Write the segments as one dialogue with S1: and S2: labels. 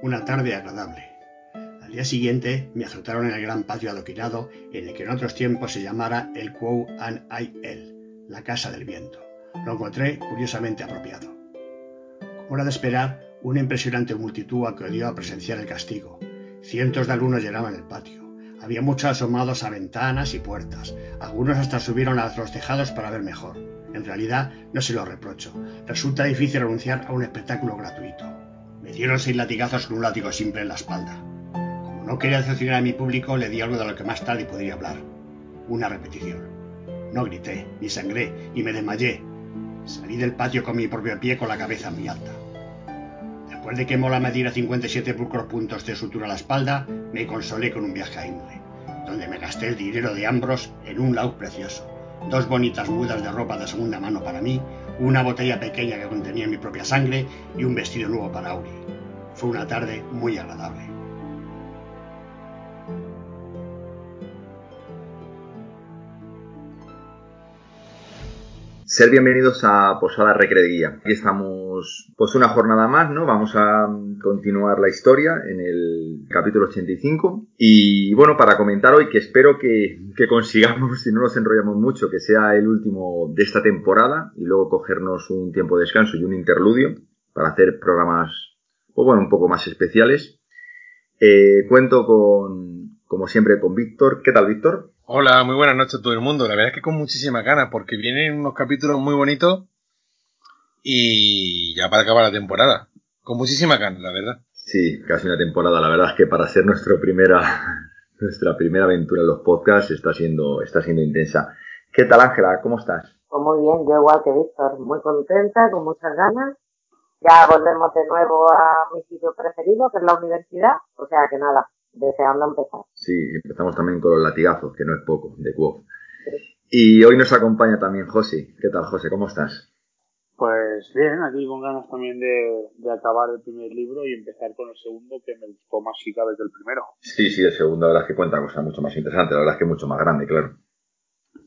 S1: Una tarde agradable. Al día siguiente me azotaron en el gran patio adoquinado en el que en otros tiempos se llamara el Quo An El, la casa del viento. Lo encontré curiosamente apropiado. Como era de esperar, una impresionante multitud acudió a presenciar el castigo. Cientos de alumnos llenaban el patio. Había muchos asomados a ventanas y puertas. Algunos hasta subieron a los tejados para ver mejor. En realidad, no se lo reprocho. Resulta difícil renunciar a un espectáculo gratuito. Me dieron seis latigazos con un látigo simple en la espalda. Como no quería decepcionar a mi público, le di algo de lo que más tarde podría hablar. Una repetición. No grité, ni sangré, ni me desmayé. Salí del patio con mi propio pie con la cabeza muy alta. Después de que Mola me diera 57 pulcros puntos de sutura a la espalda, me consolé con un viaje a Imre, donde me gasté el dinero de Ambros en un laúd precioso, dos bonitas mudas de ropa de segunda mano para mí, una botella pequeña que contenía mi propia sangre y un vestido nuevo para Auri. Fue una tarde muy agradable.
S2: Ser bienvenidos a Posada Recreguía. Aquí estamos, pues una jornada más, ¿no? Vamos a continuar la historia en el capítulo 85. Y bueno, para comentar hoy que espero que, que consigamos, si no nos enrollamos mucho, que sea el último de esta temporada y luego cogernos un tiempo de descanso y un interludio para hacer programas, pues bueno, un poco más especiales. Eh, cuento con, como siempre, con Víctor. ¿Qué tal, Víctor?
S3: Hola, muy buenas noches a todo el mundo. La verdad es que con muchísimas ganas, porque vienen unos capítulos muy bonitos y ya para acabar la temporada. Con muchísimas ganas, la verdad.
S2: Sí, casi una temporada. La verdad es que para ser nuestra primera, nuestra primera aventura en los podcasts está siendo, está siendo intensa. ¿Qué tal, Ángela? ¿Cómo estás?
S4: Pues muy bien, yo igual que Víctor, muy contenta, con muchas ganas. Ya volvemos de nuevo a mi sitio preferido, que es la universidad. O sea que nada, deseando empezar.
S2: Sí, empezamos también con los latigazos, que no es poco, de WoW. Y hoy nos acompaña también José. ¿Qué tal, José? ¿Cómo estás?
S5: Pues bien, aquí con ganas también de, de, acabar el primer libro y empezar con el segundo, que me gustó más si cabe que el primero.
S2: Sí, sí, el segundo, la verdad es que cuenta cosas mucho más interesantes, la verdad es que mucho más grande, claro.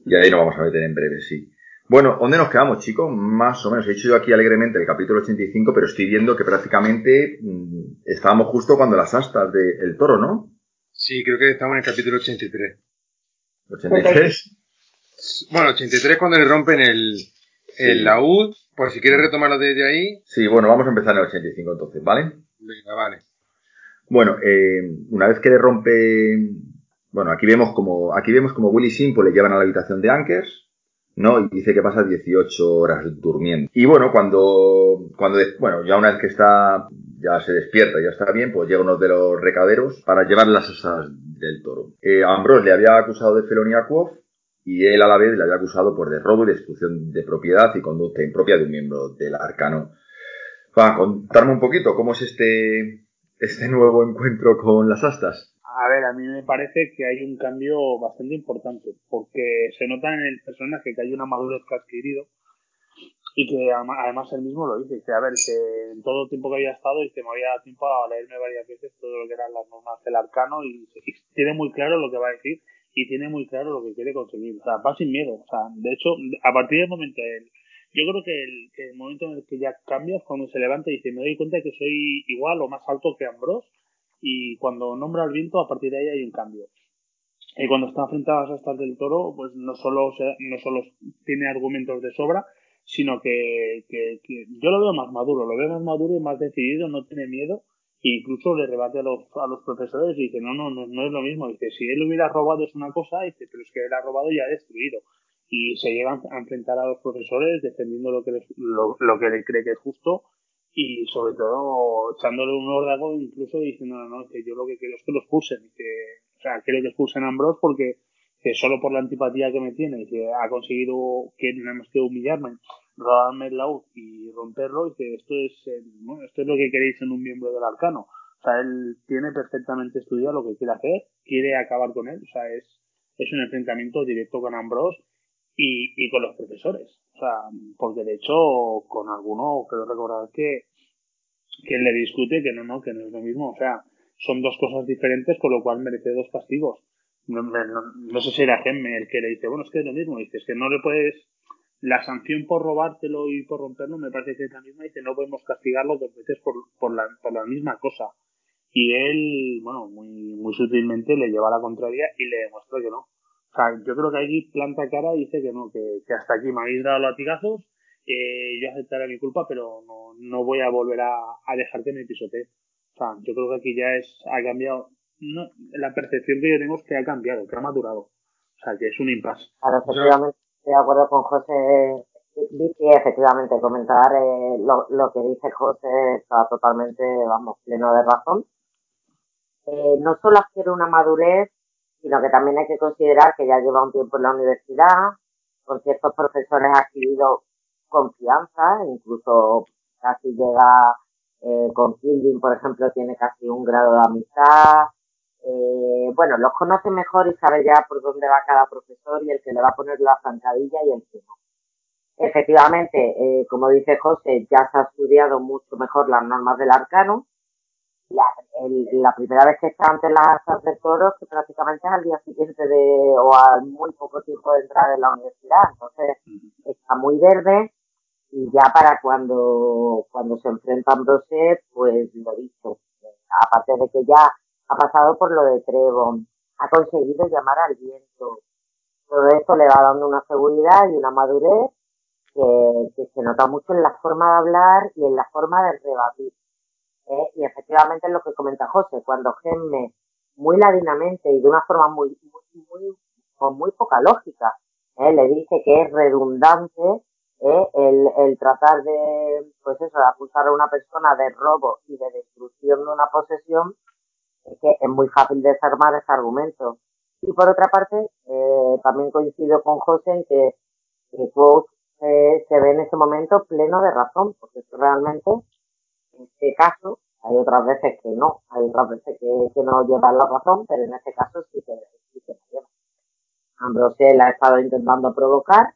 S2: Y ahí nos vamos a meter en breve, sí. Bueno, ¿dónde nos quedamos, chicos? Más o menos. He dicho yo aquí alegremente el capítulo 85, pero estoy viendo que prácticamente mmm, estábamos justo cuando las astas del toro, ¿no?
S3: Sí, creo que estamos en el capítulo 83.
S2: ¿83?
S3: Bueno, 83 cuando le rompen el, el sí. laúd. Por si quieres retomarlo desde ahí.
S2: Sí, bueno, vamos a empezar en el 85 entonces, ¿vale?
S3: Venga, vale.
S2: Bueno, eh, una vez que le rompe... Bueno, aquí vemos como aquí vemos como Willy Simple le llevan a la habitación de Ankers ¿no? Y dice que pasa 18 horas durmiendo. Y bueno, cuando, cuando, bueno, ya una vez que está, ya se despierta, ya está bien, pues llega uno de los recaderos para llevar las asas del toro. Eh, Ambrose le había acusado de felonía a Quoth y él a la vez le había acusado por de robo y destrucción de propiedad y conducta impropia de un miembro del arcano. Para contarme un poquito cómo es este, este nuevo encuentro con las astas.
S5: A ver, a mí me parece que hay un cambio bastante importante, porque se nota en el personaje que hay una madurez que ha adquirido y que además él mismo lo dice, que a ver, que en todo el tiempo que había estado y que me había dado tiempo a leerme varias veces todo lo que eran las normas del arcano y, y tiene muy claro lo que va a decir y tiene muy claro lo que quiere conseguir, o sea, va sin miedo, o sea, de hecho, a partir del momento del yo creo que el, el momento en el que ya cambias, cuando se levanta y dice, me doy cuenta de que soy igual o más alto que Ambrose, y cuando nombra al viento, a partir de ahí hay un cambio. Y cuando está frente a las astas del toro, pues no solo, no solo tiene argumentos de sobra, sino que, que, yo lo veo más maduro, lo veo más maduro y más decidido, no tiene miedo, e incluso le rebate a los, a los profesores y dice, no, no, no, no es lo mismo, dice, si él hubiera robado es una cosa, dice, pero es que él ha robado y ha destruido. Y se llegan a enfrentar a los profesores defendiendo lo que, les, lo, lo que él cree que es justo y sobre todo echándole un órdago incluso diciendo no, que yo lo que quiero es que lo expulsen que, o sea, quiero que expulsen a Ambrose porque que solo por la antipatía que me tiene que ha conseguido que tenemos que humillarme robarme el laúd y romperlo y que esto es ¿no? esto es lo que queréis en un miembro del arcano o sea, él tiene perfectamente estudiado lo que quiere hacer quiere acabar con él o sea, es, es un enfrentamiento directo con Ambrose y, y con los profesores. O sea, porque de hecho con alguno creo recordar que, que le discute que no, no, que no es lo mismo. O sea, son dos cosas diferentes, con lo cual merece dos castigos. No, sé si era Gemme el que le dice, bueno, es que es lo mismo. Dice, es que no le puedes, la sanción por robártelo y por romperlo me parece que es la misma. Dice, no podemos castigarlo dos veces por, por, la, por la misma cosa. y él, bueno, muy, muy sutilmente le lleva a la contraria y le demuestra que no. O sea, yo creo que allí planta cara y dice que no, que, que hasta aquí me habéis dado latigazos, eh, yo aceptaré mi culpa, pero no, no voy a volver a, a dejar que me pisotee. O sea, yo creo que aquí ya es, ha cambiado, no, la percepción que yo tengo es que ha cambiado, que ha madurado. O sea, que es un impasse.
S4: Claro, efectivamente, estoy de acuerdo con José Vicky, efectivamente, comentar eh, lo, lo, que dice José está totalmente, vamos, pleno de razón. Eh, no solo adquiere una madurez, sino que también hay que considerar que ya lleva un tiempo en la universidad, con ciertos profesores ha adquirido confianza, incluso casi llega eh, con Kilvin, por ejemplo, tiene casi un grado de amistad. Eh, bueno, los conoce mejor y sabe ya por dónde va cada profesor y el que le va a poner la zancadilla y el que no. Efectivamente, eh, como dice José, ya se ha estudiado mucho mejor las normas del arcano. La, el, la primera vez que está ante las de toros, que prácticamente es al día siguiente de, o al muy poco tiempo de entrar en la universidad. Entonces, está muy verde y ya para cuando, cuando se enfrenta a Ambrose, pues lo dicho. Aparte de que ya ha pasado por lo de Trevo, ha conseguido llamar al viento. Todo esto le va dando una seguridad y una madurez que, que, se nota mucho en la forma de hablar y en la forma de rebatir. ¿Eh? Y efectivamente es lo que comenta José, cuando Gemme muy ladinamente y de una forma muy, muy, muy con muy poca lógica, ¿eh? le dice que es redundante ¿eh? el, el tratar de, pues eso, de acusar a una persona de robo y de destrucción de una posesión, es que es muy fácil desarmar ese argumento. Y por otra parte, eh, también coincido con José en que, que eh, se ve en ese momento pleno de razón, porque realmente, en este caso, hay otras veces que no, hay otras veces que, no llevan la razón, pero en este caso sí que, sí que la lleva. Ambrose la ha estado intentando provocar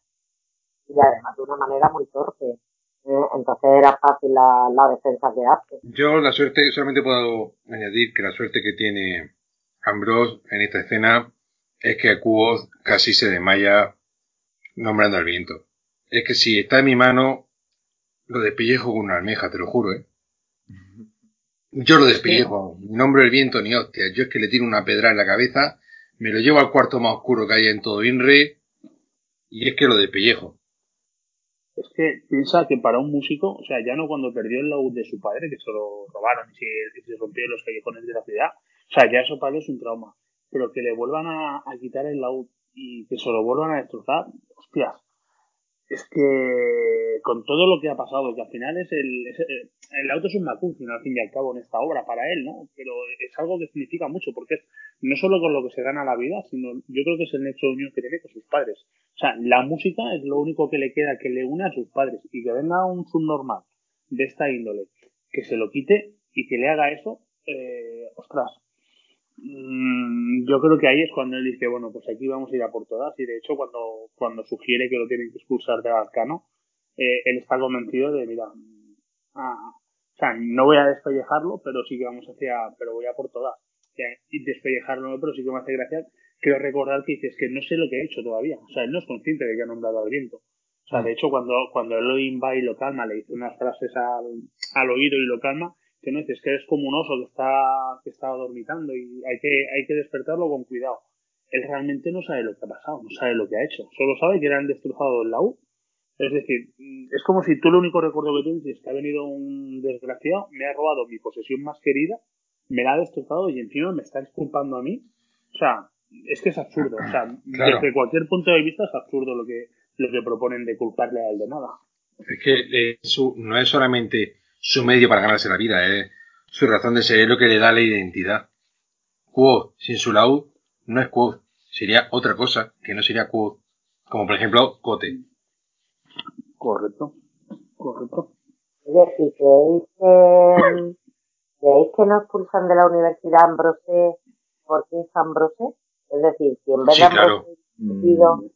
S4: y además de una manera muy torpe. ¿eh? Entonces era fácil la, defensa que hace.
S3: Yo la suerte, solamente puedo añadir que la suerte que tiene Ambrose en esta escena es que Acuos casi se desmaya nombrando al viento. Es que si está en mi mano, lo despellejo con una almeja, te lo juro, ¿eh? Yo lo despellejo, ni nombro el viento ni hostia. Yo es que le tiro una pedra en la cabeza, me lo llevo al cuarto más oscuro que hay en todo Inre, y es que lo despellejo.
S5: Es que piensa que para un músico, o sea, ya no cuando perdió el laúd de su padre, que se lo robaron y se, y se rompió en los callejones de la ciudad, o sea, ya eso para él es un trauma. Pero que le vuelvan a, a quitar el laúd y que se lo vuelvan a destrozar, hostias, es que con todo lo que ha pasado, que al final es el, es el, auto es un MacGuffin al fin y al cabo en esta obra para él, ¿no? Pero es algo que significa mucho, porque no solo con lo que se gana la vida, sino yo creo que es el nexo de unión que tiene con sus padres. O sea, la música es lo único que le queda que le une a sus padres y que venga un subnormal de esta índole, que se lo quite y que le haga eso, eh, ostras, yo creo que ahí es cuando él dice, bueno, pues aquí vamos a ir a por todas. Y de hecho, cuando, cuando sugiere que lo tienen que expulsar de Arcano, eh, él está convencido de, mira, ah, o sea, no voy a despellejarlo, pero sí que vamos hacia, pero voy a por todas. Y despellejarlo, pero sí que me hace gracia. Quiero recordar que dices que no sé lo que he hecho todavía. O sea, él no es consciente de que ha nombrado al viento. O sea, de hecho, cuando, cuando Elohim va y lo calma, le dice unas frases al, al oído y lo calma, que no dices que eres como un oso que está, que está dormitando y hay que, hay que despertarlo con cuidado. Él realmente no sabe lo que ha pasado, no sabe lo que ha hecho. Solo sabe que le han destrozado el laúd. Es decir, es como si tú lo único recuerdo que tienes es que ha venido un desgraciado, me ha robado mi posesión más querida, me la ha destrozado y encima me está disculpando a mí. O sea, es que es absurdo. O sea, claro. desde cualquier punto de vista es absurdo lo que, lo que proponen de culparle a él de nada.
S3: Es que eh, su, no es solamente su medio para ganarse la vida, es su razón de ser, es lo que le da la identidad. Quo, sin su laúd, no es quo, sería otra cosa, que no sería quo, como por ejemplo cote.
S5: Correcto, correcto.
S4: Oye, ¿y creéis que, creéis que no expulsan de la universidad Ambrose porque es Ambrose? Es decir, si en vez
S3: Sí,
S4: de
S3: claro.
S4: Ambrose sido-
S2: Mm,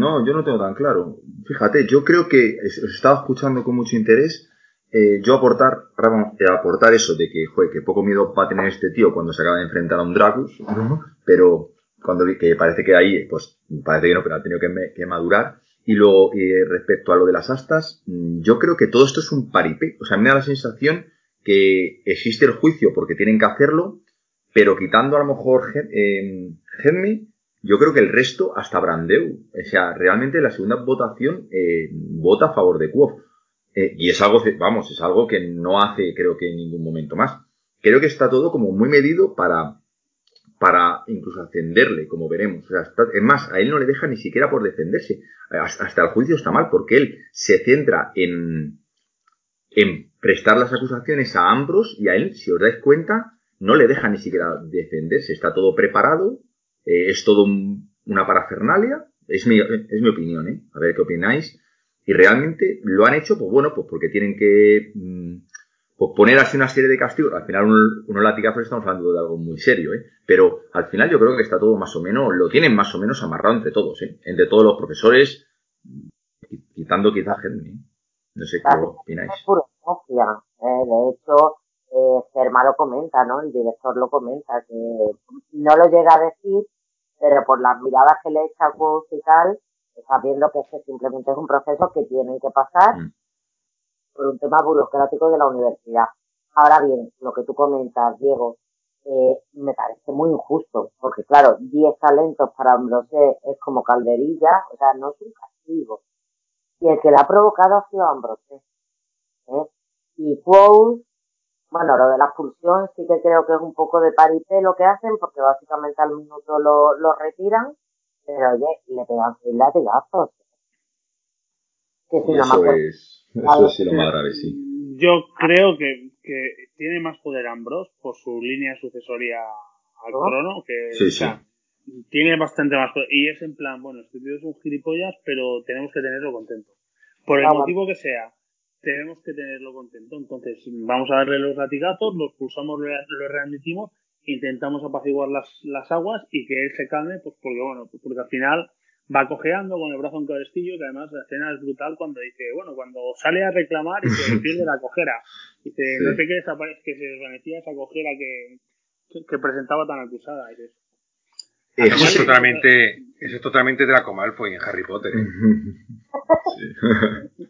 S2: No, yo no tengo tan claro. Fíjate, yo creo que os os estaba escuchando con mucho interés. Eh, yo aportar, a aportar eso de que, joder, que poco miedo va a tener este tío cuando se acaba de enfrentar a un Dracus, pero cuando vi que parece que ahí, pues parece que no, pero ha tenido que, me- que madurar. Y luego, eh, respecto a lo de las astas, mm, yo creo que todo esto es un paripé. O sea, me da la sensación que existe el juicio porque tienen que hacerlo, pero quitando a lo mejor eh, yo creo que el resto, hasta Brandeu, o sea, realmente la segunda votación eh, vota a favor de Kuof. Eh, y es algo, vamos, es algo que no hace, creo que en ningún momento más. Creo que está todo como muy medido para, para incluso ascenderle, como veremos. O sea, es más, a él no le deja ni siquiera por defenderse. Hasta, hasta, el juicio está mal, porque él se centra en, en prestar las acusaciones a Ambros y a él, si os dais cuenta, no le deja ni siquiera defenderse. Está todo preparado, eh, es todo una parafernalia, es mi, es mi opinión, ¿eh? A ver qué opináis. Y realmente lo han hecho, pues bueno, pues porque tienen que mm, pues poner así una serie de castigos. Al final, unos, unos latigazos estamos hablando de algo muy serio, ¿eh? Pero al final yo creo que está todo más o menos, lo tienen más o menos amarrado entre todos, ¿eh? Entre todos los profesores, quitando quizás gente, No sé qué opináis.
S4: ¿eh? de hecho, eh, Germa lo comenta, ¿no? El director lo comenta, que no lo llega a decir, pero por las miradas que le echa a y tal, está viendo que ese simplemente es un proceso que tienen que pasar mm. por un tema burocrático de la universidad. Ahora bien, lo que tú comentas, Diego, eh, me parece muy injusto, porque claro, 10 talentos para Ambrose es como calderilla, o sea, no es un castigo. Y el que la ha provocado ha sido Ambrose. ¿eh? Y Quote bueno, lo de la expulsión sí que creo que es un poco de parité lo que hacen, porque básicamente al minuto lo, lo retiran, pero oye, le pegan latigazos.
S2: Que si no eso, es, eso es lo más grave, sí.
S5: Yo creo que, que tiene más poder Ambros por su línea sucesoria al trono, que
S2: sí, sí.
S5: tiene bastante más poder. Y es en plan, bueno, este tío es un gilipollas, pero tenemos que tenerlo contento. Por el motivo que sea tenemos que tenerlo contento. Entonces, vamos a darle los latigazos, los pulsamos, lo readmitimos, intentamos apaciguar las, las aguas y que él se calme, pues porque, bueno, pues porque al final va cojeando con el brazo en cabestillo, que además la escena es brutal cuando dice, bueno, cuando sale a reclamar y se pierde la cojera. Dice, no sé qué desaparece, que se desvanecía esa cojera que, que, presentaba tan acusada.
S3: Eso es totalmente, eso es totalmente Draco Malfoy en Harry Potter. ¿eh?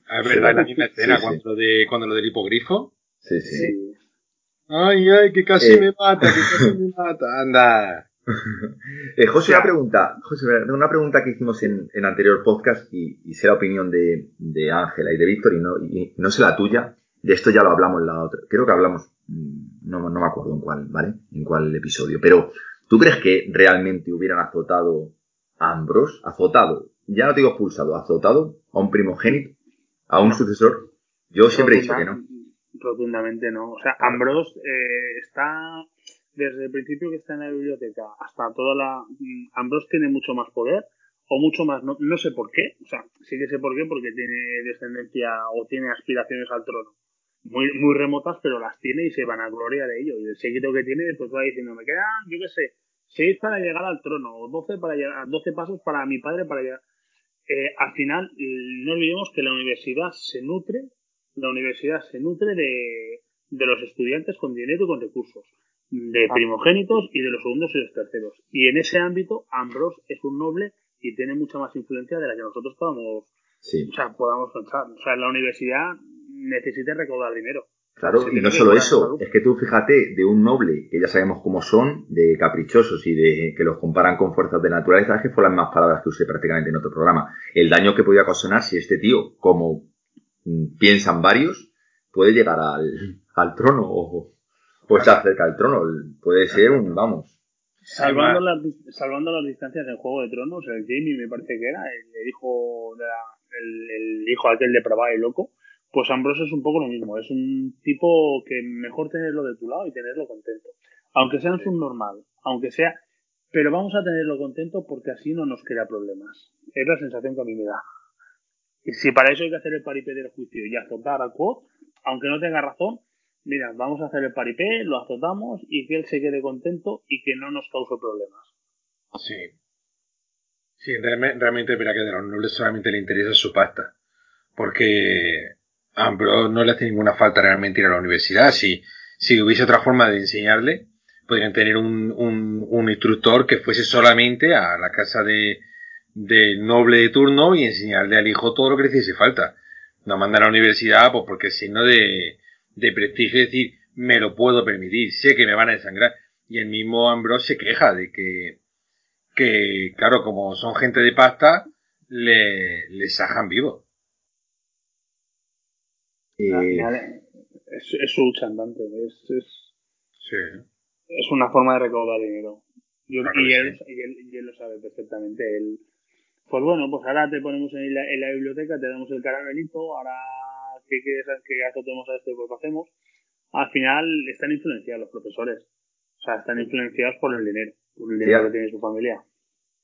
S3: Ah, es verdad, en la misma escena, cuando, de, cuando lo del hipogrifo.
S2: Sí, sí.
S3: Ay, ay, que casi eh. me mata, que casi me mata. Anda.
S2: eh, José, una pregunta. José, una pregunta que hicimos en, en anterior podcast y, y sé la opinión de, de Ángela y de Víctor y no, y no sé la tuya. De esto ya lo hablamos en la otra. Creo que hablamos, mm, no, no me acuerdo en cuál, ¿vale? En cuál episodio. Pero ¿Tú crees que realmente hubieran azotado a Ambrose? Azotado, ya no te digo expulsado, azotado a un primogénito, a un sucesor. Yo siempre he dicho que no.
S5: Rotundamente no. O sea, Ambrose eh, está desde el principio que está en la biblioteca hasta toda la. Mm, Ambrose tiene mucho más poder o mucho más, no, no sé por qué, o sea, sí que sé por qué, porque tiene descendencia o tiene aspiraciones al trono muy, muy remotas, pero las tiene y se van a gloria de ello. Y el seguito que tiene, pues va diciendo, me quedan, yo qué sé, 6 para llegar al trono, o 12 para llegar, 12 pasos para mi padre para llegar. Eh, al final, no olvidemos que la universidad se nutre, la universidad se nutre de, de los estudiantes con dinero y con recursos, de ah. primogénitos y de los segundos y los terceros. Y en ese ámbito, Ambrose es un noble y tiene mucha más influencia de la que nosotros podamos, o sea, podamos pensar. O sea, la universidad necesita recaudar dinero.
S2: Claro, y no solo eso, es que tú fíjate, de un noble, que ya sabemos cómo son, de caprichosos y de que los comparan con fuerzas de naturaleza, que fue las más palabras que usé prácticamente en otro programa. El daño que podía ocasionar si este tío, como piensan varios, puede llegar al, al trono o, o estar cerca del trono. Puede ser un, vamos.
S5: Salvando las, salvando las distancias del Juego de Tronos, el Jamie me parece que era, el hijo de el, el hijo aquel de Probá y Loco, pues Ambrose es un poco lo mismo, es un tipo que mejor tenerlo de tu lado y tenerlo contento. Aunque sea un subnormal, aunque sea... Pero vamos a tenerlo contento porque así no nos crea problemas. Es la sensación que a mí me da. Y si para eso hay que hacer el paripé del juicio y azotar a Quote, aunque no tenga razón, mira, vamos a hacer el paripé, lo azotamos y que él se quede contento y que no nos cause problemas.
S3: Sí. Sí, realmente, mira que a los nobles solamente le interesa su pasta. Porque Ambrose no le hace ninguna falta realmente ir a la universidad. Si, si hubiese otra forma de enseñarle, podrían tener un, un, un instructor que fuese solamente a la casa de, del noble de turno y enseñarle al hijo todo lo que le hiciese falta. No mandar a la universidad, pues porque es signo de, de prestigio. Es decir, me lo puedo permitir, sé que me van a desangrar. Y el mismo Ambrose se queja de que, que claro, como son gente de pasta, le, le sajan vivo.
S5: Eh, es, es su chantante, es, es,
S3: Sí.
S5: es una forma de recaudar dinero. Y,
S3: Claro
S5: y
S3: que
S5: él,
S3: sí.
S5: y, él, y él lo sabe perfectamente. Él, pues bueno, pues ahora te ponemos en la, en la biblioteca, te damos el caramelito, ahora que quieres que tenemos a este, pues lo hacemos. Al final están influenciados los profesores. O sea, están influenciados por el dinero, por el dinero que tiene su familia.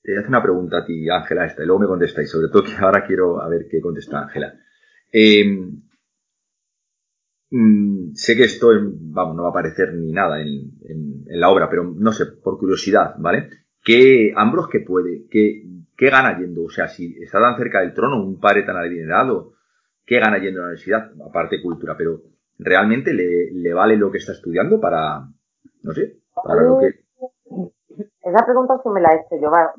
S2: Te hace una pregunta a ti, Ángela, esta, y luego me contestáis, sobre todo que ahora quiero a ver qué contesta Ángela. Eh, mm, sé que esto, vamos, no va a aparecer ni nada en, en- en la obra, pero no sé, por curiosidad, ¿vale? ¿Qué Ambros que puede? ¿Qué, ¿Qué gana yendo? O sea, si está tan cerca del trono, un padre tan adinerado, ¿qué gana yendo a la universidad? Aparte cultura, pero ¿realmente le, le vale lo que está estudiando para, no sé, para lo que...
S4: Esa pregunta sí me la he hecho yo va-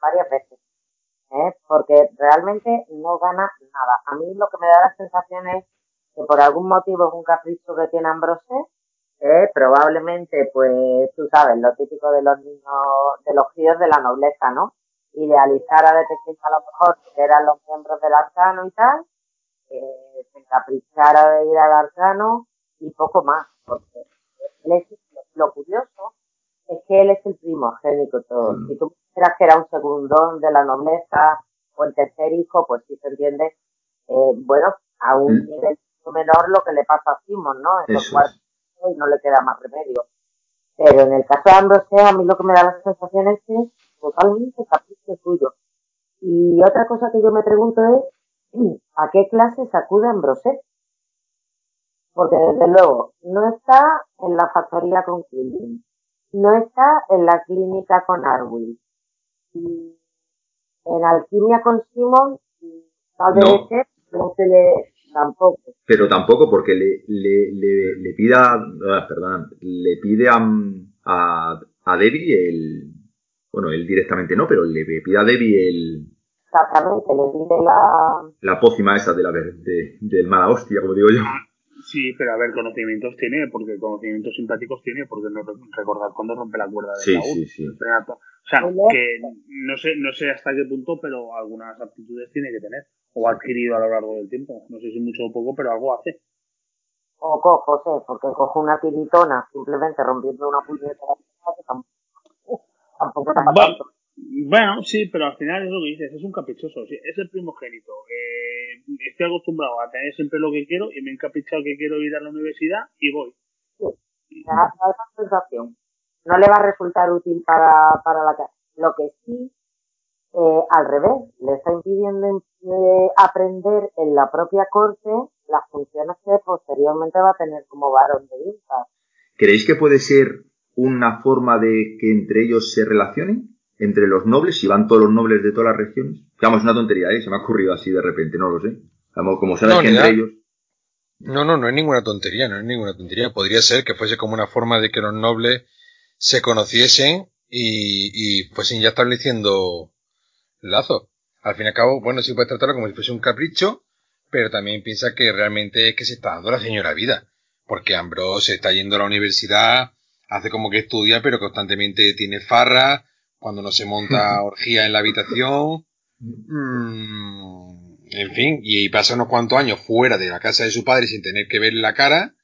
S4: varias veces, ¿eh? porque realmente no gana nada. A mí lo que me da la sensación es que por algún motivo es un capricho que tiene Ambrose, ¿eh? probablemente, pues tú sabes, lo típico de los niños, de los críos de la nobleza, ¿no? Idealizara de pequeño a lo mejor que eran los miembros del arcano y tal, eh, se encaprichara de ir al arcano y poco más, porque él es, lo curioso es que él es el primogénito todo.
S2: Mm.
S4: Si tú creas que era un segundón de la nobleza o el tercer hijo, pues sí se entiende, eh, bueno, a un
S2: Mm.
S4: nivel menor lo que le pasa a Simon, ¿no? En los
S2: Eso
S4: cuartos
S2: es.
S4: y no le queda más remedio. Pero en el caso de Ambrose, a mí lo que me da la sensación es que totalmente capricho suyo. Y otra cosa que yo me pregunto es, ¿a qué clases acude Ambrose? Porque desde luego, no está en la factoría con Killing, no está en la clínica con Arwill, y en alquimia con Simon, tal vez
S2: No.
S4: esté, no se le tampoco.
S2: pero tampoco porque le, le, le, le pida, ah, perdón, le pide a, a, a Debbie el, bueno, él directamente no, pero le pide a Debbie el,
S4: Exactamente, le pide la,
S2: la pócima esa de la, ver- de, del mala hostia, como digo yo.
S5: Sí, pero a ver, conocimientos tiene, porque conocimientos simpáticos tiene, porque no rec- recordar cuando rompe la cuerda del
S2: Sí,
S5: laúd.
S2: sí, sí.
S5: O sea, que no sé, no sé hasta qué punto, pero algunas aptitudes tiene que tener, o ha adquirido a lo largo del tiempo. No sé si mucho o poco, pero algo hace.
S4: o cojo, José, porque cojo una tiritona simplemente rompiendo una puñetera que tampoco, tampoco está para
S5: Bueno,
S4: tanto.
S5: bueno, sí, pero al final es lo que dices, es un caprichoso, sí, es el primogénito. Eh, estoy acostumbrado a tener siempre lo que quiero y me he encaprichado que quiero ir a la universidad y voy.
S4: Da, da esa sensación. No le va a resultar útil para, para la casa. Lo que sí, eh, al revés, le está impidiendo eh, aprender en la propia corte las funciones que posteriormente va a tener como varón de Vintas.
S2: ¿Creéis que puede ser una forma de que entre ellos se relacionen? Entre los nobles, si van todos los nobles de todas las regiones. Vamos, es una tontería, ¿eh? Se me ha ocurrido así de repente, no lo sé. Vamos, como sabes
S3: No,
S2: que entre
S3: da.
S2: ellos.
S3: No, no, no es ninguna tontería, no es ninguna tontería. Podría ser que fuese como una forma de que los nobles se conociesen y, y fuesen ya estableciendo lazos. Al fin y al cabo, bueno, sí puedes tratarlo como si fuese un capricho, pero también piensa que realmente es que se está dando la señora vida. Porque Ambrose está yendo a la universidad, hace como que estudia, pero constantemente tiene farra, cuando no se monta orgía en la habitación. Mm, en fin, y pasa unos cuantos años fuera de la casa de su padre sin tener que verle la cara.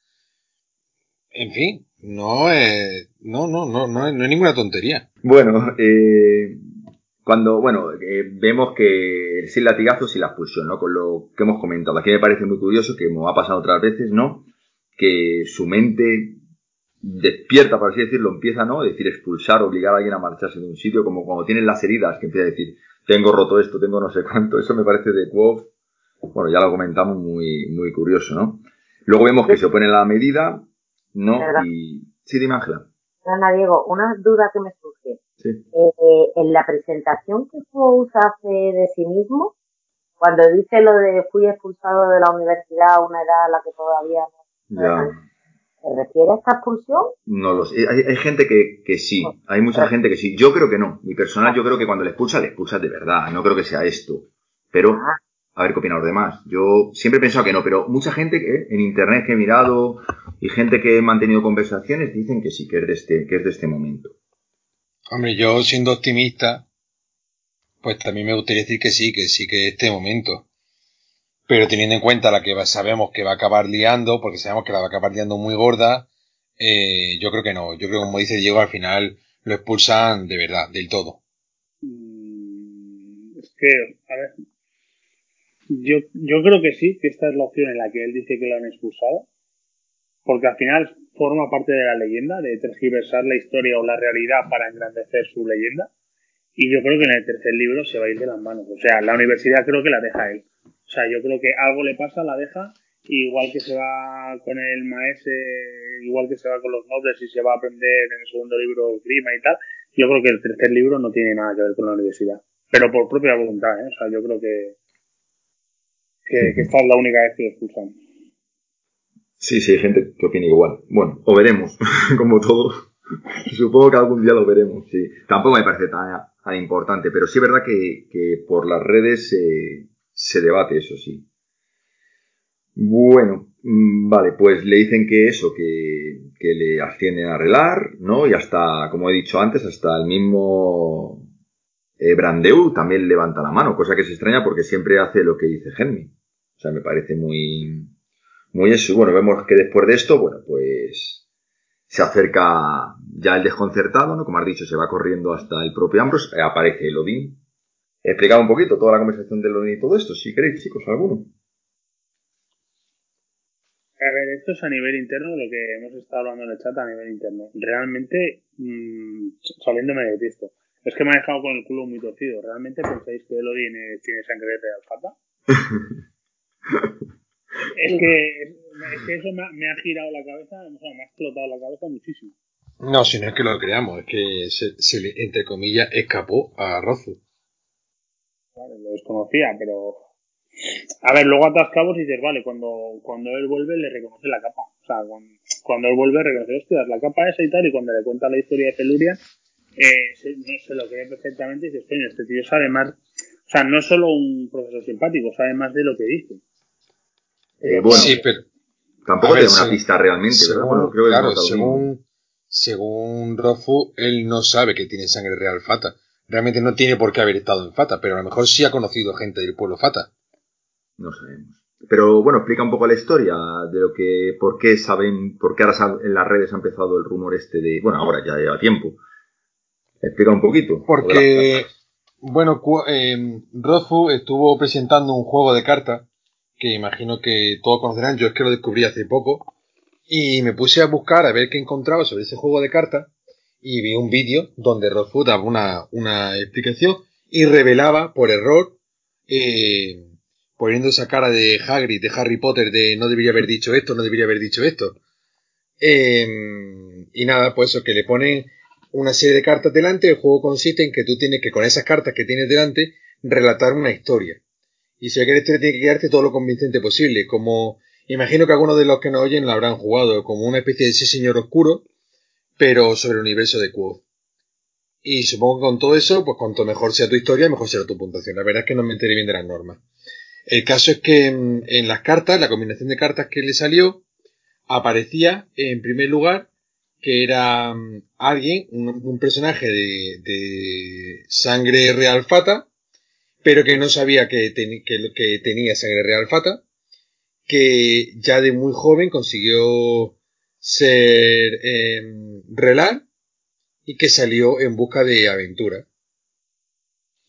S3: En fin, no es, no, no, no, no es, no es ninguna tontería.
S2: Bueno, eh, cuando, bueno, eh, vemos que sin latigazos y la expulsión, ¿no? Con lo que hemos comentado. Aquí me parece muy curioso, que como ha pasado otras veces, ¿no? Que su mente despierta, por así decirlo, empieza, ¿no? Es decir, expulsar, obligar a alguien a marcharse de un sitio, como cuando tienen las heridas, que empieza a decir, tengo roto esto, tengo no sé cuánto. Eso me parece de Quoth, bueno, ya lo comentamos, muy, muy curioso, ¿no? Luego vemos que se opone a la medida, ¿no? Sí, dime, Ángela.
S4: Ana Diego, una duda que me surge.
S2: Sí.
S4: Eh, en la presentación que Fous hace de sí mismo, cuando dice lo de fui expulsado de la universidad a una edad a la que todavía no
S2: Ya.
S4: ¿Se refiere a esta expulsión?
S2: No lo sé. Hay, hay gente que, que sí. Hay mucha gente que sí. Yo creo que no. Mi personal, yo creo que cuando le expulsa, le expulsa de verdad. No creo que sea esto. Pero,
S4: Ah,
S2: a ver qué opinan los demás. Yo siempre he pensado que no, pero mucha gente que en internet que he mirado Y gente que he mantenido conversaciones dicen que sí, que es de este, que es de este momento.
S3: Hombre, yo siendo optimista, pues también me gustaría decir que sí, que sí, que este momento. Pero teniendo en cuenta la que sabemos que va a acabar liando, porque sabemos que la va a acabar liando muy gorda, eh, yo creo que no. Yo creo que como dice Diego, al final lo expulsan de verdad, del todo.
S5: Mm, es que, a ver, yo, yo creo que sí, que esta es la opción en la que él dice que lo han expulsado, porque al final forma parte de la leyenda, de tergiversar la historia o la realidad para engrandecer su leyenda. Y yo creo que en el tercer libro se va a ir de las manos. O sea, la universidad creo que la deja él. O sea, yo creo que algo le pasa, la deja, igual que se va con el maese, igual que se va con los nobles y se va a aprender en el segundo libro grima y tal, yo creo que el tercer libro no tiene nada que ver con la universidad. Pero por propia voluntad, ¿eh? O sea, yo creo que, que, esta es la única vez que lo expulsan.
S2: Sí, sí, hay gente que opina igual. Bueno, o veremos, como todo. Supongo que algún día lo veremos, sí. Tampoco me parece tan, tan importante, pero sí es verdad que, que por las redes se debate eso, sí. Bueno, mm, vale, pues le dicen que eso, que, que le ascienden a relar, ¿no? Y hasta, como he dicho antes, hasta el mismo eh, Brandeu también levanta la mano, cosa que se extraña porque siempre hace lo que dice Henry. O sea, me parece muy, muy eso. Bueno, vemos que después de esto, bueno, pues se acerca ya el desconcertado, ¿no? Como has dicho, se va corriendo hasta el propio Ambrose, eh, aparece el Odín. He explicado un poquito toda la conversación del Odín y todo esto, si queréis, chicos, alguno.
S5: A ver, esto es a nivel interno lo que hemos estado hablando en el chat a nivel interno. Realmente, mmm, saliéndome de esto, es que me ha dejado con el culo muy torcido. ¿Realmente pensáis que Elodie tiene sangre de alfata? es, que, es que eso me ha, girado la cabeza, o sea, me ha explotado la cabeza muchísimo.
S3: No, si no es que lo creamos, es que se, le, entre comillas, escapó a Rozu.
S5: Vale, lo desconocía, pero. A ver, luego atas cabos y dices, vale, cuando, cuando él vuelve le reconoce la capa. O sea, cuando, él vuelve reconoce, hostia, la capa esa y tal, y cuando le cuenta la historia de Peluria, eh, se, se, lo cree perfectamente y dices, coño, este tío sabe más. O sea, no es solo un profesor simpático, sabe más de lo que dice.
S2: Eh, bueno, sí, pero. Tampoco tiene una pista realmente,
S3: según, claro, según, según Rofu, él no sabe que tiene sangre real Fata. Realmente no tiene por qué haber estado en Fata, pero a lo mejor sí ha conocido gente del pueblo Fata.
S2: No sabemos. Pero bueno, explica un poco la historia de lo que, por qué saben, por qué ahora en las redes ha empezado el rumor este de, bueno, ahora ya lleva tiempo. Explica un poquito.
S3: Porque, bueno, eh, estuvo presentando un juego de cartas que imagino que todos conocerán, yo es que lo descubrí hace poco, y me puse a buscar a ver qué encontraba sobre ese juego de cartas, y vi un vídeo donde Rothfuss daba una, una explicación y revelaba por error, eh, poniendo esa cara de Hagrid, de Harry Potter, de no debería haber dicho esto, no debería haber dicho esto. Em, y nada, pues eso, que le ponen una serie de cartas delante, el juego consiste en que tú tienes que con esas cartas que tienes delante relatar una historia. Y si quieres tiene que quedarte todo lo convincente posible, como imagino que algunos de los que nos oyen lo habrán jugado, como una especie de ese señor oscuro, pero sobre el universo de Quo. Y supongo que con todo eso, pues cuanto mejor sea tu historia, mejor será tu puntuación. La verdad es que no me enteré bien de las normas. El caso es que mm, en, las cartas, la combinación de cartas que le salió, aparecía en primer lugar que era mm, alguien, un, personaje de, sangre real fata, pero que no sabía que, que, tenía sangre real fata, que ya de muy joven consiguió ser eh, relar y que salió en busca de aventura.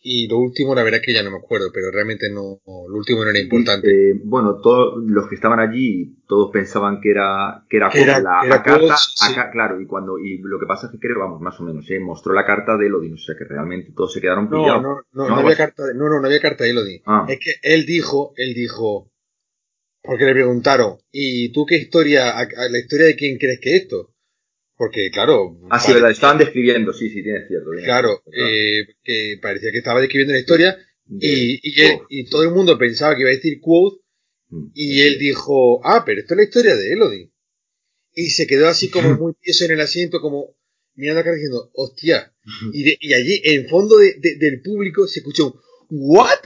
S3: Y lo último, la verdad es que ya no me acuerdo, pero realmente no, lo último no era importante.
S2: Eh, bueno, todos los que estaban allí, todos pensaban que era, que era, la, carta, acá, claro, y cuando, y lo que pasa es que creo, vamos, más o menos, ¿eh? mostró la carta de Elodie, o sea que realmente todos se quedaron pillados.
S3: No, no, no, no, había carta de, no, no, no había carta de Elodie. Ah. Es que él dijo, él dijo, porque le preguntaron, ¿y tú qué historia, la historia de quién crees que es esto? Porque, claro.
S2: Ah, sí, verdad, estaban describiendo, sí, sí, tiene cierto.
S3: claro, Eh, que parecía que estaba describiendo la historia y, y, todo el mundo pensaba que iba a decir quote mm, y él dijo, ah, pero esto es la historia de Elodie. Y se quedó así como muy tieso en el asiento, como mirando acá diciendo, hostia. Y, y allí, en fondo de, del público, se escuchó un, ¿what?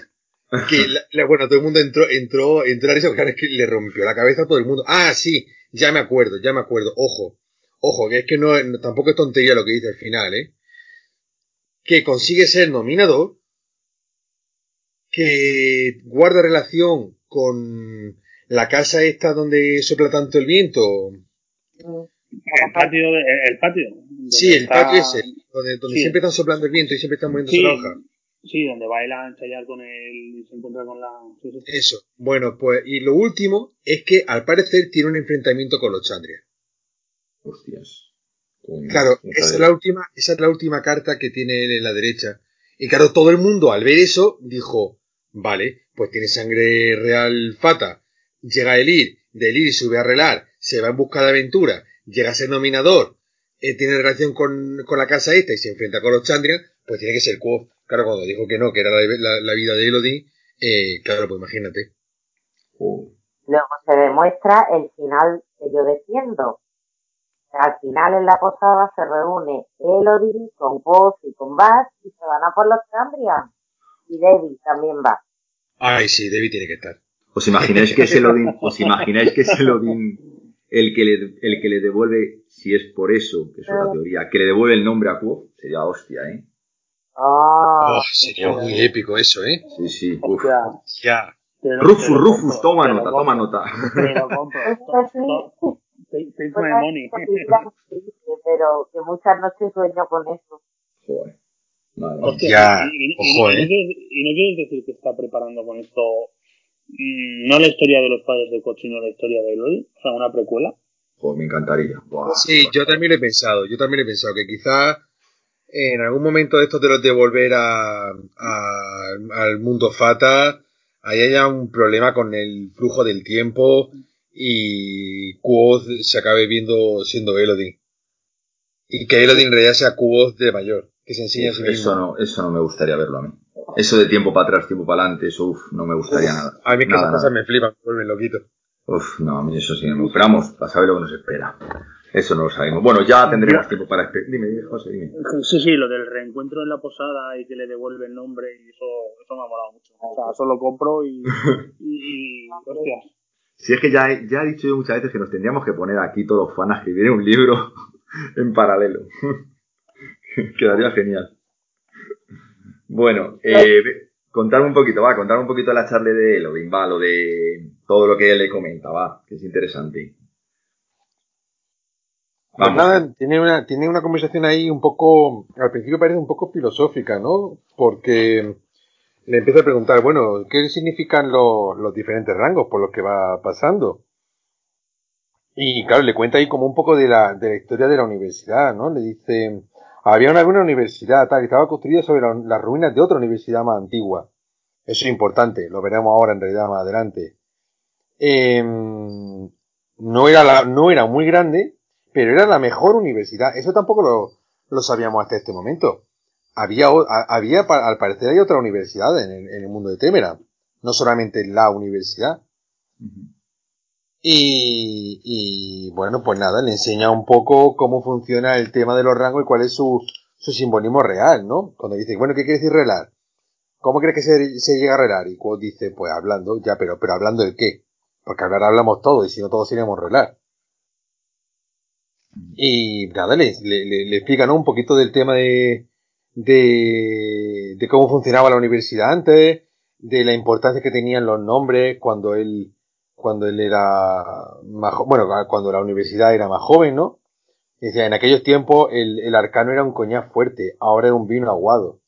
S3: Que, bueno, todo el mundo entró, entró, entró a eso, es que le rompió la cabeza a todo el mundo. Ah, sí, ya me acuerdo, ya me acuerdo. Ojo, ojo, que es que no, tampoco es tontería lo que dice al final, ¿eh? Que consigue ser nominador, que guarda relación con la casa esta donde sopla tanto el viento.
S5: El patio, el patio.
S3: Sí, el patio ese, donde, donde siempre están soplando el viento y siempre están moviendo la hoja.
S5: Sí, donde baila a ensayar con él y se encuentra con la...
S3: Eso. Bueno, pues, y lo último es que al parecer tiene un enfrentamiento con los Chandria.
S2: Hostias.
S3: claro, esa es la última, esa es la última carta que tiene él en la derecha. Y claro, todo el mundo al ver eso dijo, vale, pues tiene sangre real fata. Llega Elir, de Elir sube a relar, se va en busca de aventura, llega a ser nominador, eh, tiene relación con, con, la casa esta y se enfrenta con los Chandria, pues tiene que ser Quoth. Claro, cuando dijo que no, que era la, vida de Elodie, eh, claro, pues imagínate.
S4: Luego se demuestra el final que yo defiendo. Al final en la posada se reúne Elodie con Quoth y con Bass y se van a por los Chandria. Y Debbie también va.
S3: Ay, sí, Debbie tiene que estar.
S2: ¿Os imagináis que es Elodin, os imagináis que es Elodin el que le, el que le devuelve, si es por eso, que es otra teoría, que le devuelve el nombre a Quo? Sería hostia, ¿eh?
S4: Ah,
S3: oh, sería muy épico eso, ¿eh?
S2: Sí, sí. Uf.
S3: Ya.
S2: Rufus, Rufus, toma nota, toma nota.
S5: Pero compro. money.
S4: Pero que muchas noches sueño con eso.
S2: Joder.
S3: ya,
S5: y,
S3: ojo, ¿eh?
S5: Y no quieres decir que está preparando con esto mm, no la historia de los padres de Coach, sino la historia de Eloy, o sea, una precuela.
S2: Joder, me encantaría.
S3: sí, yo también lo he pensado, yo también he pensado que quizás en algún momento de esto de los de volver a, al mundo Fata, ahí haya un problema con el flujo del tiempo y Quoth se acabe viendo siendo Elodin. Y que Elodin en realidad sea Quoth de mayor, que se enseña a
S2: Eso no, eso no me gustaría verlo a mí. Eso de tiempo para atrás, tiempo para adelante, eso uf, no me gustaría nada.
S3: A mí
S2: que esas
S3: cosas me flipan, me vuelven loquito.
S2: Uf, no, a mí eso sí me esperamos, para saber lo que nos espera. Eso no lo sabemos. Bueno, ya tendremos tiempo para... Dime, dime, José, dime.
S5: Sí, sí, lo del reencuentro en la posada y que le devuelve el nombre y eso, eso me ha molado mucho. O sea, eso lo compro y... y, hostias.
S2: Si es que ya he, ya he dicho yo muchas veces que nos tendríamos que poner aquí todos los fans a escribir un libro en paralelo. Quedaría genial. Bueno, eh, contarme un poquito, va, contarme un poquito la charla de Elovin, va, lo de todo lo que él le comenta, va, que es interesante.
S3: Pues nada, tiene una, tiene una conversación ahí un poco, al principio parece un poco filosófica, ¿no? Porque le empieza a preguntar, bueno, ¿qué significan los diferentes rangos por los que va pasando? Y claro, le cuenta ahí como un poco de la, de la historia de la universidad, ¿no? Le dice, había una, una universidad tal, y estaba construida sobre las ruinas de otra universidad más antigua. Eso es importante, lo veremos ahora en realidad más adelante. Em, no, era la, no era muy grande, pero era la mejor universidad. Eso tampoco lo, lo sabíamos hasta este momento. Había, había, al parecer hay otra universidad en el, en el mundo de Temera, no solamente la universidad. y, y, bueno, pues nada, le enseña un poco cómo funciona el tema de los rangos y cuál es su, su simbolismo real, ¿no? Cuando dice, bueno, ¿qué quiere decir relar? ¿Cómo cree que se, se llega a relar? Y dice, pues hablando, ya, pero, pero hablando de qué? Porque hablar hablamos todos y si no todos iríamos relar. Y nada, le, le, ¿no? un poquito del tema de, de, de cómo funcionaba la universidad antes, de la importancia que tenían los nombres cuando él, cuando él era más, bueno, cuando la universidad era más joven, ¿no? decía, en aquellos tiempos el, el arcano era un coñac fuerte, ahora es un vino aguado.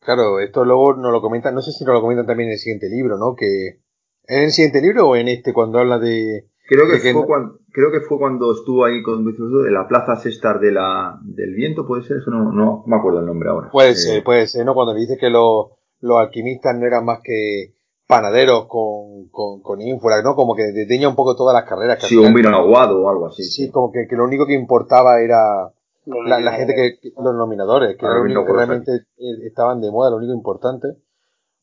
S3: Claro, esto luego nos lo comentan, no sé si nos lo comentan también en el siguiente libro, ¿no? Que, ¿En el siguiente libro o en este cuando habla de,
S2: Creo que, fue cuando, creo que fue cuando estuvo ahí con en la plaza César de la, del viento, puede ser, eso no, no me acuerdo el nombre ahora.
S3: Puede eh, ser, puede ser, ¿no? Cuando dice que los, los alquimistas no eran más que panaderos con, con, con ínfula, ¿no? Como que deteña un poco todas las carreras.
S2: Que sí, un vino aguado o algo así.
S3: Sí, como que, que, lo único que importaba era la, la gente que, los nominadores, que era lo único que realmente eh, estaban de moda, lo único importante.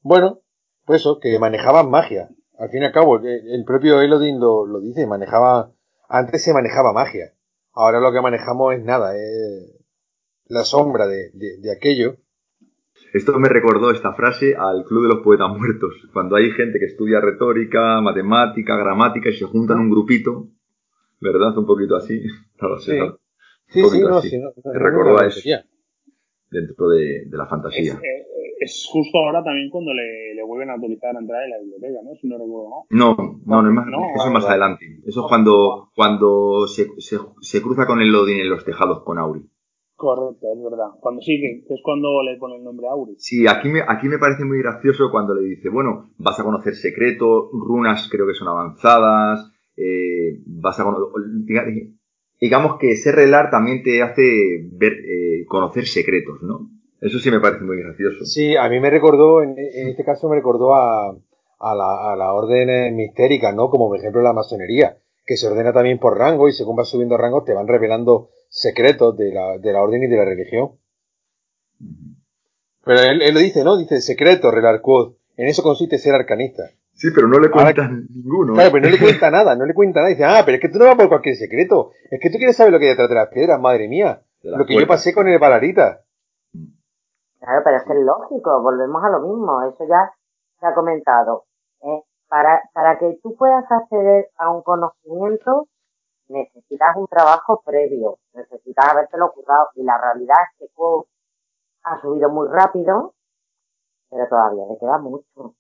S3: Bueno, pues eso, que manejaban magia al fin y al cabo, el propio Elodin lo, lo dice, manejaba, antes se manejaba magia. Ahora lo que manejamos es nada, es la sombra de, de, aquello.
S2: Esto me recordó esta frase al Club de los Poetas Muertos. Cuando hay gente que estudia retórica, matemática, gramática y se juntan en un grupito, ¿verdad? Un poquito así.
S6: sí, sí, sí, no, sí, no,
S2: Me recordó a eso. Dentro de, la fantasía.
S5: Es, eh, es, justo ahora también cuando le, le, vuelven a autorizar a entrar en la biblioteca, ¿no? Si no recuerdo
S2: mal. No, no, no, es más, eso es más adelante. Eso es cuando, cuando se, se, se cruza con el Lodin en los tejados con Auri.
S5: Correcto, es verdad. Cuando sí, que es cuando le pone el nombre a Auri.
S2: Sí, aquí me, aquí me parece muy gracioso cuando le dice, bueno, vas a conocer secretos, runas creo que son avanzadas, eh, vas a digamos que ser relar también te hace ver, eh, conocer secretos, ¿no? Eso sí me parece muy gracioso.
S6: Sí, a mí me recordó, en, este caso me recordó a, a, la, a la orden mistérica, ¿no? Como por ejemplo la masonería, que se ordena también por rango y según vas subiendo rangos te van revelando secretos de la, de la orden y de la religión. Pero él, él lo dice, ¿no? Dice secreto, Relarquod. En eso consiste ser arcanista.
S2: Sí, pero no le cuentas ninguno.
S6: Claro, pero no le cuenta nada, no le cuenta nada. Dice, ah, pero es que tú no vas por cualquier secreto. Es que tú quieres saber lo que hay detrás de las piedras, madre mía. Lo que yo pasé con el Balarita.
S4: Claro, pero es que es lógico, volvemos a lo mismo. Eso ya se ha comentado. ¿eh? Para, para que tú puedas acceder a un conocimiento, necesitas un trabajo previo, necesitas habértelo currado y la realidad es que Quo ha subido muy rápido, pero todavía le queda mucho.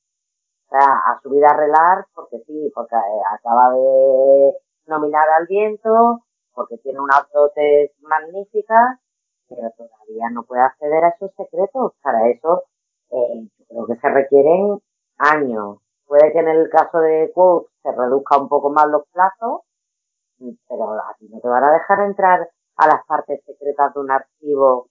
S4: O sea, ha subido a relar porque sí, porque eh, acaba de nominar al viento, porque tiene unas dotes magníficas, pero todavía no puede acceder a esos secretos. Para eso, eh, creo que se requieren años. Puede que en el caso de Quo se reduzca un poco más los plazos, pero a ti no te van a dejar entrar a las partes secretas de un archivo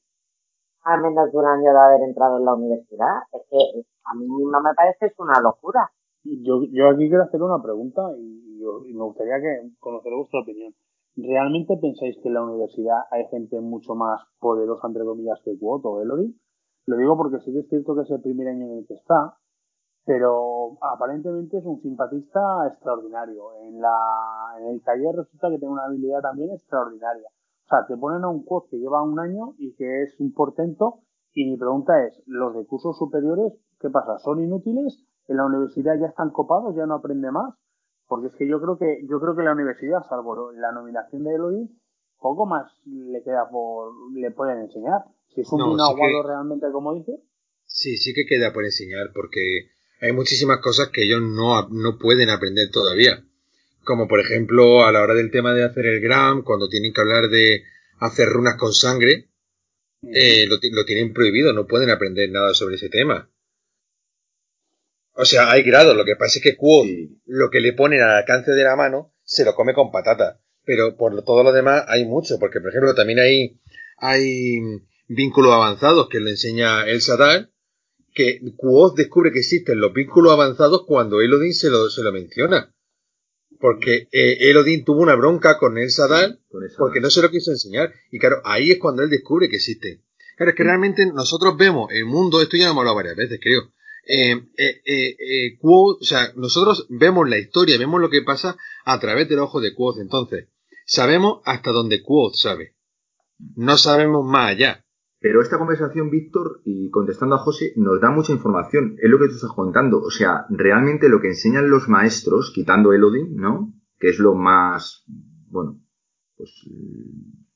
S4: a menos de un año de haber entrado en la universidad. Es que a mí misma me parece es una locura.
S5: Yo, aquí quiero hacer una pregunta y, me gustaría que conocer vuestra opinión. ¿Realmente pensáis que en la universidad hay gente mucho más poderosa, entre comillas, que Quoto o Elori? Lo digo porque sí que es cierto que es el primer año en el que está, pero aparentemente es un simpatista extraordinario. En, la, en el taller resulta que tiene una habilidad también extraordinaria. O sea, te ponen a un coach que lleva un año y que es un portento. Y mi pregunta es, ¿los de cursos superiores qué pasa? ¿Son inútiles? ¿En la universidad ya están copados? ¿Ya no aprende más? Porque es que yo creo que, yo creo que la universidad, salvo la nominación de Eloy, poco más le queda por, le pueden enseñar. Si es un no, realmente como dice.
S3: Sí, sí que queda por enseñar, porque hay muchísimas cosas que ellos no, no pueden aprender todavía. Como por ejemplo a la hora del tema de hacer el gram, cuando tienen que hablar de hacer runas con sangre, eh, lo, tienen prohibido, no pueden aprender nada sobre ese tema. O sea, hay grados, lo que pasa es que Quo, lo que le ponen al alcance de la mano, se lo come con patata. Pero por todo lo demás hay mucho, porque por ejemplo también hay, hay vínculos avanzados que le enseña el Sadar, que Quoth descubre que existen los vínculos avanzados cuando Elodin se lo, se lo menciona. Porque eh, Elodin tuvo una bronca con el Sadal porque no se lo quiso enseñar. Y claro, ahí es cuando él descubre que existen. Claro, es que realmente nosotros vemos el mundo, esto ya lo hemos hablado varias veces, creo. Eh, eh, eh o sea, nosotros vemos la historia, vemos lo que pasa a través del ojo de Quoth. Entonces, sabemos hasta donde Quoth sabe. No sabemos más allá.
S2: Pero esta conversación, Víctor, y contestando a José, nos da mucha información. Es lo que tú estás contando. O sea, realmente lo que enseñan los maestros, quitando Elodin, ¿no? Que es lo más, bueno, pues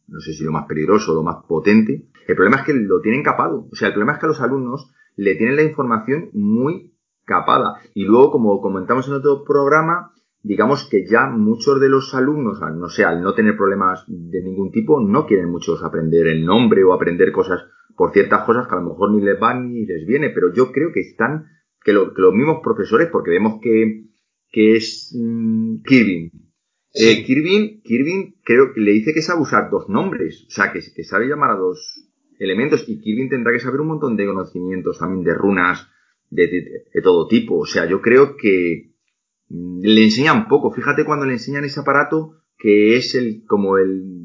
S2: no sé si lo más peligroso, lo más potente. El problema es que lo tienen capado. O sea, el problema es que a los alumnos le tienen la información muy capada. Y luego, como comentamos en otro programa, digamos que ya muchos de los alumnos, no sé, al no tener problemas de ningún tipo, no quieren muchos aprender el nombre o aprender cosas por ciertas cosas que a lo mejor ni les van ni les viene, pero yo creo que están, que, los mismos profesores, porque vemos que, que es mm, Kirvin. Eh, Kirvin, Kirvin creo que le dice que sabe usar dos nombres, o sea, que, que sabe llamar a dos elementos y Kirvin tendrá que saber un montón de conocimientos también de runas de, de todo tipo, o sea, yo creo que, le enseñan poco. Fíjate cuando le enseñan ese aparato que es el como el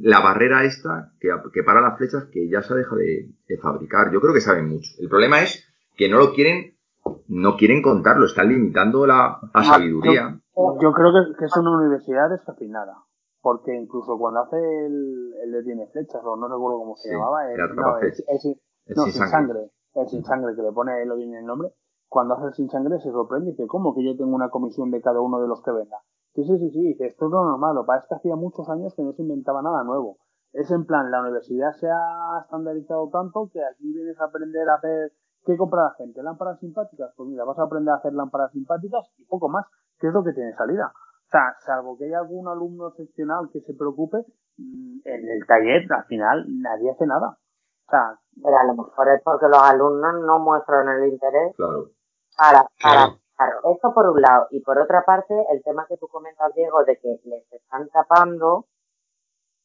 S2: la barrera esta que, que para las flechas que ya se deja de, fabricar. Yo creo que saben mucho. El problema es que no lo quieren no quieren contarlo, están limitando la, sabiduría.
S5: Yo, creo que, es una universidad desafinada. Porque incluso cuando hace el, el de tiene flechas, o no recuerdo cómo se llamaba, es, no, es, sin sangre. el sin sangre que le pone lo en el nombre, cuando hace el sin sangre se sorprende y dice, ¿cómo que yo tengo una comisión de cada uno de los que venga? Sí, sí, sí, sí, dice, esto es lo normal, lo que pasa es que hacía muchos años que no se inventaba nada nuevo. Es en plan, la universidad se ha estandarizado tanto que aquí vienes a aprender a hacer, ¿qué compra la gente? ¿Lámparas simpáticas? Pues mira, vas a aprender a hacer lámparas simpáticas y poco más, que es lo que tiene salida. O sea, salvo que haya algún alumno excepcional que se preocupe, mm, en el taller al final nadie hace nada. O sea,
S4: pero a lo mejor es porque los alumnos no muestran el interés
S2: Claro.
S4: Para, para
S3: Claro.
S4: Eso por un lado. Y por otra parte, el tema que tú comentas, Diego, de que les están tapando,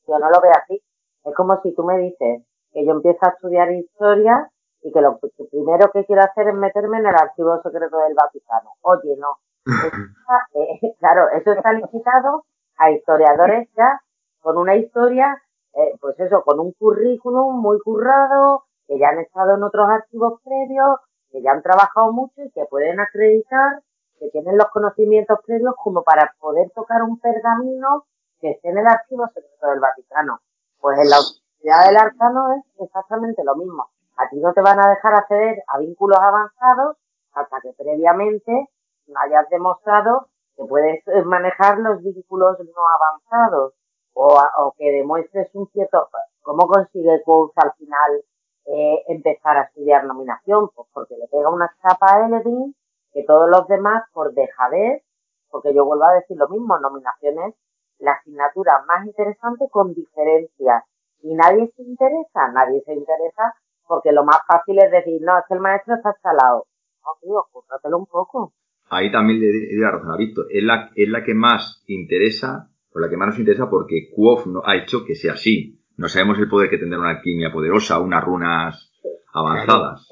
S4: yo no lo veo así. Es como si tú me dices que yo empiezo a estudiar historia y que lo que primero que quiero hacer es meterme en el archivo secreto del Vaticano. Oye, no. Eso está- eh, claro, eso está limitado a historiadores ya con una historia, eh, pues eso, con un currículum muy currado, que ya han estado en otros archivos previos, que ya han trabajado mucho y que pueden acreditar que tienen los conocimientos previos como para poder tocar un pergamino que esté en el archivo secreto del Vaticano. Pues en la Universidad del Arcano es exactamente lo mismo. A ti no te van a dejar acceder a vínculos avanzados hasta que previamente hayas demostrado que puedes eh, manejar los vínculos no avanzados o, o que demuestres un cierto... ¿Cómo consigue al final eh, empezar a estudiar nominación? Pues porque le pega una chapa a Eledin que todos los demás, por dejadez, porque yo vuelvo a decir lo mismo, nominaciones, la asignatura más interesante con diferencias. Y nadie se interesa, nadie se interesa porque lo más fácil es decir, no, es que el maestro está salado. No, tío, cúrratelo un poco.
S2: Ahí también le doy la razón a Víctor. Es la, es la que más interesa, o la que más nos interesa porque Quoth no ha hecho que sea así. No sabemos el poder que tendrá una alquimia poderosa, unas runas avanzadas.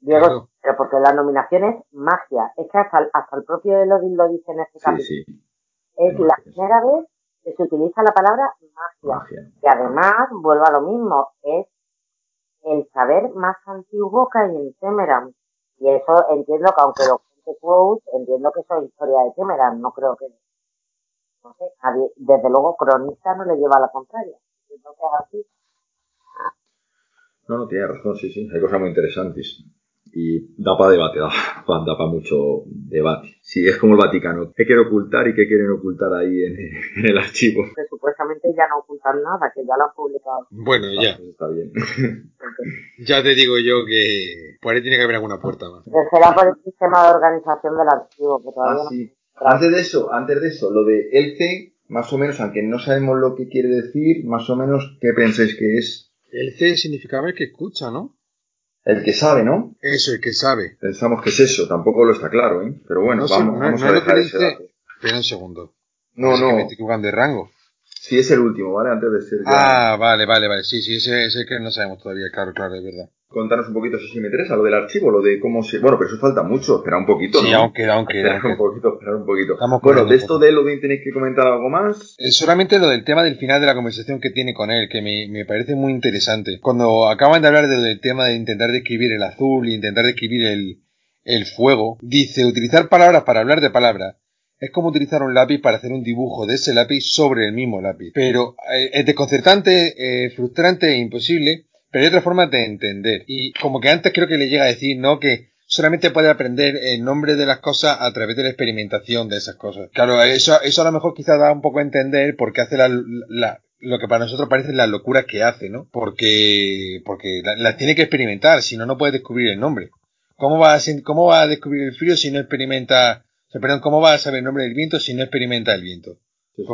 S4: Diego,
S3: Claro.
S4: pero porque la nominación es magia. Es que hasta, el- hasta el propio Elodin lo dice en este
S2: Sí,
S4: capítulo.
S2: sí,
S4: Es la primera vez que se utiliza la palabra magia.
S2: magia.
S4: Y además, vuelvo a lo mismo, es el saber más antiguo que hay en Temeran. Y eso entiendo que aunque lo cuente Quote, entiendo que eso es historia de Temeran, no creo que, no sé, nadie- desde luego cronista no le lleva a la contraria.
S2: No, no, tiene razón, sí, sí. Hay cosas muy interesantes. Y da para debate, da para mucho debate. Sí, es como el Vaticano. ¿Qué quiere ocultar y qué quieren ocultar ahí en, en el archivo?
S4: Que supuestamente ya no ocultan nada, que ya lo han publicado.
S3: Bueno, ya.
S2: Pues está bien.
S3: Ya te digo yo que por ahí tiene que haber alguna puerta más.
S4: Que será por el sistema de organización del archivo, que todavía
S2: Ah,
S4: no
S2: sí. Antes de eso, antes de eso, lo de Elce, más o menos, aunque no sabemos lo que quiere decir, más o menos, ¿qué pensáis que es?
S3: El C significaba el que escucha, ¿no?
S2: El que sabe, ¿no?
S3: Eso, el que sabe.
S2: Pensamos que es eso, tampoco lo está claro, ¿eh? Pero bueno,
S3: No
S2: vamos,
S3: no-
S2: vamos
S3: no
S2: a
S3: es que
S2: dejar ese dato.
S3: Espera un segundo.
S2: No,
S3: Es que
S2: no,
S3: me estoy de rango.
S2: sí es el último, ¿vale? Antes de ser ya...
S3: Ah, vale, vale, vale. Sí, sí, ese ese que no sabemos todavía. Claro, claro, es verdad.
S2: Contarnos un poquito, eso sí me interesa, lo del archivo, lo de cómo se... Bueno, pero eso falta mucho, espera un poquito,
S3: Sí,
S2: ¿no?
S3: aún queda, aún queda,
S2: Esperar un poquito, esperar un poquito.
S3: Estamos
S2: bueno, de esto de Elodin tenéis que comentar algo más.
S3: Eh, Solamente lo del tema del final de la conversación que tiene con él, que me, me parece muy interesante. Cuando acaban de hablar de- del tema de intentar describir el azul y intentar describir el, el fuego, dice utilizar palabras para hablar de palabras. Es como utilizar un lápiz para hacer un dibujo de ese lápiz sobre el mismo lápiz. Pero eh, es desconcertante, eh, frustrante e imposible, pero hay otra forma de entender. Y como que antes creo que le llega a decir, ¿no? Que solamente puede aprender el nombre de las cosas a través de la experimentación de esas cosas. Claro, eso, eso a lo mejor quizás da un poco a entender porque hace la, la- lo que para nosotros parece las locuras que hace, ¿no? Porque, porque la- las tiene que experimentar, si no, no puede descubrir el nombre. ¿Cómo va a, cómo va a descubrir el frío si no experimenta, o sea, perdón, cómo va a saber el nombre del viento si no experimenta el viento?
S2: Sí, sí.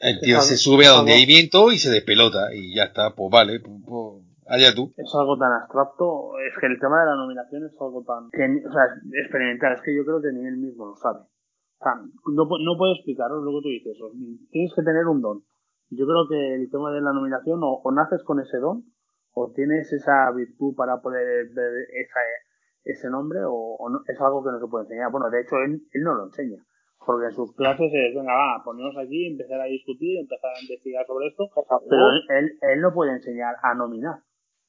S3: El tío se sube a donde hay viento y se despelota y ya está, pues vale, pues, pues, allá tú.
S5: es algo tan abstracto, es que el tema de la nominación es algo tan, que, o sea, experimental, es que yo creo que ni él mismo lo sabe. O sea, no, pu- no puedo explicaros lo que tú dices, tienes que tener un don. Yo creo que el tema de la nominación o, o naces con ese don, o tienes esa virtud para poder ver esa, ese nombre, o, o no- es algo que no se puede enseñar. Bueno, de hecho, él, él no lo enseña. Porque en sus clases es, venga, va, ponernos aquí, empezar a discutir, empezar a investigar sobre esto, pero él, él, él no puede enseñar a nominar.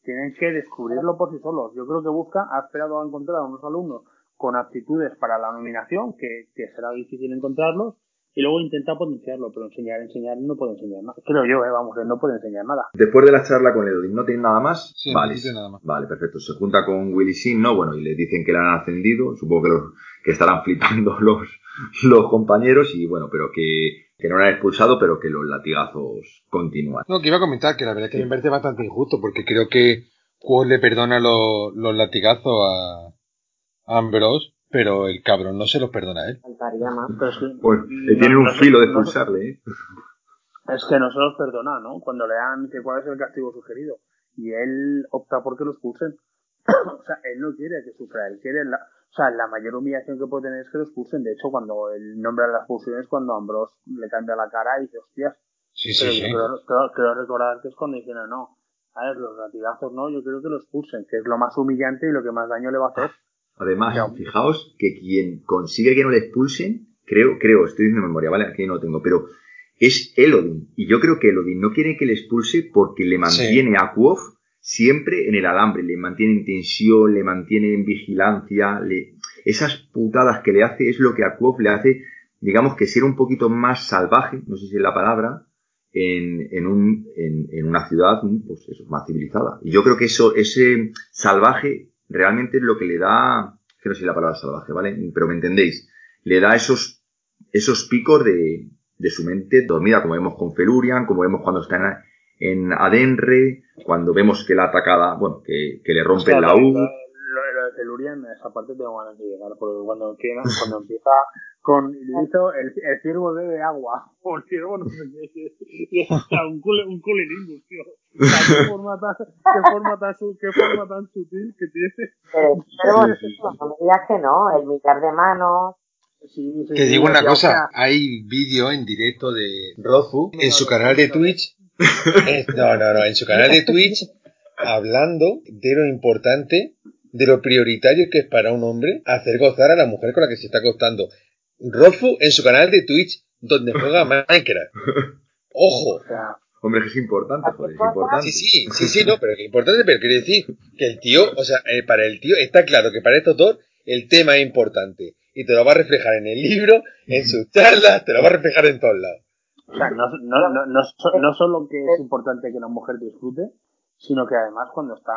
S5: Tienen que descubrirlo por sí solos. Yo creo que busca, ha esperado a encontrar a unos alumnos con aptitudes para la nominación, que, que será difícil encontrarlos, y luego intenta potenciarlo, pero enseñar, enseñar no puede enseñar nada. Creo yo, eh, vamos, él no puede enseñar nada.
S2: Después de la charla con Elodin, ¿no tiene nada más?
S3: Sí,
S2: vale,
S3: no tiene nada más.
S2: vale, perfecto. Se junta con Willy Sin, ¿no? Bueno, y le dicen que le han ascendido. Supongo que, los, que estarán flipando los, los compañeros y bueno, pero que, que no lo han expulsado, pero que los latigazos continúan.
S3: No, que iba a comentar que la verdad es que me parece bastante injusto, porque creo que Quo le perdona los, los latigazos a Ambrose, pero el cabrón no se los perdona a él.
S4: Faltaría más.
S5: Pero es que,
S2: Pues le
S5: no-
S2: tienen un
S5: no-
S2: filo de expulsarle, ¿eh?
S5: Es que no se los perdona, ¿no? Cuando le dan que cuál es el castigo sugerido. Y él opta por que lo expulsen. o sea, él no quiere que sufra, él quiere la, o sea, la mayor humillación que puede tener es que lo expulsen. De hecho, cuando él nombra la expulsión es cuando Ambrose le cambia la cara y dice, hostias.
S3: Sí,
S5: Pero
S3: sí,
S5: yo
S3: sí.
S5: creo, creo- creo recordar que es cuando dicen, no, a ver, los latigazos no, yo creo que lo expulsen, que es lo más humillante y lo que más daño le va a hacer.
S2: Además,
S5: Ya.
S2: fijaos que quien consigue que no le expulsen, creo, creo, estoy diciendo de memoria, ¿vale? Aquí no lo tengo, pero es Elodin. Y yo creo que Elodin no quiere que le expulse porque le mantiene a Quoth siempre en el alambre, le mantiene en tensión, le mantiene en vigilancia, le... esas putadas que le hace es lo que a Quoth le hace, digamos que ser un poquito más salvaje, no sé si es la palabra, en, en, un, en, en una ciudad pues eso, más civilizada. Y yo creo que eso, ese salvaje realmente es lo que le da, que no sé la palabra salvaje, ¿vale? Pero me entendéis, le da esos, esos picos de, de su mente dormida, como vemos con Felurian, como vemos cuando está en, en Adenre, cuando vemos que la atacada, bueno, que, que le rompen la
S5: Lo,
S2: U.
S5: lo- lo de Telurian, esa parte tengo ganas de llegar, porque cuando, empieza- cuando empieza con el, el ciervo bebe agua, o el ciervo no sé qué, y es o sea, un, cul, un culilingus, tío. O sea, qué forma tan, qué forma tan, qué forma tan sutil que tiene.
S4: Pero, pero bueno, no me digas que no, el mitad de manos.
S5: Sí, sí,
S3: Te
S5: sí,
S3: digo
S5: o
S3: una
S5: sea,
S3: cosa, hay vídeo en directo de Rozu en su canal de Twitch. No, no, no, en su canal de Twitch hablando de lo importante, de lo prioritario que es para un hombre hacer gozar a la mujer con la que se está acostando. Rozu en su canal de Twitch donde juega Minecraft. Ojo.
S2: Hombre, que es importante, joder, es importante.
S3: Sí, sí, sí, sí, no, pero que importante, pero quiere decir que el tío, o sea, eh, para el tío está claro que para estos dos el tema es importante y te lo va a reflejar en el libro, en sus charlas, te lo va a reflejar en todos lados.
S5: O sea, no, no, no, no, so- no solo que es importante que la mujer disfrute, sino que además cuando está,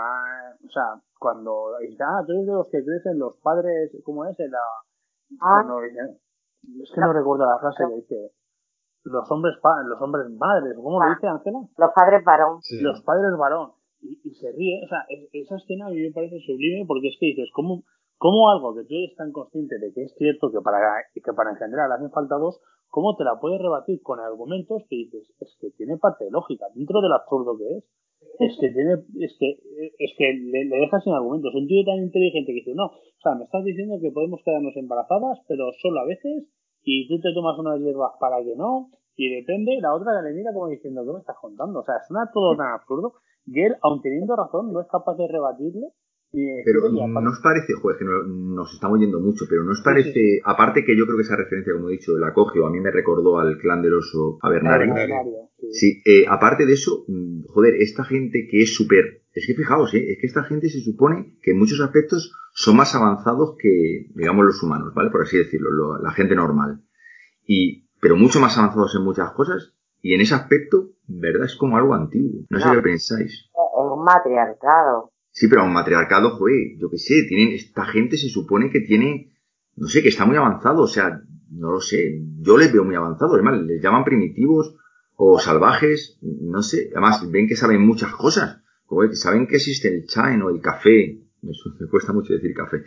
S5: o sea, cuando dice, ah, tú eres de los que crecen los padres, ¿cómo es? En la,
S4: Ah,
S5: es que no recuerdo la frase que dice, los hombres, pa- los hombres madres, ¿cómo le dice Ángela?
S4: los padres varón.
S5: Los padres varón. Y, y se ríe, o sea, es- esa escena a mí me parece sublime porque es que dices, ¿cómo, cómo algo que tú eres tan consciente de que es cierto que para, que para engendrar hacen falta dos, cómo te la puedes rebatir con argumentos que dices, es que tiene parte de lógica, dentro del absurdo que es? Es que tiene, es que, es que le, le dejas sin argumentos. Un tío tan inteligente que dice, no, o sea, me estás diciendo que podemos quedarnos embarazadas, pero solo a veces, y tú te tomas unas hierbas para que no, y depende, la otra le mira como diciendo, ¿qué me estás contando? O sea, suena todo tan absurdo, y él, aun teniendo razón, no es capaz de rebatirle.
S2: Pero
S5: y aparte-
S2: ¿no os parece, joder, que no- nos estamos yendo mucho, pero ¿no os parece, aparte que yo creo que esa referencia, como he dicho, la cogio, a mí me recordó al clan del oso Avernario.
S5: Mario, sí.
S2: Sí, eh, aparte de eso, mm, joder, esta gente que es súper... Es que fijaos, eh, es que esta gente se supone que en muchos aspectos son más avanzados que, digamos, los humanos, ¿vale? Por así decirlo, lo- la gente normal. Y, pero mucho más avanzados en muchas cosas. Y en ese aspecto, ¿verdad? Es como algo antiguo. No sé
S4: No.
S2: qué pensáis.
S4: Es un matriarcado.
S2: Sí, pero a un matriarcado, joder, yo qué sé, tienen, esta gente se supone que tiene, no sé, que está muy avanzado, o sea, no lo sé, yo les veo muy avanzados, además, les llaman primitivos o salvajes, no sé, además ven que saben muchas cosas, como que saben que existe el chain o el café, me cuesta mucho decir café,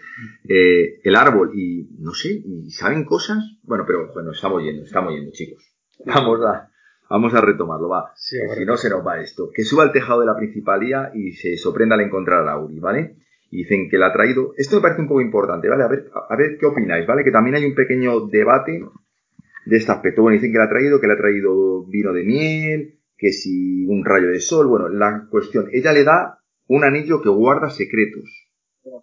S2: eh, el árbol, y no sé, y saben cosas, bueno, pero bueno, estamos yendo, estamos yendo, chicos, vamos a, vamos a retomarlo, va,
S3: Sí, a
S2: si no se nos va esto. Que suba al tejado de la principalía y se sorprenda al encontrar a Auri, ¿vale? Y dicen que la ha traído. Esto me parece un poco importante, ¿vale? A ver, a ver qué opináis, ¿vale? Que también hay un pequeño debate de este aspecto. Bueno, dicen que la ha traído, que le ha traído vino de miel, que si un rayo de sol. Bueno, la cuestión, ella le da un anillo que guarda secretos.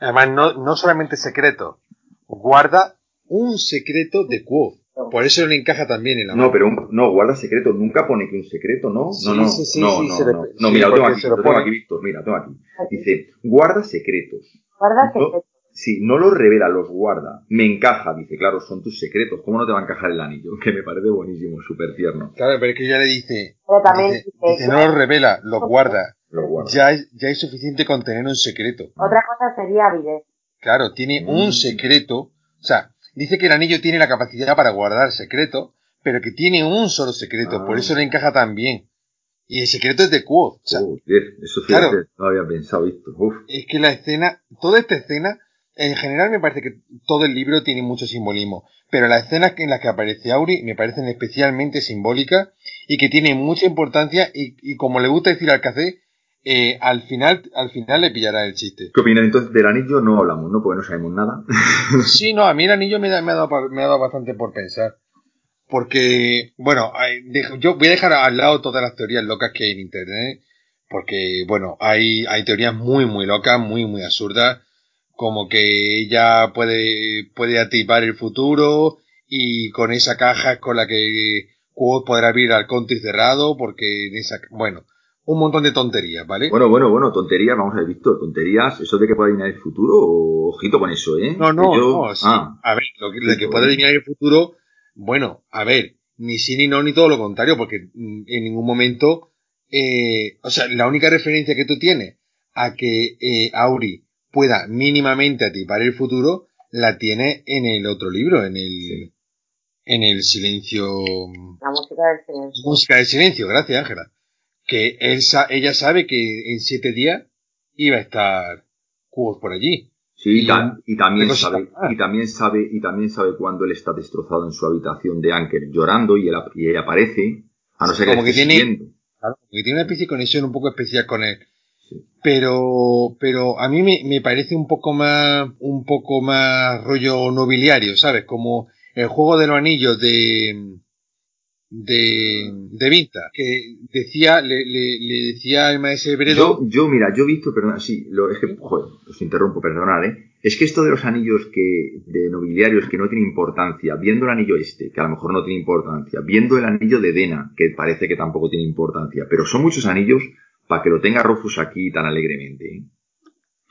S3: Además, no, no solamente secreto, guarda un secreto de Quo. Por eso le encaja también en la
S2: No, pero un- no, guarda secretos. Nunca pone que un secreto, ¿no?
S3: Sí,
S2: no, no,
S3: sí, sí,
S2: no,
S3: sí,
S2: no, no. No, mira, lo tengo aquí,
S3: se
S2: lo
S3: lo
S2: tengo
S3: pone.
S2: aquí, Víctor, mira, lo tengo aquí. Dice, guarda secretos.
S4: Guarda
S2: No,
S4: secretos.
S2: Sí, no los revela, los guarda. Me encaja, dice, claro, son tus secretos. ¿Cómo no te va a encajar el anillo? Que me parece buenísimo, súper tierno.
S3: Claro, pero es que ella le dice,
S4: Pero también
S3: dice,
S4: dice,
S3: dice, no los revela, los guarda.
S2: Los guarda.
S3: Ya es, ya es suficiente con tener un secreto.
S4: otra cosa sería avidez.
S3: Claro, tiene
S2: Mm.
S3: un secreto. O sea, dice que el anillo tiene la capacidad para guardar secretos, pero que tiene un solo secreto.
S2: Ah.
S3: Por eso le encaja tan bien. Y el secreto es de Quoth. O sea,
S2: Joder, eso
S3: Claro.
S2: fíjate, no había pensado, visto. Uf.
S3: es que la escena, toda esta escena, en general me parece que todo el libro tiene mucho simbolismo, pero las escenas en las que aparece Auri me parecen especialmente simbólicas y que tienen mucha importancia y, y como le gusta decir al café, eh, al final, al final le pillará el chiste.
S2: ¿Qué opinas entonces del anillo? No hablamos, ¿no? Porque no sabemos nada.
S3: Sí, no, a mí el anillo me, da- me, ha, dado, me ha dado bastante por pensar. Porque, bueno, yo voy a dejar al lado todas las teorías locas que hay en Internet. Porque, bueno, hay, hay teorías muy, muy locas, muy, muy absurdas. Como que ella puede, puede activar el futuro y con esa caja es con la que Quoth podrá abrir al country cerrado porque en esa, bueno, un montón de tonterías, ¿vale?
S2: Bueno, bueno, bueno, tonterías, vamos a ver, Víctor, tonterías, eso de que pueda adivinar el futuro, ojito con eso, ¿eh?
S3: No, no,
S2: Que yo-
S3: no, sí.
S2: Ah,
S3: A ver, lo que, lo
S2: Sí,
S3: que puede adivinar el futuro, bueno, a ver, ni sí ni no, ni todo lo contrario, porque mm, en ningún momento, eh, o sea, la única referencia que tú tienes a que eh, Auri pueda mínimamente atipar el futuro, la tiene en el otro libro, en el, en el silencio,
S4: La música del silencio.
S3: música del silencio, gracias Ángela, que él, sa- ella sabe que en siete días iba a estar Quoth por allí.
S2: sí, y,
S3: y
S2: ta- y también sabe, y también sabe, y también sabe cuando él está destrozado en su habitación de Anker llorando y, él, y ella aparece, a no ser que
S3: Como que
S2: esté
S3: tiene-. Claro, porque tiene una especie de conexión un poco especial con él.
S2: Sí.
S3: Pero, pero a mí me, me parece un poco más, un poco más rollo nobiliario, ¿sabes? Como el juego de los anillos de, de, de Vinta, que decía, le, le, le decía el maestro
S2: Yo,
S3: Bredo,
S2: yo, mira, yo he visto, perdón, sí, lo, es que, joder, os interrumpo, perdonad, ¿eh? Es que esto de los anillos que, de nobiliarios que no tiene importancia, viendo el anillo este, que a lo mejor no tiene importancia, viendo el anillo de Dena, que parece que tampoco tiene importancia, pero son muchos anillos para que lo tenga Rufus aquí tan alegremente, ¿eh?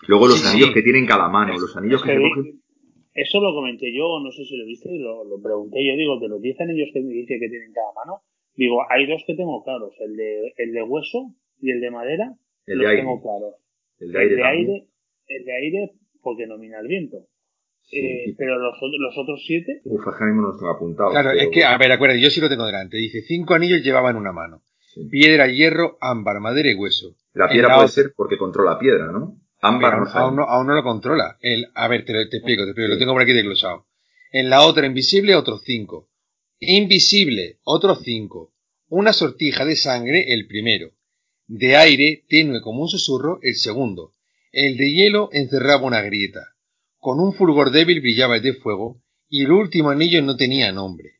S2: Luego los
S3: Sí,
S2: anillos
S3: sí.
S2: que tienen cada mano, los anillos
S5: es
S2: que se
S5: que
S2: cogen.
S5: Eso lo comenté yo, no sé si lo viste, lo, lo pregunté yo, digo, de los 10 anillos que me dice que tienen cada mano, digo, hay dos que tengo claros, el de, el de hueso y el de madera,
S2: El
S5: los
S2: de aire.
S5: tengo claros.
S2: El de aire.
S5: el de aire, el de aire porque domina el viento.
S2: Sí,
S5: Eh, pero los, otros- los otros siete,
S2: Uf, no los apuntados.
S3: claro,
S2: pero-
S3: es que, a ver, acuérdate, yo sí lo tengo delante, dice, cinco anillos llevaban una mano.
S2: sí.
S3: Piedra, hierro, ámbar, madera y hueso.
S2: La piedra
S3: la
S2: puede
S3: otra-
S2: ser porque controla piedra, ¿no? Ámbar
S3: aún, no, aún no lo controla. El, a ver, te, te explico, te explico, lo tengo por aquí desglosado. En la otra, invisible, otros cinco. Invisible, otros cinco. Una sortija de sangre, el primero. De aire, tenue como un susurro, el segundo. El de hielo encerraba una grieta. Con un fulgor débil brillaba el de fuego, y el último anillo no tenía nombre.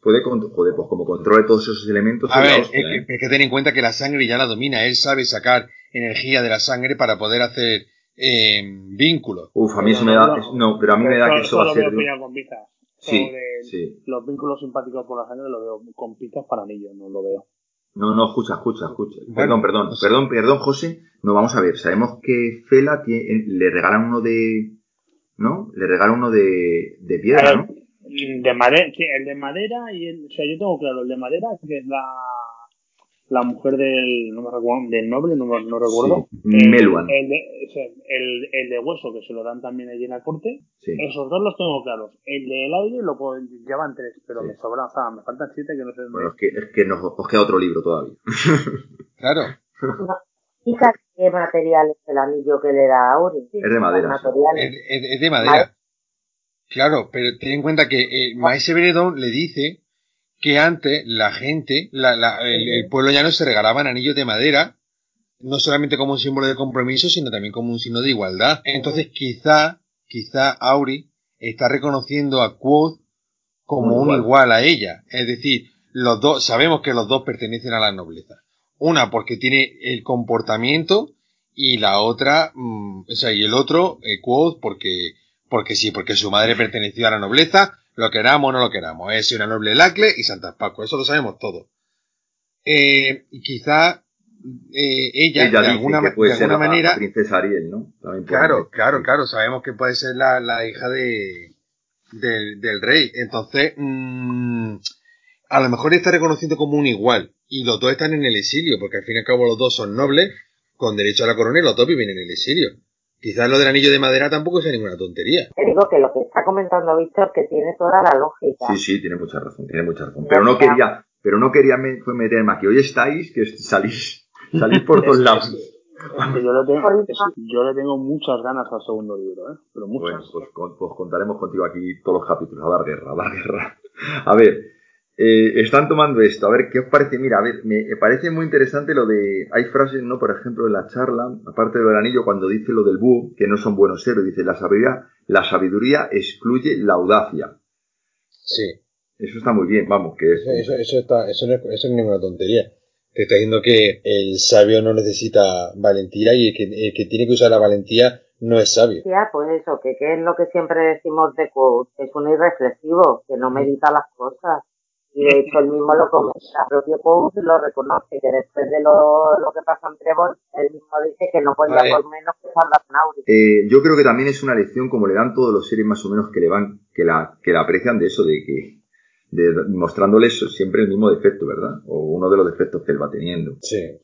S2: Puede, con- joder, pues como controle todos esos elementos.
S3: A ver,
S2: hostia,
S3: es
S2: ¿eh?
S3: que, es que ten en cuenta que la sangre ya la domina. Él sabe sacar energía de la sangre para poder hacer eh, vínculos.
S2: Uf, a mí eso me da.
S5: no,
S2: es- No, pero a mí me da que eso va a ser. Sí,
S5: Eso de
S2: sí.
S5: Los vínculos simpáticos por la sangre lo veo con para anillos, no lo veo.
S2: No, no, escucha, escucha, escucha.
S3: Bueno,
S2: perdón, perdón, perdón, perdón, José. No, vamos a ver. Sabemos que Fela tiene- le regalan uno de. ¿No? Le regala uno de, de piedra,
S5: ver,
S2: ¿no?
S5: De madera, sí, el de madera y el, o sea, yo tengo claro el de madera que es la la mujer del no me recuerdo del noble no, me- no recuerdo
S2: Sí,
S5: el,
S2: Meluan.
S5: el, de, el, el de hueso que se lo dan también allí en la corte
S2: Sí.
S5: esos dos los tengo claros el del aire lo puedo, llevan tres pero
S2: Sí.
S5: me sobran o sea me faltan siete que no sé
S2: Bueno, es que, es que nos, os queda otro libro todavía.
S3: Claro.
S4: Fija qué material es el anillo que le da a Auri.
S2: Es de madera,
S3: es de madera. Claro, pero ten en cuenta que eh, Maese Bredon le dice que antes la gente, la, la- el, el pueblo llano se regalaban anillos de madera, no solamente como un símbolo de compromiso, sino también como un signo de igualdad. Entonces quizá, quizá Auri está reconociendo a Quoth como
S2: Un igual
S3: a ella. Es decir, los dos, sabemos que los dos pertenecen a la nobleza. Una porque tiene el comportamiento y la otra, mm, o sea, y el otro, eh, Quoth, porque, porque sí, porque su madre perteneció a la nobleza, lo queramos o no lo queramos. Es una noble Lacle y Santa Pascua, eso lo sabemos todo. Eh, y quizá
S7: eh, ella, de alguna,
S2: que puede
S7: de
S2: ser la
S7: manera,
S2: princesa Ariel, ¿no?
S7: Claro,
S2: ser.
S7: claro, claro. Sabemos que puede ser la, la hija de, del, del rey. Entonces, mm, a lo mejor está reconociendo como un igual. Y los dos están en el exilio, porque al fin y al cabo los dos son nobles, con derecho a la corona y los dos viven en el exilio. Quizás lo del anillo de madera tampoco sea ninguna tontería.
S4: Te digo que lo que está comentando Víctor que tiene toda la lógica.
S2: Sí, sí, tiene mucha razón, tiene mucha razón. Pero no quería, pero no quería me- fue meterme aquí. Hoy estáis, que salís, salís por todos lados.
S5: Que yo le, tengo, yo le tengo muchas ganas al segundo libro, ¿eh? Pero muchas.
S2: Bueno, pues, con- pues contaremos contigo aquí todos los capítulos, a dar guerra, a dar guerra. A ver, eh, están tomando esto, a ver, ¿qué os parece? Mira, a ver, me, parece muy interesante lo de, hay frases, ¿no? Por ejemplo, en la charla, aparte de lo del anillo, cuando dice lo del búho, que no son buenos héroes, dice, la sabiduría, la sabiduría excluye la audacia.
S3: Sí.
S2: Eso está muy bien, vamos, que es...
S3: Eso, eso, eso está, eso, no es, eso no es ninguna tontería. Te está diciendo que el sabio no necesita valentía y el que, el que tiene que usar la valentía no es sabio.
S4: Ya, pues eso, que qué es lo que siempre decimos de Quote, que es un irreflexivo, que no medita las cosas. Y de hecho él mismo lo comenta, el propio Quote lo reconoce, que después de lo, lo que pasa en Trevor, él mismo dice que no podía
S3: Vale.
S4: por menos que salvar Nauri.
S2: Eh, yo creo que también es una lección como le dan todos los seres más o menos que le van, que la, que la aprecian de eso, de que, de, mostrándoles siempre el mismo defecto, ¿verdad? O uno de los defectos que él va teniendo.
S3: Sí.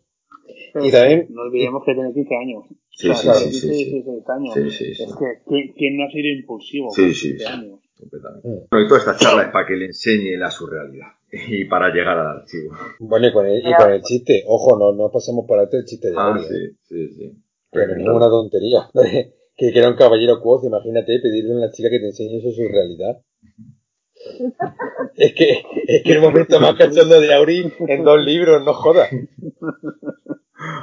S5: Pero
S3: Y también-
S5: No olvidemos que tiene 15 años.
S2: Sí,
S5: O
S2: sí,
S5: sea,
S2: sí,
S5: 15,
S2: sí, sí.
S5: 16 años.
S2: Sí, sí, sí.
S5: Es que, ¿quién, quién no ha sido impulsivo?
S2: Sí,
S5: con
S2: sí,
S5: 15
S2: sí.
S5: años?
S2: Completamente.
S3: Mm.
S2: Bueno, y toda esta charla es para que le enseñe la surrealidad y para llegar al archivo.
S3: Bueno, y con el, y con el chiste, ojo, no, no pasemos por alto el chiste de
S2: Ah,
S3: Auri, ¿eh?
S2: sí, sí, sí.
S3: Que no es ninguna tontería. que, que era un caballero quoz, imagínate pedirle a una chica que te enseñe eso su realidad. es que es que el momento más cachondo de Auri en dos libros, no jodas.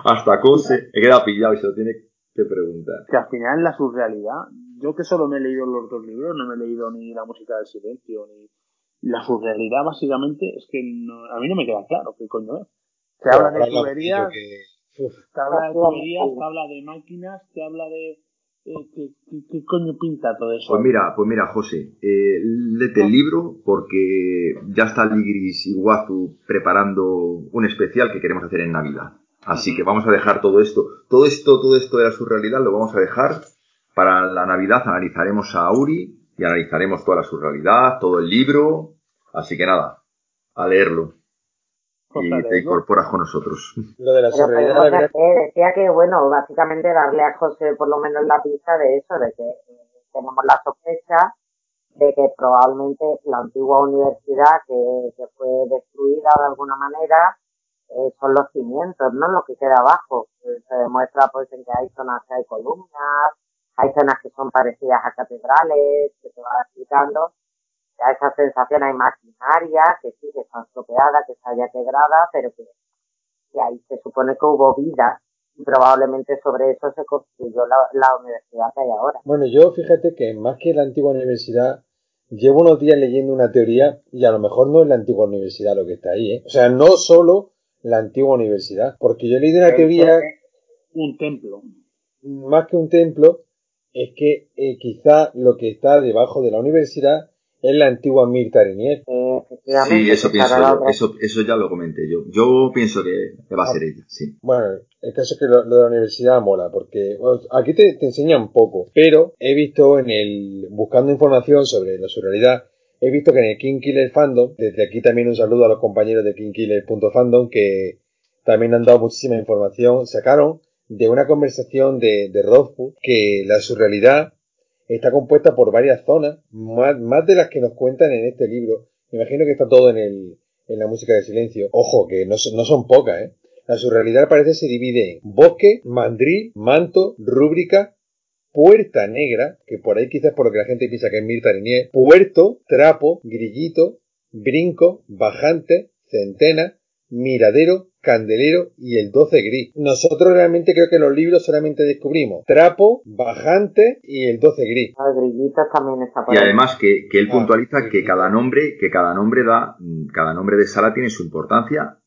S2: Hasta Cose, he quedado pillado y se lo tiene que preguntar.
S5: Que al final la surrealidad, yo que solo me he leído los dos libros, no me he leído ni La música del silencio, ni la surrealidad básicamente, es que no- a mí no me queda claro qué coño es. Se habla de tuberías,
S3: que-
S5: te habla de tuberías, te habla de máquinas, te habla de... eh, ¿qué, qué- qué coño pinta todo eso?
S2: Pues mira, pues mira, José, eh, léete el libro porque ya está Ligris y Wazu preparando un especial que queremos hacer en Navidad. Así que vamos a dejar todo esto, todo esto, todo esto de la surrealidad lo vamos a dejar para la Navidad. Analizaremos a Auri y analizaremos toda la surrealidad, todo el libro. Así que nada, a leerlo
S5: Cosa
S2: y te incorporas con nosotros.
S3: Lo de la surrealidad,
S4: decía que, bueno, básicamente darle a José por lo menos la pista de eso, de que eh, tenemos la sospecha de que probablemente la antigua universidad que, que fue destruida de alguna manera eh, son los cimientos, ¿no? Lo que queda abajo. Se demuestra pues en que hay zonas que hay columnas, hay zonas que son parecidas a catedrales, que se va explicando. Da esa sensación, hay maquinaria que sí, que está estropeada, que está ya quebrada, pero que y ahí se supone que hubo vida y probablemente sobre eso se construyó la, la universidad que hay ahora.
S3: Bueno, yo fíjate que más que la antigua universidad, llevo unos días leyendo una teoría y a lo mejor no es la antigua universidad lo que está ahí, ¿eh? O sea, no solo la antigua universidad, porque yo he leído una teoría,
S5: Un templo.
S3: más que un templo, es que eh, quizá lo que está debajo de la universidad es la antigua Mirta Arinier.
S4: Eh,
S2: Sí, eso pienso yo, eso, eso ya lo comenté yo. Yo pienso que va a ser ella, sí.
S3: Bueno, el caso es que lo, lo de la universidad mola, porque bueno, aquí te, te enseñan poco, pero he visto en el, buscando información sobre la surrealidad, he visto que en el King Killer Fandom, desde aquí también un saludo a los compañeros de KingKiller.fandom que también han dado muchísima información, sacaron de una conversación de, de Rothfuss que la surrealidad está compuesta por varias zonas, más, más de las que nos cuentan en este libro. Imagino que está todo en el, en la música de silencio. Ojo, que no, no son pocas, ¿eh? La surrealidad parece se divide en bosque, mandril, manto, rúbrica, puerta negra, que por ahí quizás por lo que la gente piensa que es Mirta Linier, puerto, trapo, grillito, brinco, bajante, centena, miradero, candelero y el 12 gris. Nosotros realmente creo que en los libros solamente descubrimos trapo, bajante y el 12 gris.
S4: Los grillitos también está por
S2: Y
S4: ahí.
S2: además que, que él
S3: Ah,
S2: puntualiza
S3: sí,
S2: que
S3: sí.
S2: cada nombre, que cada nombre da, mm, cada nombre de sala tiene su importancia,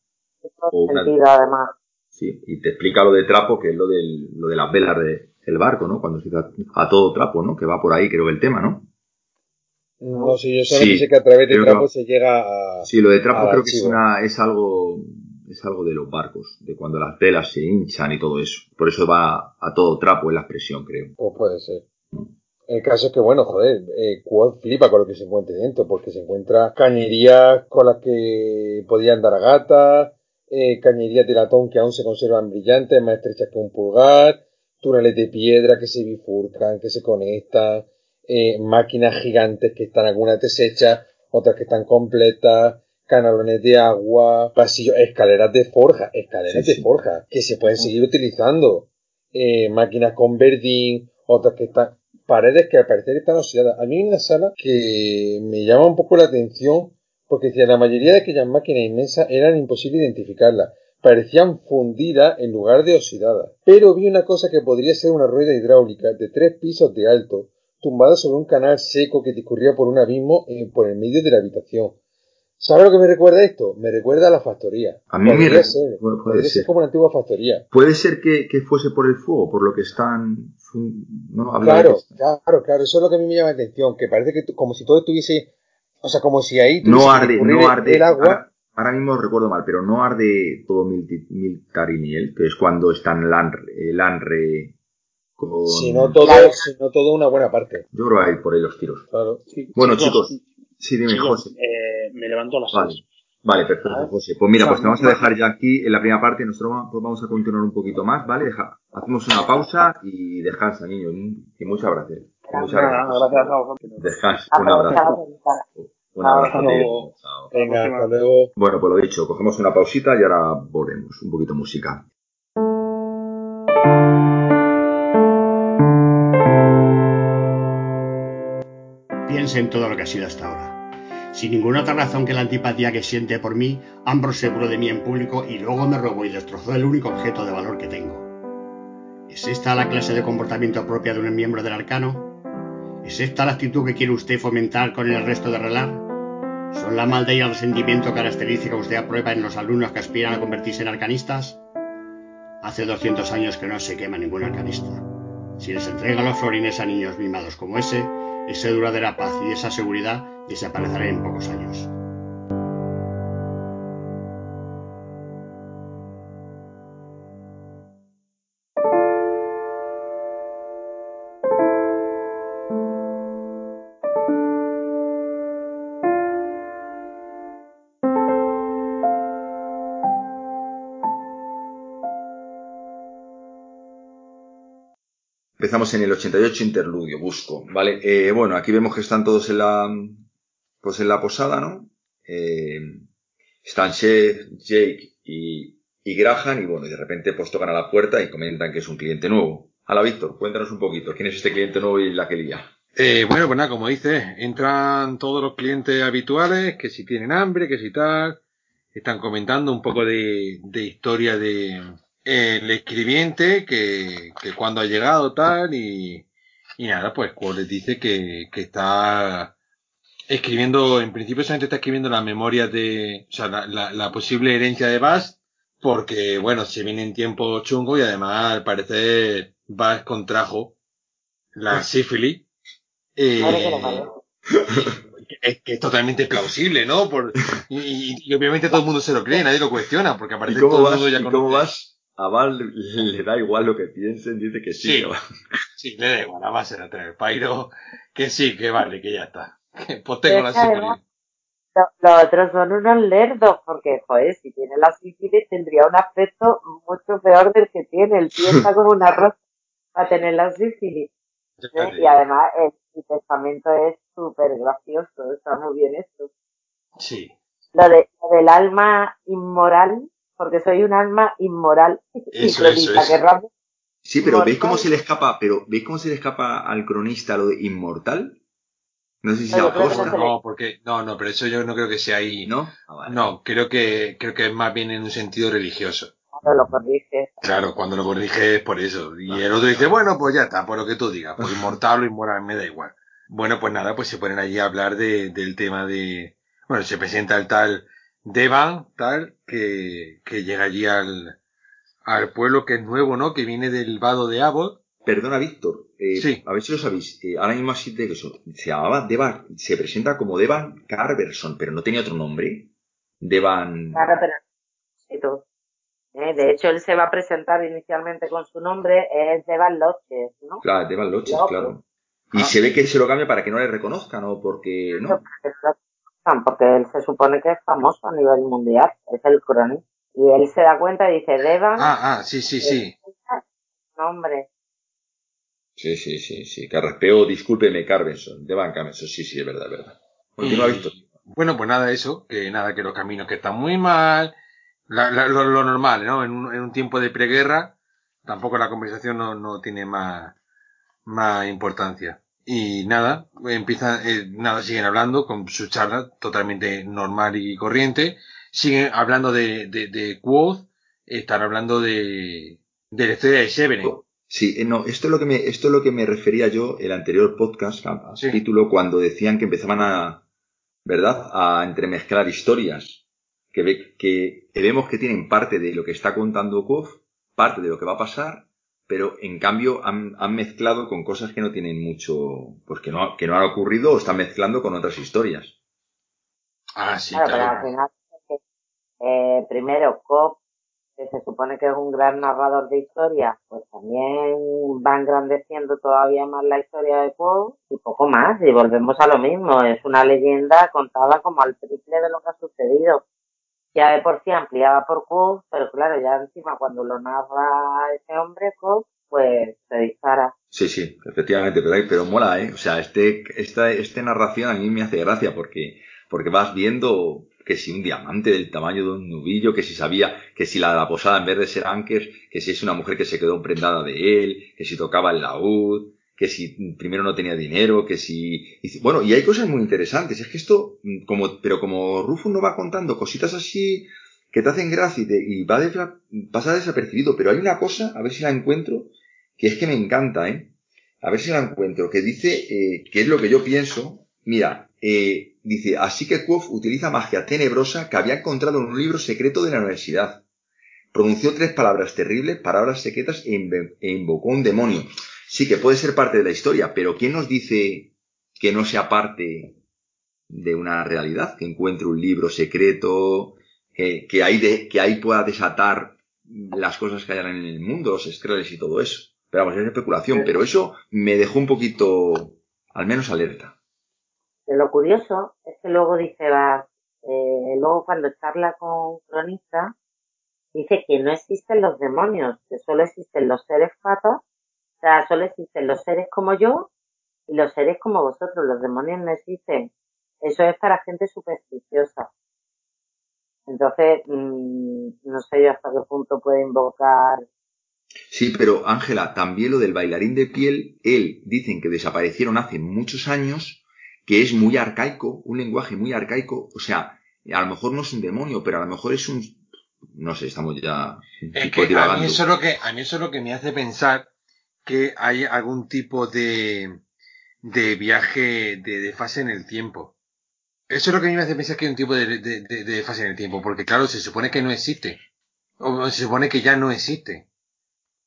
S2: o una-
S4: sentido, además.
S2: sí, y te explica lo de trapo, que es lo del, lo de las velas de- del barco, ¿no? Cuando se dice a, todo trapo, ¿no? Que va por ahí, creo que el tema, ¿no?
S3: No sé, yo solamente
S2: Sí,
S3: sé que a través de
S2: que
S3: trapo se llega a...
S2: Sí, lo de trapo creo que es una, es algo, es algo de los barcos, de cuando las velas se hinchan y todo eso. Por eso va a todo trapo en la expresión, creo.
S6: Pues puede ser. El caso es que, bueno, joder, eh, Quad flipa con lo que se encuentre dentro, porque se encuentra cañerías con las que podían dar a gata, eh, cañerías de latón que aún se conservan brillantes, más estrechas que un pulgar, túneles de piedra que se bifurcan, que se conectan, eh, máquinas gigantes que están algunas deshechas, otras que están completas, canalones de agua, pasillos, escaleras de forja, escaleras
S2: Sí,
S6: de
S2: sí.
S6: forja, que se pueden seguir utilizando, eh, máquinas con verdín, otras que están, paredes que al parecer están oxidadas. A mí hay una sala que me llama un poco la atención, porque decía, la mayoría de aquellas máquinas inmensas eran imposible identificarlas. Parecían fundidas en lugar de oxidadas. Pero vi una cosa que podría ser una rueda hidráulica de tres pisos de alto, tumbada sobre un canal seco que discurría por un abismo eh, por el medio de la habitación. ¿Sabes lo que me recuerda esto? Me recuerda a la factoría.
S2: A mí me
S6: Podría ser,
S2: puede-
S6: ser
S2: ser.
S6: como una antigua factoría.
S2: Puede ser que, que fuese por el fuego, por lo que están... ¿no?
S6: Claro, claro, claro, eso es lo que a mí me llama la atención, que parece que como si todo estuviese, o sea, como si ahí
S2: no arde, no arde.
S6: el agua,
S2: Ahora, ahora mismo recuerdo mal, pero no arde todo Miltariniel, que es cuando están el Anre, el Anre con...
S6: sino todo, sino todo una buena parte.
S2: Yo creo que hay por ahí los tiros.
S6: Claro.
S5: Sí,
S2: Bueno, chicos, sí, dime,
S5: chicos,
S2: José.
S5: eh, me levanto a las
S2: Vale.
S5: seis.
S2: Vale, perfecto, José. Pues mira, pues te vamos a dejar ya aquí en la primera parte. Nosotros pues vamos a continuar un poquito más, ¿vale? Deja- hacemos una pausa y descansa, niños. Y muchas gracias. Muchas gracias.
S5: gracias a vosotros.
S2: Descansa. Un abrazo. Un abrazo.
S5: Hasta luego.
S2: Chao.
S6: Venga,
S5: próxima.
S6: hasta luego.
S2: Bueno, pues lo dicho, cogemos una pausita y ahora volvemos. Un poquito de
S1: en todo lo que ha sido hasta ahora. Sin ninguna otra razón que la antipatía que siente por mí, Ambrose se burló de mí en público y luego me robó y destrozó el único objeto de valor que tengo. ¿Es esta la clase de comportamiento propia de un miembro del arcano? ¿Es esta la actitud que quiere usted fomentar con el resto de relar? ¿Son la maldad y el resentimiento característica que usted aprueba en los alumnos que aspiran a convertirse en arcanistas? Hace 200 años que no se quema ningún arcanista. Si les entrega los florines a niños mimados como ese, esa duradera paz y esa seguridad desaparecerán en pocos años.
S2: Empezamos en el 88 interludio, busco, ¿vale? Eh, bueno, aquí vemos que están todos en la, pues en la posada, ¿no? Eh, están Chef, Jake y, y Graham y bueno, de repente pues tocan a la puerta y comentan que es un cliente nuevo. Hala, Víctor, cuéntanos un poquito, ¿quién es este cliente nuevo y la que lía?
S3: Eh, bueno, pues nada, como dices, entran todos los clientes habituales, que si tienen hambre, que si tal, están comentando un poco de, historia de el escribiente, que, que cuando ha llegado tal, y, y nada, pues dice que, que está escribiendo, en principio solamente está escribiendo las memorias de, o sea, la, la, la posible herencia de Bast, porque bueno, se viene en tiempo chungo y además al parecer Bast contrajo la sífilis. Eh, es que es totalmente plausible, ¿no? Por, y, y- obviamente todo el mundo se lo cree, nadie lo cuestiona, porque
S2: ¿Y
S3: aparece todo el mundo ya
S2: ¿Y
S3: conoce.
S2: cómo vas? A Val le, da igual lo que piensen, dice que sí.
S3: Sí.
S2: que va.
S3: Sí, le da igual, a base de tener Pairo, que sí, que vale, que ya está. Pues
S4: Pero
S3: tengo
S4: es
S3: la
S4: que además- Los otros son unos lerdos, porque, joder, si tiene la sífilis tendría un aspecto mucho peor del que tiene. El tío está como un arroz para tener la sífilis. ¿eh? Y además el, el testamento es súper gracioso, está muy bien hecho.
S3: Sí.
S4: Lo, de, lo del alma inmoral, porque soy un alma inmoral. y
S3: Eso,
S4: cronista,
S3: eso, eso.
S2: Sí, pero ¿veis cómo se le escapa? Pero ¿veis cómo se le escapa al cronista lo de inmortal? No sé si se
S4: No, yo
S2: llama
S4: creo que no
S3: porque, no, no, pero eso yo no creo que sea ahí.
S2: ¿no? Ah, vale.
S3: No, creo que, creo que es más bien en un sentido religioso.
S4: Claro, lo corrige.
S3: Claro, cuando lo corrige es por eso. Y el otro dice, bueno, pues ya está, por lo que tú digas, por inmortal o inmoral, me da igual. Bueno, pues nada, pues se ponen allí a hablar de, del tema de, bueno, se presenta el tal Devan, tal, que, que llega allí al, al pueblo que es nuevo, ¿no? Que viene del vado de Abbott.
S2: Perdona, Víctor. eh,
S3: Sí.
S2: A ver si lo sabéis. eh, ahora mismo así de eso. Se llamaba Devan. Se presenta como Devan Carverson, pero no tenía otro nombre. Devan.
S4: Claro, pero. ¿eh? De hecho, él se va a presentar inicialmente con su nombre, es Devan Loches, ¿no?
S2: Claro, Devan Loches, claro. Y se ve que se lo cambia para que no le reconozcan, ¿o? Porque, ¿no?
S4: Porque él se supone que es famoso a nivel mundial, es el cronista. Y él se da cuenta y dice, Devan.
S3: Ah, ah, sí, sí, sí.
S4: Nombre.
S2: Sí, sí, sí, sí. Carraspeo, discúlpeme, Carvenson. Devan Carvenson, sí, sí, es verdad, es verdad. Porque no ha visto.
S3: Bueno, pues nada, eso, que nada, que los caminos que están muy mal, lo, normal, ¿no? En un, tiempo de preguerra, tampoco la conversación no, no tiene más, más importancia. Y nada, empiezan, eh, nada, siguen hablando con su charla totalmente normal y corriente. Siguen hablando de, de, de Quoth, están hablando de, de la historia de Severen.
S2: Sí, eh, no, esto es lo que me, esto es lo que me refería yo el anterior podcast, al título, cuando decían que empezaban a, ¿verdad? A entremezclar historias. Que, ve, que, vemos que tienen parte de lo que está contando Kof, parte de lo que va a pasar, pero en cambio han, han, mezclado con cosas que no tienen mucho, pues que no, que no han ocurrido o están mezclando con otras historias.
S3: Ah, sí, claro.
S4: Pero al final, eh, primero, Kof, que se supone que es un gran narrador de historias, pues también va engrandeciendo todavía más la historia de Kof y poco más, y volvemos a lo mismo, es una leyenda contada como al triple de lo que ha sucedido ya de por sí ampliaba por Cook, pero claro, ya encima cuando lo narra ese hombre, Cook, pues se dispara.
S2: Sí, sí, efectivamente, pero, pero mola, ¿eh? O sea, este, esta, este narración a mí me hace gracia porque, porque vas viendo que si un diamante del tamaño de un nubillo, que si sabía, que si la, la posada en vez de ser Anker, que si es una mujer que se quedó prendada de él, que si tocaba el laúd, que si primero no tenía dinero, que si, bueno, y hay cosas muy interesantes, es que esto, mm, como, pero como Rufus no va contando cositas así que te hacen gracia y, y va a pasa desapercibido, pero hay una cosa, a ver si la encuentro, que es que me encanta, ¿eh? A ver si la encuentro, que dice, eh, que es lo que yo pienso, mira, eh, dice, así que Quoth utiliza magia tenebrosa que había encontrado en un libro secreto de la universidad. Pronunció tres palabras terribles, palabras secretas e, e invocó un demonio. Sí, que puede ser parte de la historia, pero ¿quién nos dice que no sea parte de una realidad? Que encuentre un libro secreto, que, ahí, de, que ahí pueda desatar las cosas que hayan en el mundo, los estrellas y todo eso. Pero vamos, es especulación, pero eso me dejó un poquito, al menos alerta.
S4: Lo curioso es que luego dice, va, eh, luego cuando charla con Cronista, dice que no existen los demonios, que solo existen los seres fatos o sea, solo existen los seres como yo y los seres como vosotros. Los demonios no existen. Eso es para gente supersticiosa. Entonces, mmm, no sé yo hasta qué punto puede invocar.
S2: Sí, pero Ángela, también lo del bailarín de piel, él dicen que desaparecieron hace muchos años, que es muy arcaico, un lenguaje muy arcaico, o sea, a lo mejor no es un demonio, pero a lo mejor es un, no sé, estamos ya.
S3: Es que a mí eso es lo que a mí eso es lo que me hace pensar que hay algún tipo de, de viaje de, fase en el tiempo. Eso es lo que a mí me hace pensar que hay un tipo de, de, fase en el tiempo, porque claro, se supone que no existe. O se supone que ya no existe.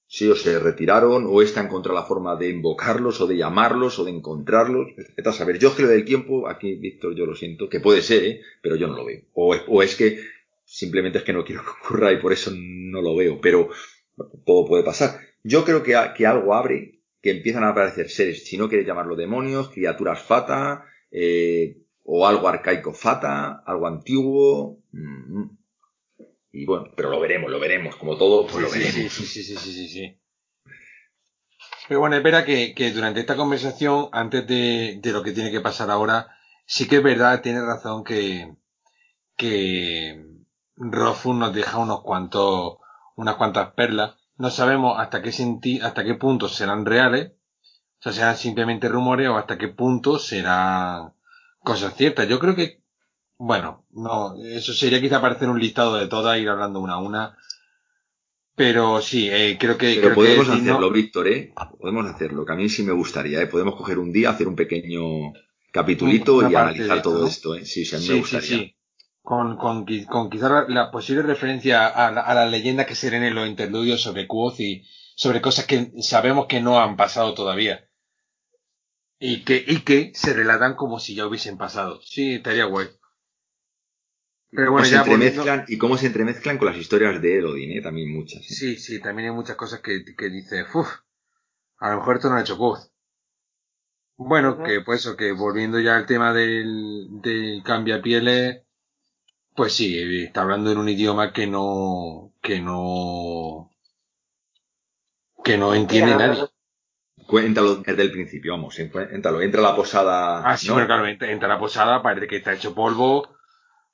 S2: Sí, o se retiraron, o esta encontró la forma de invocarlos, o de llamarlos, o de encontrarlos. a saber, yo creo del tiempo, aquí, Víctor, yo lo siento, que puede ser, ¿eh? pero yo no lo veo. O, o es que simplemente es que no quiero que ocurra y por eso no lo veo, pero todo puede pasar. Yo creo que, que algo abre, que empiezan a aparecer seres, si no quieres llamarlo demonios, criaturas fata, eh, o algo arcaico fata, algo antiguo. Mm, mm. y bueno, pero lo veremos, lo veremos, como todo, pues lo veremos.
S3: Sí, sí, sí, sí, sí, sí. Pero bueno, espera que, que durante esta conversación, antes de, de, lo que tiene que pasar ahora, sí que es verdad, tiene razón que, que Rofun nos deja unos cuantos, unas cuantas perlas no sabemos hasta qué senti hasta qué punto serán reales, o sea, serán simplemente rumores o hasta qué punto serán cosas ciertas. Yo creo que, bueno, no, eso sería quizá aparecer un listado de todas, ir hablando una a una. Pero sí, eh, creo que.
S2: Pero podemos hacerlo, Víctor, ¿eh? Podemos hacerlo, que a mí sí me gustaría, ¿eh? Podemos coger un día, hacer un pequeño capitulito y analizar todo esto, ¿eh? Sí, sí, a mí me gustaría. Sí, sí
S3: con, con, con quizá la, posible referencia a la, a la, leyenda que se leen en los interludios sobre Quoth y sobre cosas que sabemos que no han pasado todavía. Y que, y que se relatan como si ya hubiesen pasado. Sí, estaría guay. Pero bueno,
S2: se
S3: ya
S2: entremezclan, y cómo se entremezclan con las historias de Elodin, ¿eh? también muchas. ¿eh?
S3: Sí, sí, también hay muchas cosas que, que dice, uff, a lo mejor esto no ha hecho voz. Bueno, que pues eso, que volviendo ya al tema del, del cambia pieles, pues sí, está hablando en un idioma que no, que no, que no entiende
S4: Mira,
S3: nadie.
S2: Cuéntalo desde el principio, vamos, cuéntalo. Entra a la posada.
S3: Ah, sí,
S2: ¿no?
S3: pero claro, entra, la posada, parece que está hecho polvo,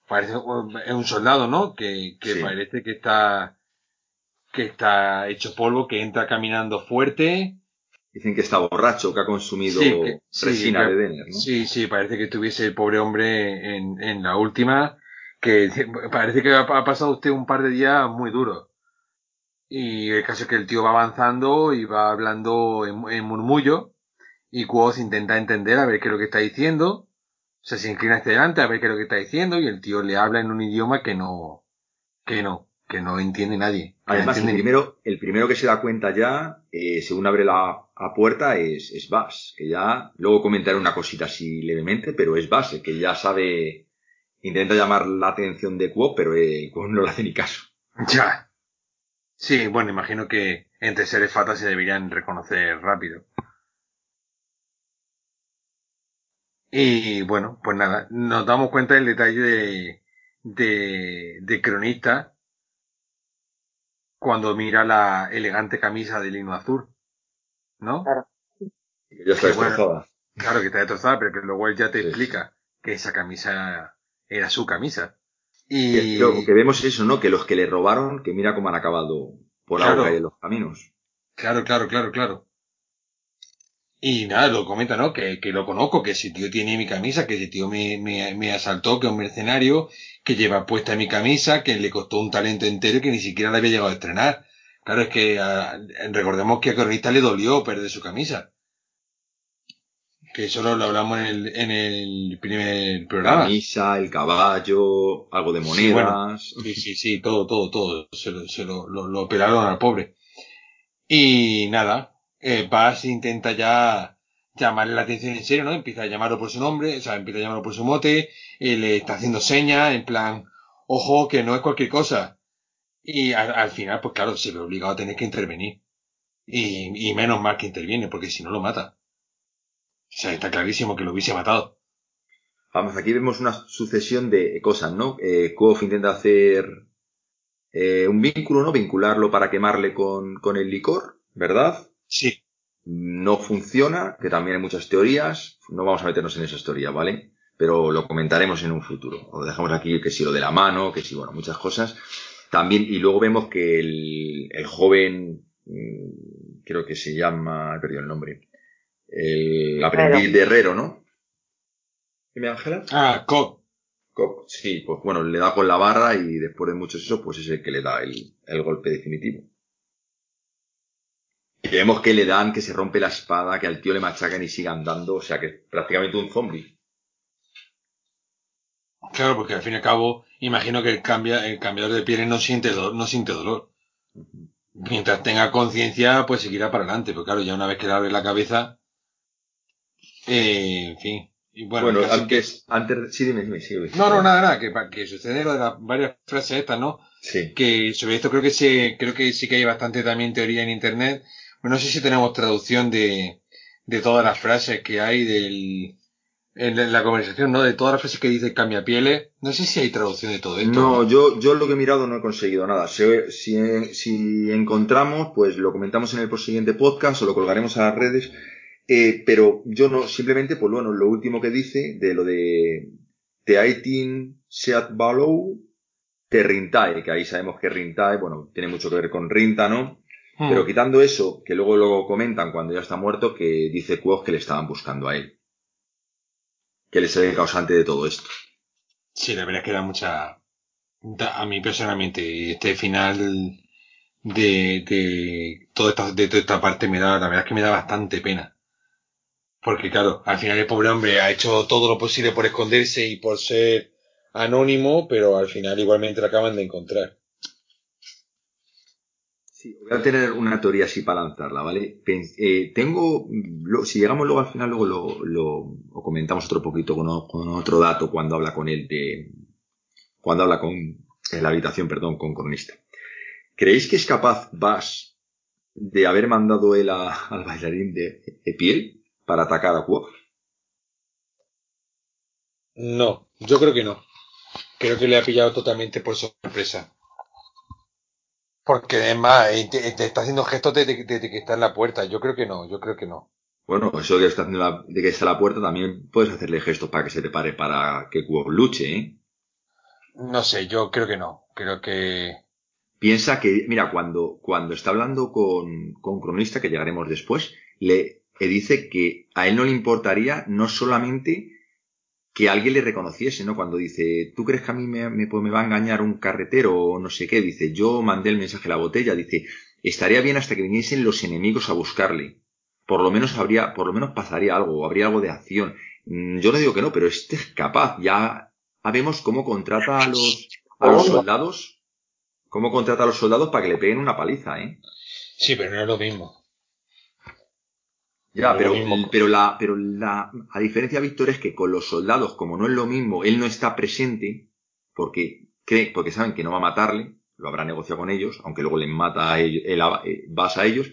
S3: parece es un soldado, ¿no? Que, que
S2: Sí.
S3: parece que está, que está hecho polvo, que entra caminando fuerte.
S2: Dicen que está borracho, que ha consumido
S3: Sí, que- sí,
S2: resina
S3: que-
S2: de Denner, ¿no?
S3: Sí, sí, parece que estuviese el pobre hombre en, en la última, que parece que ha, pasado usted un par de días muy duros. Y el caso es que el tío va avanzando y va hablando en, en murmullo, y Quoth intenta entender a ver qué es lo que está diciendo, o sea, se inclina hacia adelante a ver qué es lo que está diciendo, y el tío le habla en un idioma que no, que no, que no entiende nadie.
S2: Además, el
S3: entiende
S2: primero, el primero que se da cuenta ya, eh, según abre la, la puerta, es, es Bass, que ya, luego comentaré una cosita así levemente, pero es Bass, el que ya sabe, intenta llamar la atención de Quo, pero eh, Quo no le hace ni caso.
S3: Ya. Sí, bueno, imagino que entre seres fatas se deberían reconocer rápido. Y bueno, pues nada, nos damos cuenta del detalle de, de, de cronista cuando mira la elegante camisa de lino azul, ¿no?
S4: Claro.
S2: Que ya está
S3: bueno.
S2: destrozada.
S3: Claro que está destrozada, pero que luego él ya te
S2: Sí,
S3: explica que esa camisa era su camisa.
S2: Y lo que vemos es eso, ¿no? Que los que le robaron, que mira cómo han acabado por
S3: Claro.
S2: ahora y en los caminos.
S3: Claro, claro, claro, claro. Y nada, lo comenta, ¿no? Que, que lo conozco, que ese tío tiene mi camisa, que ese tío me, me, me asaltó, que es un mercenario, que lleva puesta mi camisa, que le costó un talento entero y que ni siquiera la había llegado a estrenar. Claro, es que ah, recordemos que a Cronista le dolió perder su camisa. Que eso lo, lo hablamos en el, en el primer programa.
S2: Camisa, el caballo, algo de
S3: Sí, bueno.
S2: monedas.
S3: Sí, sí, sí, todo, todo, todo. Se lo, se lo, lo, lo pelaron al pobre. Y nada, eh, Bass intenta ya llamarle la atención en serio, ¿no? Empieza a llamarlo por su nombre, o sea, empieza a llamarlo por su mote, y le está haciendo señas, en plan, ojo, que no es cualquier cosa. Y al, al final, pues claro, se ve obligado a tener que intervenir. Y, y menos mal que interviene, porque si no lo mata. O sea, está clarísimo que lo hubiese matado.
S2: Vamos, aquí vemos una sucesión de cosas, ¿no? Eh, Quoth intenta hacer eh, un vínculo, ¿no? Vincularlo para quemarle con, con el licor, ¿verdad?
S3: Sí,
S2: No funciona, que también hay muchas teorías. No vamos a meternos en esas teorías, ¿vale? Pero lo comentaremos en un futuro. Lo dejamos aquí, que si lo de la mano, que si, bueno, muchas cosas. También, y luego vemos que el, el joven, mm, creo que se llama, he perdido el nombre, el aprendiz de herrero, ¿no? Dime, Ángela.
S3: Ah, Cobb.
S2: Co- Sí, pues bueno, le da con la barra y después de muchos eso, pues es el que le da el, el golpe definitivo. Y vemos que le dan, que se rompe la espada, que al tío le machacan y sigue andando, o sea que es prácticamente un zombie.
S3: Claro, porque al fin y al cabo, imagino que el, cambia, el cambiador de pieles no siente dolor, no siente dolor. Mientras tenga conciencia, pues seguirá para adelante. Pero claro, ya una vez que le abre la cabeza, eh, en fin. Y bueno,
S2: Bueno, antes, antes, sí, dime, dime, sí.
S3: no, no, nada, nada, que, que sucede lo de las varias frases estas, ¿no?
S2: Sí.
S3: Que sobre esto creo que se, creo que sí que hay bastante también teoría en internet. Bueno, no sé si tenemos traducción de, de todas las frases que hay del, en la- en la conversación, ¿no? De todas las frases que dice cambia pieles. No sé si hay traducción de todo esto.
S2: No, yo, yo lo que he mirado no he conseguido nada. Si, si, si encontramos, pues lo comentamos en el siguiente podcast o lo colgaremos a las redes. Eh, pero yo no, simplemente, pues bueno, lo último que dice de lo de Teaitin Seat Balou, te Rintae, que ahí sabemos que Rintae, bueno, tiene mucho que ver con Rinta, ¿no?
S3: Hmm.
S2: Pero quitando eso, que luego lo comentan cuando ya está muerto, que dice Quoth que le estaban buscando a él. Que él es el causante de todo esto.
S3: Sí, la verdad es que da mucha. da- a mí personalmente, este final de, de, toda esta, de toda esta parte me da, la verdad es que me da bastante pena. Porque claro, al final el pobre hombre ha hecho todo lo posible por esconderse y por ser anónimo, pero al final igualmente lo acaban de encontrar.
S2: Sí, voy a tener una teoría así para lanzarla, ¿vale? Eh, tengo, si llegamos luego al final, luego lo, lo- comentamos otro poquito con, otro dato cuando habla con él de, cuando habla con, en la habitación, perdón, con cronista. ¿Creéis que es capaz Bass de haber mandado él al bailarín de, piel para atacar a Quoth?
S3: No, yo creo que no. Creo que le ha pillado totalmente por sorpresa. Porque además te, está haciendo gestos desde, que está en la puerta. Yo creo que no, yo creo que no.
S2: Bueno, eso de que está, haciendo de que está en la puerta también puedes hacerle gestos para que se te pare para que Quoth luche, ¿eh?
S3: No sé, yo creo que no. Creo que.
S2: Piensa que, mira, cuando, cuando está hablando con, con Cronista, que llegaremos después, le, le dice que a él no le importaría no solamente que alguien le reconociese, ¿no? Cuando dice, ¿tú crees que a mí me, me, pues me, va a engañar un carretero o no sé qué? Dice, yo mandé el mensaje a la botella, dice, estaría bien hasta que viniesen los enemigos a buscarle. Por lo menos habría, por lo menos pasaría algo, habría algo de acción. Mm, yo no digo que no, pero este es capaz, ya sabemos cómo contrata a los, a los soldados, cómo contrata a los soldados para que le peguen una paliza, ¿eh?
S3: Sí, pero no es lo mismo.
S2: Ya, pero, pero, la, pero la, a diferencia, Víctor, es que con los soldados, como no es lo mismo, él no está presente, porque cree, porque saben que no va a matarle, lo habrá negociado con ellos, aunque luego le mata a ellos, él, eh, vas a ellos,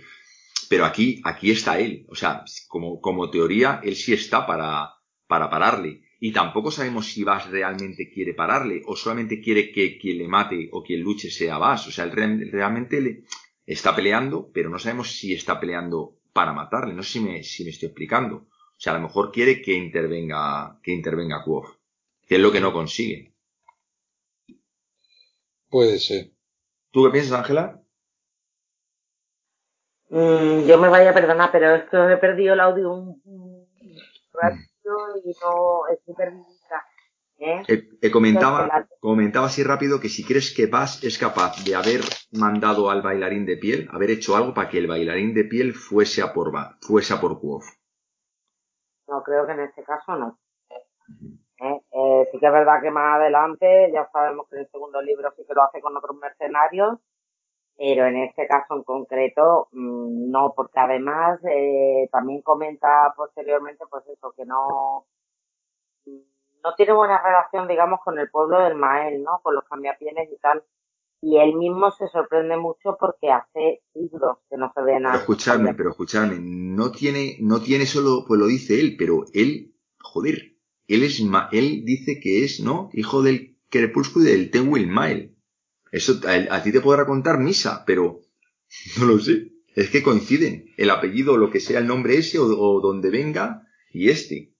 S2: pero aquí, aquí está él, o sea, como, como teoría, él sí está para, para pararle. Y tampoco sabemos si Vas realmente quiere pararle, o solamente quiere que quien le mate o quien luche sea Vas. O sea, él realmente le está peleando, pero no sabemos si está peleando para matarle. No sé si me, si me estoy explicando. O sea, a lo mejor quiere que intervenga, que intervenga Quoth, que es lo que no consigue.
S3: Puede ser.
S2: ¿Tú qué piensas, Ángela?
S4: Mm, yo me vaya a perdonar, pero es que he perdido el audio un, y no estoy perdida. ¿Eh?
S2: Eh, eh, comentaba, comentaba así rápido que si crees que Bass es capaz de haber mandado al bailarín de piel, haber hecho algo para que el bailarín de piel fuese a por fuese a por Quoth.
S4: No, creo que en este caso no. sí que es verdad que más adelante, ya sabemos que en el segundo libro sí que lo hace con otros mercenarios, pero en este caso en concreto mm, no, porque además también comenta posteriormente pues eso, que no no tiene buena relación, digamos, con el pueblo del Mael, ¿no? Con los cambiapienes y tal. Y él mismo se sorprende mucho porque hace siglos que no se ve nada.
S2: Pero escuchadme, pero escuchadme, no tiene, no tiene solo, pues lo dice él, pero él, joder, él es, él dice que es, ¿no? Hijo del crepúsculo y del Tenwil Mael. Eso, a, ti te podrá contar misa, pero no lo sé. Es que coinciden. El apellido, lo que sea el nombre ese o, o donde venga y este.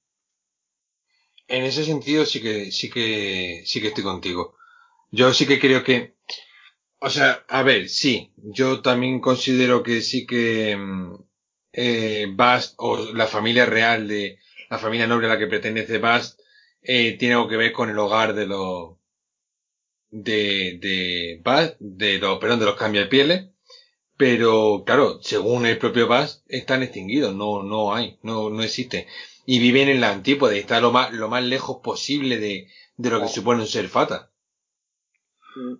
S3: En ese sentido sí que, sí que, sí que estoy contigo. Yo sí que creo que, o sea, a ver, sí, yo también considero que sí que mm, eh, Bast o la familia real de la familia noble a la que pertenece Bast eh, tiene algo que ver con el hogar de los de de Bast, de los perdón de los cambiapieles pero claro según el propio Bast están extinguidos no no hay no no existe y viven en la antípoda y está lo más, lo más lejos posible de, de lo que supone un ser fata.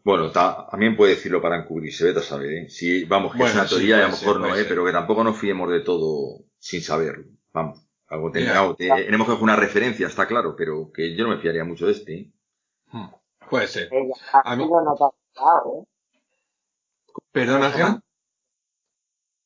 S2: Bueno, también puede decirlo para encubrirse, vete a saber, ¿eh? Si, vamos, que es una teoría y a lo mejor no, ¿eh? Pero que tampoco nos fiemos de todo sin saberlo. Vamos, algo tenemos que hacer una referencia, está claro, pero que yo no me fiaría mucho de este, ¿eh?
S3: Hmm, puede ser.
S4: A mí... ¿eh?
S3: ¿Perdón, Ángel?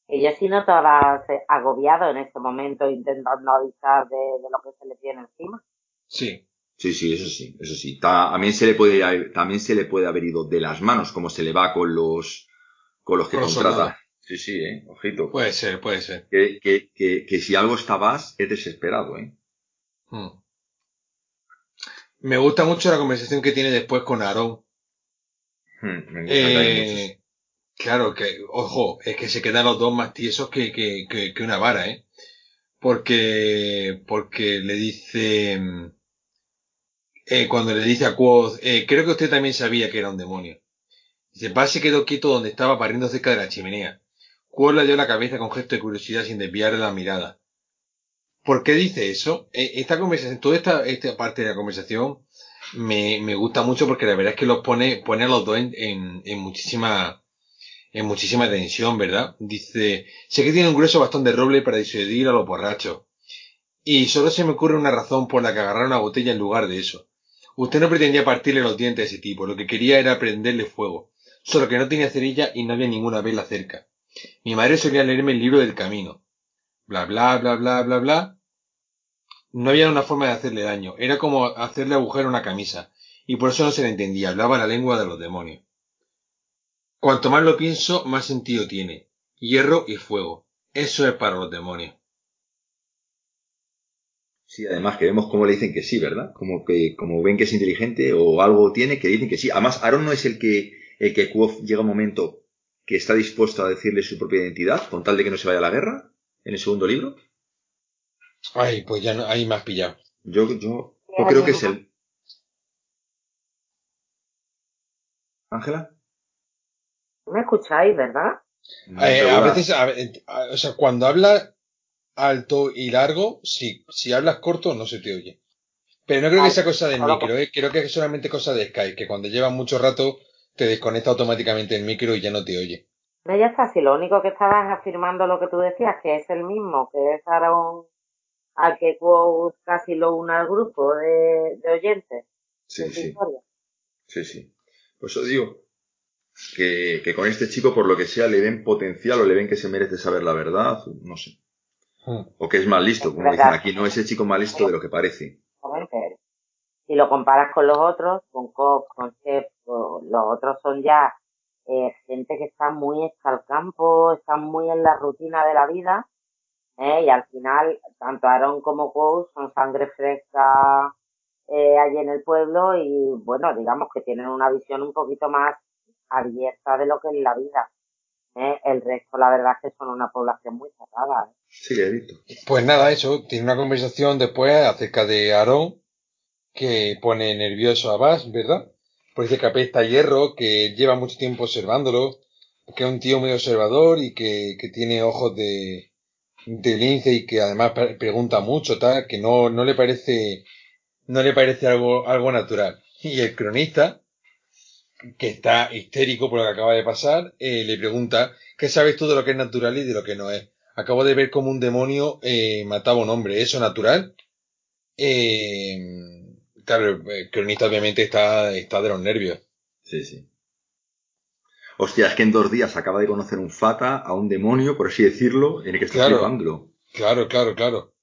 S4: Yo sí no estarás agobiado en este momento intentando avisar de, lo que se le tiene encima.
S3: Sí.
S2: Sí, sí, eso sí, eso sí. También se le puede, también se le puede haber ido de las manos, como se le va con los, con los que contrata. Sí, sí, eh, ojito.
S3: Puede ser, puede ser.
S2: Que, que, que, que si algo está vas, es desesperado, eh.
S3: Hmm. Me gusta mucho la conversación que tiene después con Aarón.
S2: Hmm,
S3: eh, Claro, que, ojo, es que se quedan los dos más tiesos que, que, que, una vara, ¿eh? Porque, porque le dice, eh, cuando le dice a Quoth, eh, creo que usted también sabía que era un demonio. Dice, Paz se quedó quieto donde estaba pariendo cerca de la chimenea. Quoth le dio la cabeza con gesto de curiosidad sin desviarle la mirada. ¿Por qué dice eso? Eh, esta conversación, toda esta, esta parte de la conversación me, me gusta mucho porque la verdad es que los pone, pone a los dos en, en muchísima, en muchísima tensión, ¿verdad? Dice, sé que tiene un grueso bastón de roble para disuadir a los borrachos. Y solo se me ocurre una razón por la que agarrar una botella en lugar de eso. Usted no pretendía partirle los dientes a ese tipo, lo que quería era prenderle fuego. Solo que no tenía cerilla y no había ninguna vela cerca. Mi madre solía leerme el libro del camino. Bla, bla, bla, bla, bla, bla. No había una forma de hacerle daño. Era como hacerle agujero a una camisa. Y por eso no se le entendía. Hablaba la lengua de los demonios. Cuanto más lo pienso, más sentido tiene. Hierro y fuego. Eso es para los demonios.
S2: Sí, además que vemos cómo le dicen que sí, ¿verdad? Como que como ven que es inteligente o algo tiene que dicen que sí. Además, Aaron no es el que el que Quoth llega un momento que está dispuesto a decirle su propia identidad con tal de que no se vaya a la guerra en el segundo libro.
S3: Ay, pues ya no, ahí me has pillado.
S2: Yo, yo, yo creo que es el. Ángela.
S4: ¿Me escucháis, verdad?
S3: Eh, a veces, a- a- o sea, cuando habla alto y largo, sí. Si hablas corto, no se te oye. Pero no creo que sea cosa del micro, eh, creo que es solamente cosa de Skype, que cuando llevas mucho rato te desconecta automáticamente el micro y ya no te oye.
S4: No, ya está. Si lo único que estabas afirmando lo que tú decías, que es el mismo, que es Aaron al que casi lo une al grupo de, de oyentes
S2: Sí,
S4: de
S2: sí,
S4: historia.
S2: sí, sí. Por eso digo que, que con este chico, por lo que sea, le ven potencial o le ven que se merece saber la verdad, no sé.
S3: Hmm.
S2: O que es más listo, como dicen aquí, no ese chico más listo de lo que parece.
S4: Si lo comparas con los otros, con Cox, con Chef, los otros son ya eh, gente que está muy hecha al campo, están muy en la rutina de la vida, ¿eh? y al final, tanto Aaron como Coach son sangre fresca eh, allí en el pueblo y, bueno, digamos que tienen una visión un poquito más abierta de lo que es la vida. ¿eh? El resto, la verdad es que son una población muy cerrada. ¿eh?
S2: Sí, he visto.
S3: Pues nada, eso, tiene una conversación después acerca de Aaron, que pone nervioso a Bass, ¿verdad? Pues dice que apesta a hierro, que lleva mucho tiempo observándolo, que es un tío muy observador y que, que tiene ojos de, de lince y que además pre- pregunta mucho, tal, que no, no le parece, no le parece algo, algo natural. Y el cronista, que está histérico por lo que acaba de pasar, eh, le pregunta, ¿qué sabes tú de lo que es natural y de lo que no es? Acabo de ver cómo un demonio eh, mataba a un hombre, ¿eso natural? Eh, claro, el cronista obviamente está, está de los nervios.
S2: Sí, sí. Hostia, es que en dos días acaba de conocer un fata, a un demonio, por así decirlo, en el que está
S3: Claro. Claro, claro, claro.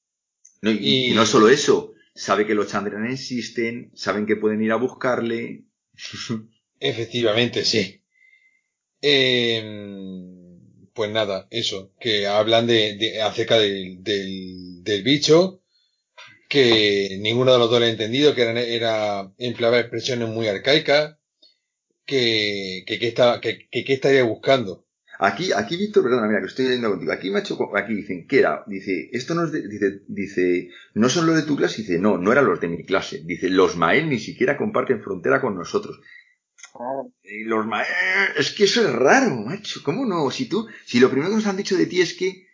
S2: No, y,
S3: Y-
S2: y no solo eso, sabe que los Chandran existen, saben que pueden ir a buscarle.
S3: Efectivamente, sí. Eh, pues nada, eso, que hablan de, de- acerca del, del, bicho, que ninguno de los dos lo ha entendido, que era, era empleaba expresiones muy arcaicas, que, que, que, está, que, que, que estaría buscando.
S2: Aquí, aquí, Víctor, perdona, mira, que estoy leyendo contigo. Aquí, macho, aquí dicen, ¿qué era? Dice, esto no es de, dice, dice, no son los de tu clase, dice, no, no eran los de mi clase. Dice, los Mael ni siquiera comparten frontera con nosotros. Y los Mael, es que eso es raro, macho, ¿cómo no? Si tú, si lo primero que nos han dicho de ti es que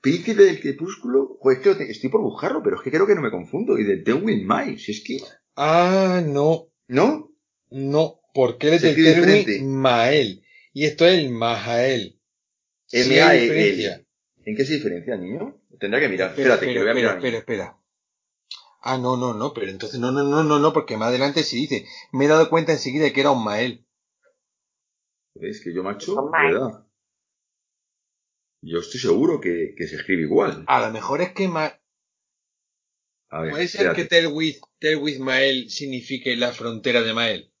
S2: Príncipe del Crepúsculo, pues es que estoy por buscarlo, pero es que creo que no me confundo. Y de Tewin Mai, si es que,
S3: Ah, no,
S2: ¿no?
S3: no, porque él es
S2: diferente.
S3: Mael, y esto es el Mahael.
S2: M-A-E-L. ¿En qué se diferencia, niño? Tendrá que mirar. Espérate, que lo voy a mirar.
S3: espera, espera. Ah, no, no, no, pero entonces no, no, no, no, no, porque más adelante sí dice, me he dado cuenta enseguida de que era un Mael.
S2: ¿Ves que yo, macho?
S4: Son
S2: De
S4: Mael.
S2: verdad. Yo estoy seguro que, que se escribe igual.
S3: A lo mejor es que Ma-
S2: A ver,
S3: puede ser
S2: espérate.
S3: que Tell with, Tell with Mael signifique la frontera de Mael.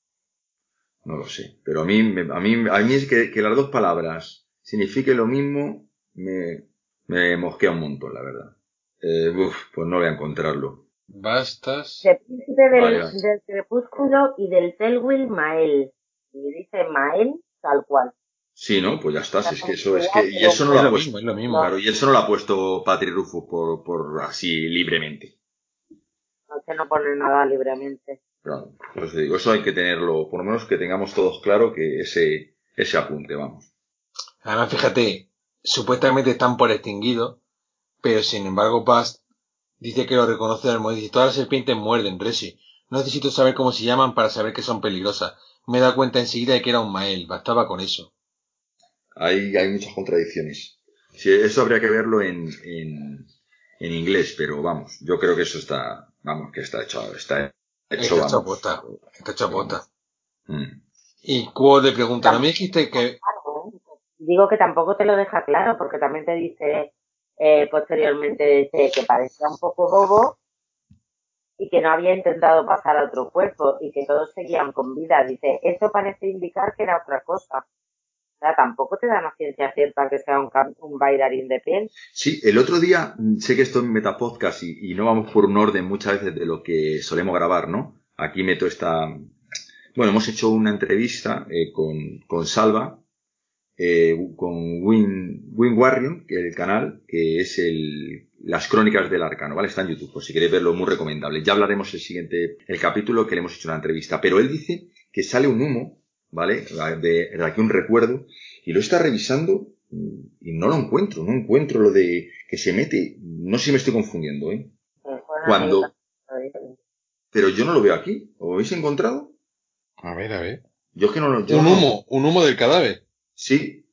S2: No lo sé. Pero a mí, me- a mí, a mí es que, que las dos palabras signifiquen lo mismo, me, me mosquea un montón, la verdad. Eh, uf, pues no voy a encontrarlo.
S3: Bastas.
S4: El príncipe del, crepúsculo y del Telwil Mael. Y dice Mael tal cual.
S2: Sí, ¿no? Pues ya está. Si es que eso es que, y eso no lo ha puesto,
S3: mismo, es lo mismo.
S2: claro, y eso no lo ha puesto Patrick Rufus por, por así libremente.
S4: No que no pone nada libremente.
S2: Claro, pues te digo, eso hay que tenerlo, por lo menos que tengamos todos claro que ese, ese apunte, vamos.
S3: Además, fíjate, supuestamente están por extinguidos, pero sin embargo Bast dice que lo reconoce al modo. Dice, todas las serpientes muerden, Resi. No necesito saber cómo se llaman para saber que son peligrosas. Me he dado cuenta enseguida de que era un Mael, bastaba con eso.
S2: Hay, hay muchas contradicciones. Sí, eso habría que verlo en, en, en inglés, pero vamos, yo creo que eso está, vamos, que está hecho, está
S3: Está hecho. Está hecho. Mm. Y Quo le pregunta, ¿no me dijiste que...?
S4: Digo que tampoco te lo deja claro, porque también te dice eh, posteriormente que parecía un poco bobo y que no había intentado pasar a otro cuerpo y que todos seguían con vida. Dice, eso parece indicar que era otra cosa. O sea, tampoco te da una ciencia cierta que sea un, un bailarín de piel.
S2: Sí, el otro día, sé que esto es Metapodcast y, y no vamos por un orden muchas veces de lo que solemos grabar, ¿no? Aquí meto esta... Bueno, hemos hecho una entrevista eh, con, con Salva, eh, con Win, Win Warrior, que es el canal, que es el, las crónicas del arcano, ¿vale? Está en YouTube, por si queréis verlo, muy recomendable. Ya hablaremos el siguiente, el capítulo que le hemos hecho una entrevista. Pero él dice que sale un humo, ¿vale? De, de aquí un recuerdo, y lo está revisando y no lo encuentro, no encuentro lo de que se mete, no sé si me estoy confundiendo, ¿eh? Cuando... Pero yo no lo veo aquí, ¿lo habéis encontrado?
S3: A ver, a ver.
S2: Yo es que no lo...
S3: un humo, un humo del cadáver.
S2: Sí.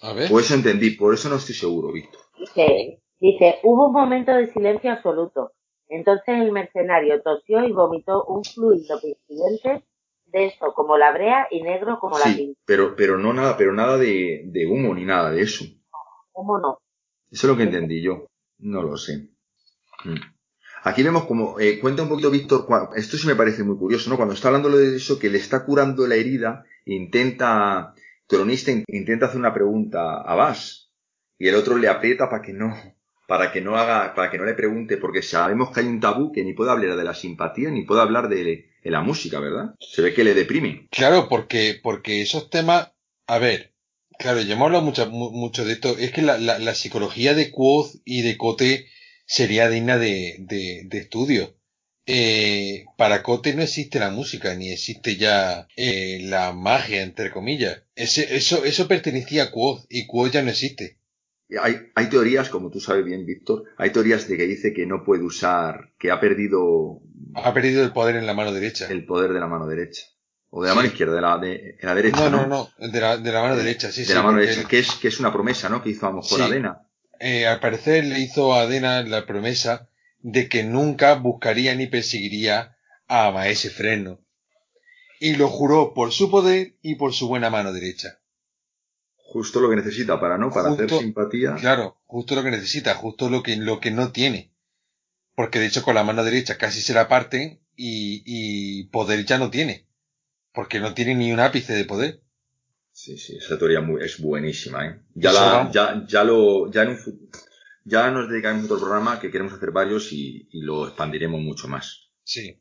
S3: A ver.
S2: Por eso entendí, por eso no estoy seguro, Víctor.
S4: Dice, dice, hubo un momento de silencio absoluto. Entonces el mercenario tosió y vomitó un fluido pestilente de esto, como la brea y negro como la tinta.
S2: Pero, pero no nada, pero nada de, de humo ni nada de eso.
S4: ¿Cómo no?
S2: Eso es lo que entendí yo. No lo sé. Mm. Aquí vemos como, eh, cuenta un poquito Víctor, esto sí me parece muy curioso, ¿no? Cuando está hablando de eso, que le está curando la herida, intenta cronista intenta hacer una pregunta a Bass y el otro le aprieta para que no para que no haga para que no le pregunte porque sabemos que hay un tabú que ni puede hablar de la simpatía ni puede hablar de, la música verdad se ve que le deprime.
S3: Claro porque porque esos temas a ver claro ya hemos hablado mucho, mucho de esto es que la, la, psicología de Quoth y de Cote sería digna de, de, de estudio eh, para Cote no existe la música, ni existe ya eh, la magia, entre comillas. Ese, eso, eso pertenecía a Quoth y Quoth ya no existe.
S2: Hay, hay teorías, como tú sabes bien, Víctor, hay teorías de que dice que no puede usar, que ha perdido...
S3: Ha perdido el poder en la mano derecha.
S2: El poder de la mano derecha. O de la mano izquierda, de la, de, la derecha.
S3: No, no, no, de, la, de la mano derecha, sí,
S2: de la mano derecha, que, es, que es una promesa, ¿no? Que hizo a lo mejor Adena.
S3: Eh, al parecer le hizo a Adena la promesa de que nunca buscaría ni perseguiría a Maese Freno. Y lo juró por su poder y por su buena mano derecha.
S2: Justo lo que necesita para, ¿no? Para hacer simpatía.
S3: Claro, justo lo que necesita, justo lo que, lo que no tiene. Porque de hecho con la mano derecha casi se la parten y, y poder ya no tiene. Porque no tiene ni un ápice de poder.
S2: Sí, sí, esa teoría es buenísima, ¿eh? Ya, la, ya, ya lo, ya en un ya nos dedicamos a otro programa que queremos hacer varios y, lo expandiremos mucho más.
S3: Sí.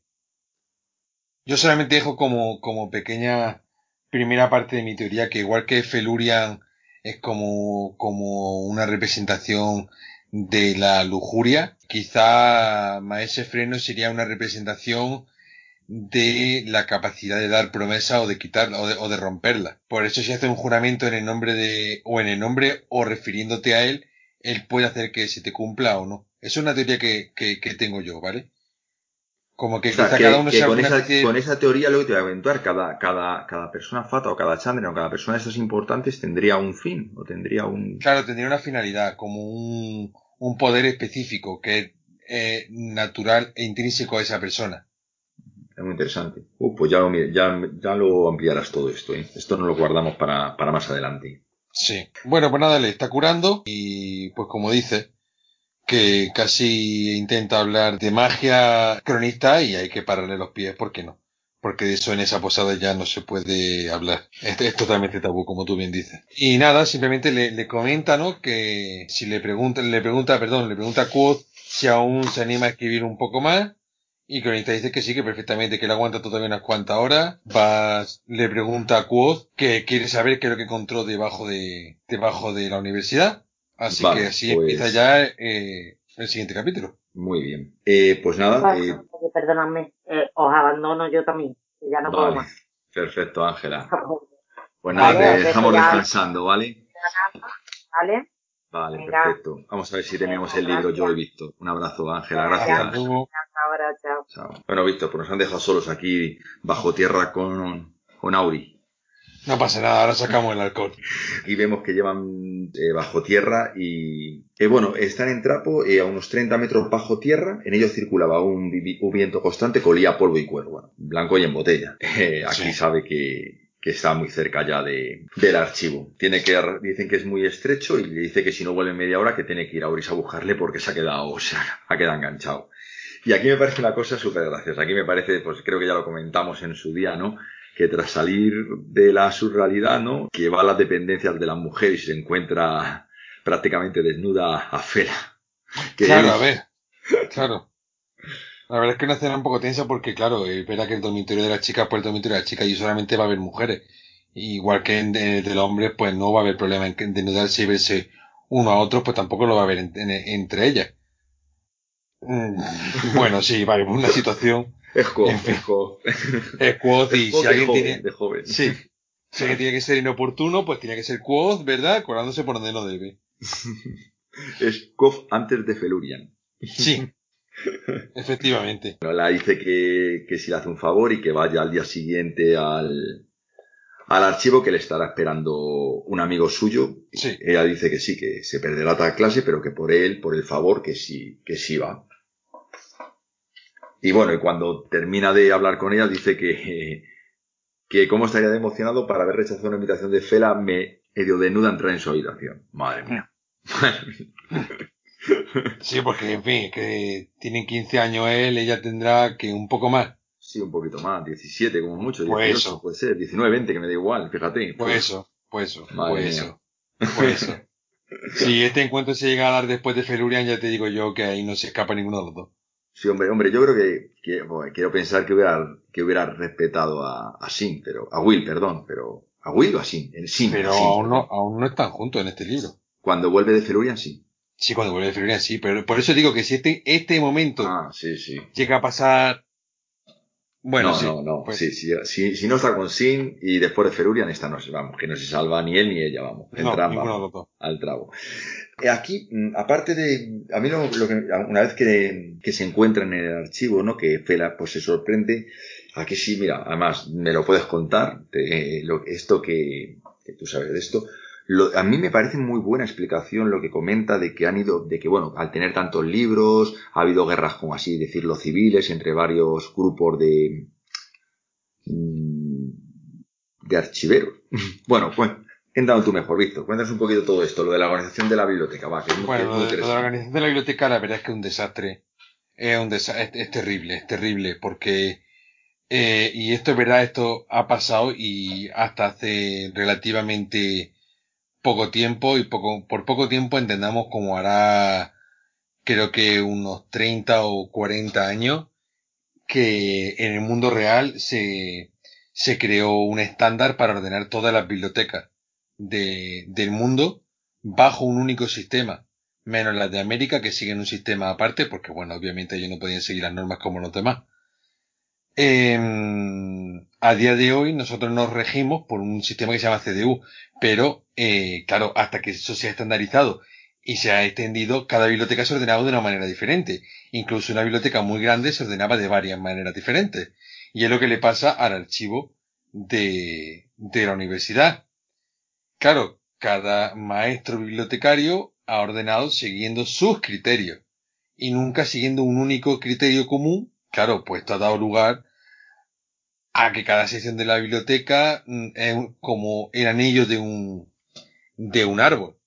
S3: Yo solamente dejo como, como pequeña primera parte de mi teoría que igual que Felurian es como, como una representación de la lujuria, quizá Maese Freno sería una representación de la capacidad de dar promesa o de quitarla o de, o de romperla. Por eso si hace un juramento en el nombre de, o en el nombre o refiriéndote a él, él puede hacer que se te cumpla o no. Es una teoría que, que, que tengo yo, ¿vale? Como que, cada uno
S2: con, esa, con esa teoría lo que te voy a aventar, cada, cada, cada persona fata o cada chandra o cada persona de estos importantes tendría un fin o tendría un...
S3: Claro, tendría una finalidad, como un, un poder específico que es eh, natural e intrínseco a esa persona.
S2: Es muy interesante. Uh, pues ya lo, ya, ya lo ampliarás todo esto, ¿eh? Esto no lo guardamos para, para más adelante.
S3: Sí. Bueno, pues nada, le está curando y pues como dice, que casi intenta hablar de magia cronista y hay que pararle los pies, ¿por qué no? Porque de eso en esa posada ya no se puede hablar. Es, totalmente tabú, como tú bien dices. Y nada, simplemente le, le comenta, ¿no? Que si le pregunta, le pregunta, perdón, le pregunta a Quoth si aún se anima a escribir un poco más y Cronista dice que sí, que perfectamente, que él aguanta todavía unas cuantas horas. Vas, le pregunta a Quoth que quiere saber qué es lo que encontró debajo de, debajo de la universidad. Así que así pues empieza ya eh, el siguiente capítulo.
S2: Muy bien. Eh, pues nada. Eh...
S4: Perdóname, eh, os abandono yo también. Ya no puedo más.
S2: Perfecto, Ángela. Pues nada, te dejamos descansando, ¿vale?
S4: Vale.
S2: Vale, perfecto. Vamos a ver si tenemos el libro yo he visto. Un abrazo, Ángela, gracias. Chao. Bueno, Víctor, pues nos han dejado solos aquí bajo tierra con, con Auri.
S3: No pasa nada, ahora sacamos el alcohol.
S2: Y vemos que llevan eh, bajo tierra y... eh, bueno, están en trapo eh, a unos 30 metros bajo tierra. En ellos circulaba un, un viento constante que olía a polvo y cuero. Bueno, blanco y en botella. Eh, aquí
S3: Sí.
S2: sabe que, que está muy cerca ya de, del archivo. Tiene que, dicen que es muy estrecho y le dice que si no vuelve en media hora que tiene que ir a Oris a buscarle porque se ha quedado, o sea, ha quedado enganchado. Y aquí me parece una cosa súper graciosa. Aquí me parece, pues creo que ya lo comentamos en su día, ¿no? Que tras salir de la surrealidad, ¿no? Que va a las dependencias de la mujer y se encuentra prácticamente desnuda a Fela. Que
S3: Claro, a ver. Claro. La verdad es que una escena un poco tensa porque, claro, verá que el dormitorio de la chica, pues el dormitorio de la chica y solamente va a haber mujeres. Igual que en el del hombre, pues no va a haber problema en desnudarse y verse uno a otro, pues tampoco lo va a haber en- en- entre ellas. Mm, Bueno, sí, vale, una situación
S2: Es co,
S3: En fin.
S2: es co-
S3: es y
S2: es
S3: si alguien
S2: joven,
S3: tiene,
S2: de joven.
S3: sí, si alguien tiene que ser inoportuno, pues tiene que ser quoz, ¿verdad? Colándose por donde no debe.
S2: Es Kof antes de Felurian.
S3: Sí. Efectivamente.
S2: Bueno, la dice que, que si le hace un favor y que vaya al día siguiente al, al archivo que le estará esperando un amigo suyo.
S3: Sí.
S2: Ella dice que sí, que se perderá tal clase, pero que por él, por el favor, que sí, que sí va. Y bueno, y cuando termina de hablar con ella, dice que, que cómo estaría de emocionado para haber rechazado una invitación de Fela, me medio desnuda entrar en su habitación. Madre mía.
S3: Sí, porque, en fin, es que tienen 15 años él, ella tendrá que un poco más.
S2: Sí, un poquito más, 17 como mucho,
S3: Pues
S2: 18
S3: eso.
S2: puede ser, 19, 20, que me da igual, fíjate.
S3: Pues eso, pues eso,
S2: Madre
S3: pues
S2: mía.
S3: eso, pues eso. Si este encuentro se llega a dar después de Felurian, ya te digo yo que ahí no se escapa ninguno de los dos.
S2: Sí, hombre, hombre, yo creo que, que, bueno, quiero pensar que hubiera, que hubiera respetado a, a Sin, pero, a Will, perdón, pero, a Will o a Sin, en Sin,
S3: Pero
S2: a Sin,
S3: aún no, aún no están juntos en este libro.
S2: Cuando vuelve de Felurian, sí.
S3: Sí, cuando vuelve Felurian sí, pero por eso digo que si este, este momento
S2: Ah, sí, sí.
S3: llega a pasar, bueno,
S2: no,
S3: sí,
S2: no, no,
S3: pues-
S2: si, si no está con Sin y después de Felurian, esta no se, vamos, que no se salva ni él ni ella, vamos,
S3: no, dos.
S2: al trago. Eh, Aquí, mm, aparte de, a mí lo, lo que, una vez que, que se encuentran en el archivo, ¿no? Que Fela, pues se sorprende, aquí sí, mira, además, me lo puedes contar, te- lo, esto que, que tú sabes de esto, lo- a mí me parece muy buena explicación lo que comenta de que han ido, de que bueno, al tener tantos libros, ha habido guerras, como así decirlo, civiles entre varios grupos de, mm, de archiveros. bueno, pues, entrando tú mejor, Víctor, cuéntanos un poquito todo esto, lo de la organización de la biblioteca, va, que es muy,
S3: Bueno,
S2: es
S3: lo
S2: muy
S3: de, lo de la
S2: interesante.
S3: organización de la biblioteca, la verdad es que es un desastre. Es un desa- es, es terrible, es terrible, porque, eh, y esto es verdad, esto ha pasado y hasta hace relativamente poco tiempo, y poco, por poco tiempo entendamos como hará, creo que unos 30 o 40 años, que en el mundo real se, se creó un estándar para ordenar todas las bibliotecas de, del mundo bajo un único sistema, menos las de América que siguen un sistema aparte, porque bueno, obviamente ellos no podían seguir las normas como los demás. Em, a día de hoy nosotros nos regimos por un sistema que se llama CDU, pero eh, claro, hasta que eso se ha estandarizado y se ha extendido, cada biblioteca se ordenaba de una manera diferente. Incluso una biblioteca muy grande se ordenaba de varias maneras diferentes. Y es lo que le pasa al archivo de, de la universidad. Claro, cada maestro bibliotecario ha ordenado siguiendo sus criterios y nunca siguiendo un único criterio común. Claro, pues esto ha dado lugar a que cada sección de la biblioteca mm, es como el anillo de un, de un árbol.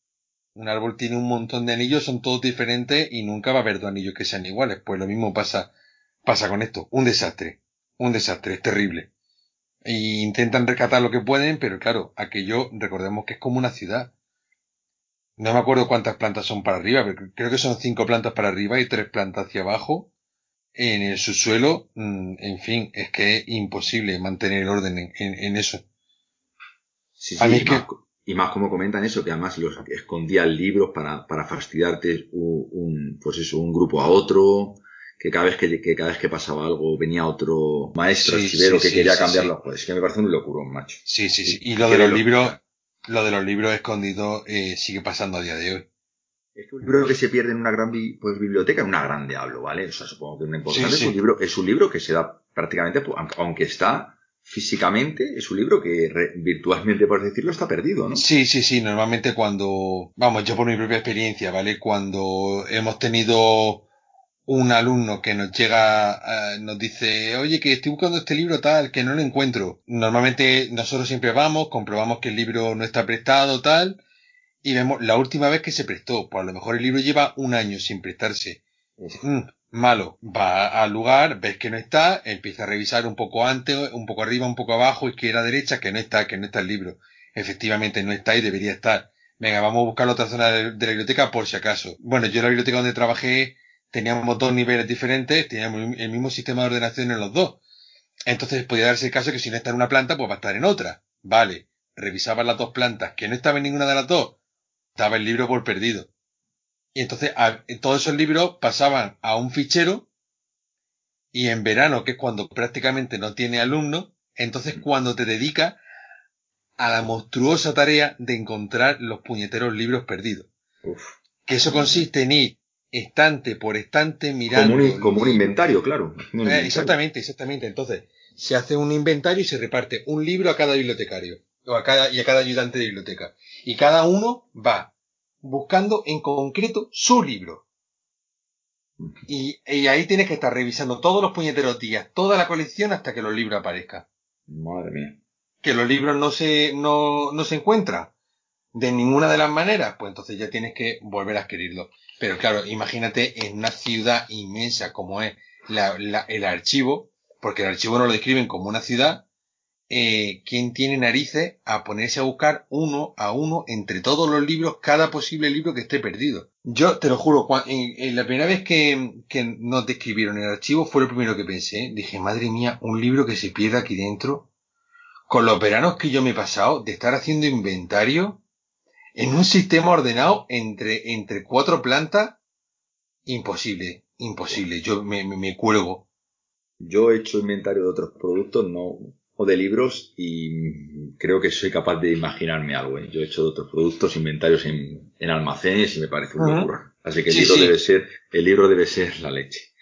S3: Un árbol tiene un montón de anillos, son todos diferentes y nunca va a haber dos anillos que sean iguales. Pues lo mismo pasa, pasa con esto. Un desastre. Un desastre. Es terrible. Y intentan rescatar lo que pueden, pero claro, aquello, recordemos que es como una ciudad. No me acuerdo cuántas plantas son para arriba, pero creo que son cinco plantas para arriba y tres plantas hacia abajo. En el subsuelo, mm, en fin, es que es imposible mantener el orden en, en- en eso.
S2: Sí,
S3: A
S2: sí,
S3: mí
S2: y,
S3: es
S2: más,
S3: que-
S2: y más como comentan eso, que además los escondían libros para, para fastidiarte un, un, pues eso, un grupo a otro, que cada vez que, que cada vez que pasaba algo venía otro maestro
S3: Sí,
S2: archivero
S3: sí,
S2: que quería cambiarlo. Pues es que me parece un locurón, macho.
S3: Sí, sí, sí.
S2: Sí,
S3: Y lo de los libros, lo de los libros escondidos eh, sigue pasando a día de hoy.
S2: Es que un libro que se pierde en una gran pues, biblioteca, en una grande hablo, ¿vale? O sea, supongo que una importante
S3: Sí,
S2: es un libro, es un libro que se da prácticamente, pues, aunque- aunque está, físicamente es un libro que virtualmente, por decirlo, está perdido, ¿no?
S3: Sí, sí, sí. Normalmente cuando, vamos, yo por mi propia experiencia, ¿vale? Cuando hemos tenido un alumno que nos llega, nos dice, oye, que estoy buscando este libro tal, que no lo encuentro. Normalmente nosotros siempre vamos, comprobamos que el libro no está prestado tal, y vemos la última vez que se prestó. Pues a lo mejor el libro lleva un año sin prestarse. Mm, malo. Va al lugar, ves que no está, empieza a revisar un poco antes, un poco arriba, un poco abajo, izquierda, derecha, que no está, que no está el libro. Efectivamente no está y debería estar. Venga, vamos a buscar la otra zona de, la biblioteca por si acaso. Bueno, yo en la biblioteca donde trabajé teníamos dos niveles diferentes, teníamos el mismo sistema de ordenación en los dos. Entonces podía darse el caso que si no está en una planta, pues va a estar en otra. Vale. Revisaban las dos plantas, que no estaba en ninguna de las dos, estaba el libro por perdido. Y entonces todos esos libros pasaban a un fichero y en verano, que es cuando prácticamente no tiene alumnos, entonces cuando te dedicas a la monstruosa tarea de encontrar los puñeteros libros perdidos. Que eso consiste en ir estante por estante mirando.
S2: Como un, inventario, claro.
S3: Eh, exactamente, exactamente. Entonces, se hace un inventario y se reparte un libro a cada bibliotecario. O a cada, y a cada ayudante de biblioteca. Y cada uno va buscando en concreto su libro. Y, ahí tienes que estar revisando todos los puñeteros días, toda la colección hasta que los libros aparezcan.
S2: Madre mía.
S3: Que los libros no se, no, no se encuentran de ninguna de las maneras, pues entonces ya tienes que volver a adquirirlo. Pero claro, imagínate en una ciudad inmensa como es la, el archivo, porque el archivo no lo describen como una ciudad, eh, ¿quién tiene narices a ponerse a buscar uno a uno entre todos los libros cada posible libro que esté perdido? Yo te lo juro, en, la primera vez que, que nos describieron el archivo fue lo primero que pensé. Dije, madre mía, un libro que se pierda aquí dentro. Con los veranos que yo me he pasado de estar haciendo inventario en un sistema ordenado entre, entre cuatro plantas, imposible, imposible. Yo me, me, me cuelgo.
S2: Yo he hecho inventario de otros productos, no, o de libros y creo que soy capaz de imaginarme algo. ¿eh? Yo he hecho otros productos, inventarios en, en almacenes y me parece un locura. Así que el libro debe ser, el libro debe ser la leche.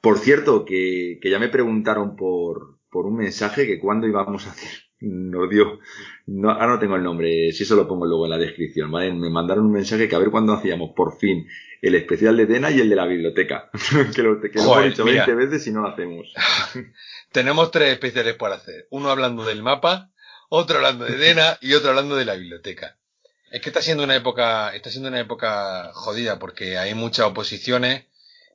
S2: Por cierto, que, que ya me preguntaron por, por un mensaje que cuándo íbamos a hacer. Nos dio, no, ahora no tengo el nombre, si eso lo pongo luego en la descripción, ¿vale? Me mandaron un mensaje que a ver cuándo hacíamos por fin el especial de Dena y el de la biblioteca. que lo, que lo hemos dicho 20 veces y no lo hacemos.
S3: Tenemos tres especiales por hacer. Uno hablando del mapa, otro hablando de Dena y otro hablando de la biblioteca. Es que está siendo una época, está siendo una época jodida porque hay muchas oposiciones.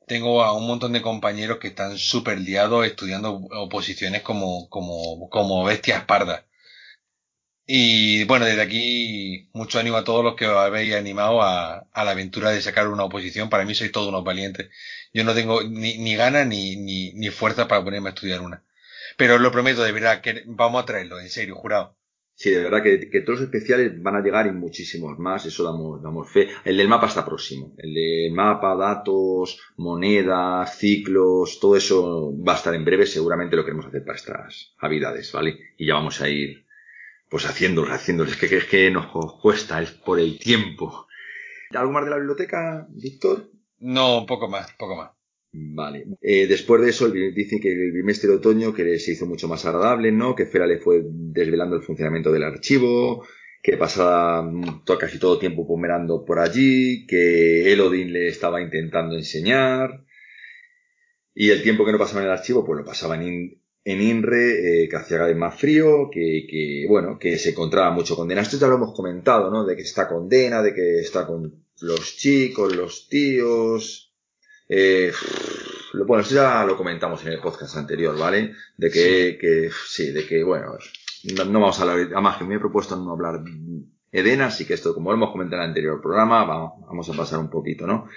S3: Tengo a un montón de compañeros que están súper liados estudiando oposiciones como, como, como bestias pardas. Y bueno, desde aquí mucho ánimo a todos los que os habéis animado a, a la aventura de sacar una oposición. Para mí sois todos unos valientes. Yo no tengo ni, ni ganas ni, ni, ni fuerza para ponerme a estudiar una. Pero lo prometo, de verdad, que vamos a traerlo, en serio, jurado.
S2: Sí, de verdad que, que, todos los especiales van a llegar y muchísimos más, eso damos, damos fe. El del mapa está próximo. El de mapa, datos, monedas, ciclos, todo eso va a estar en breve, seguramente lo queremos hacer para estas habilidades, ¿vale? Y ya vamos a ir pues haciéndolo, haciéndolo. Es que, es que nos cuesta, es por el tiempo. ¿Algo más de la biblioteca, Víctor?
S3: No, poco más, poco más.
S2: Vale. Eh, después de eso, dice que el bimestre de otoño que se hizo mucho más agradable, ¿no? Que Fera le fue desvelando el funcionamiento del archivo, que pasaba casi todo tiempo pomerando por allí, que Elodin le estaba intentando enseñar. Y el tiempo que no pasaba en el archivo, pues lo pasaba en, en INRE, eh, que hacía cada vez más frío, que, bueno, que se encontraba mucho condena. Esto ya lo hemos comentado, ¿no? De que está condena, de que está con los chicos, los tíos. Eh, bueno, esto ya lo comentamos en el podcast anterior, ¿vale? De que, sí. que sí, de que, bueno, no, no, vamos a hablar, además que me he propuesto no hablar Edena, así que esto, como lo hemos comentado en el anterior programa, vamos, vamos a pasar un poquito, ¿no?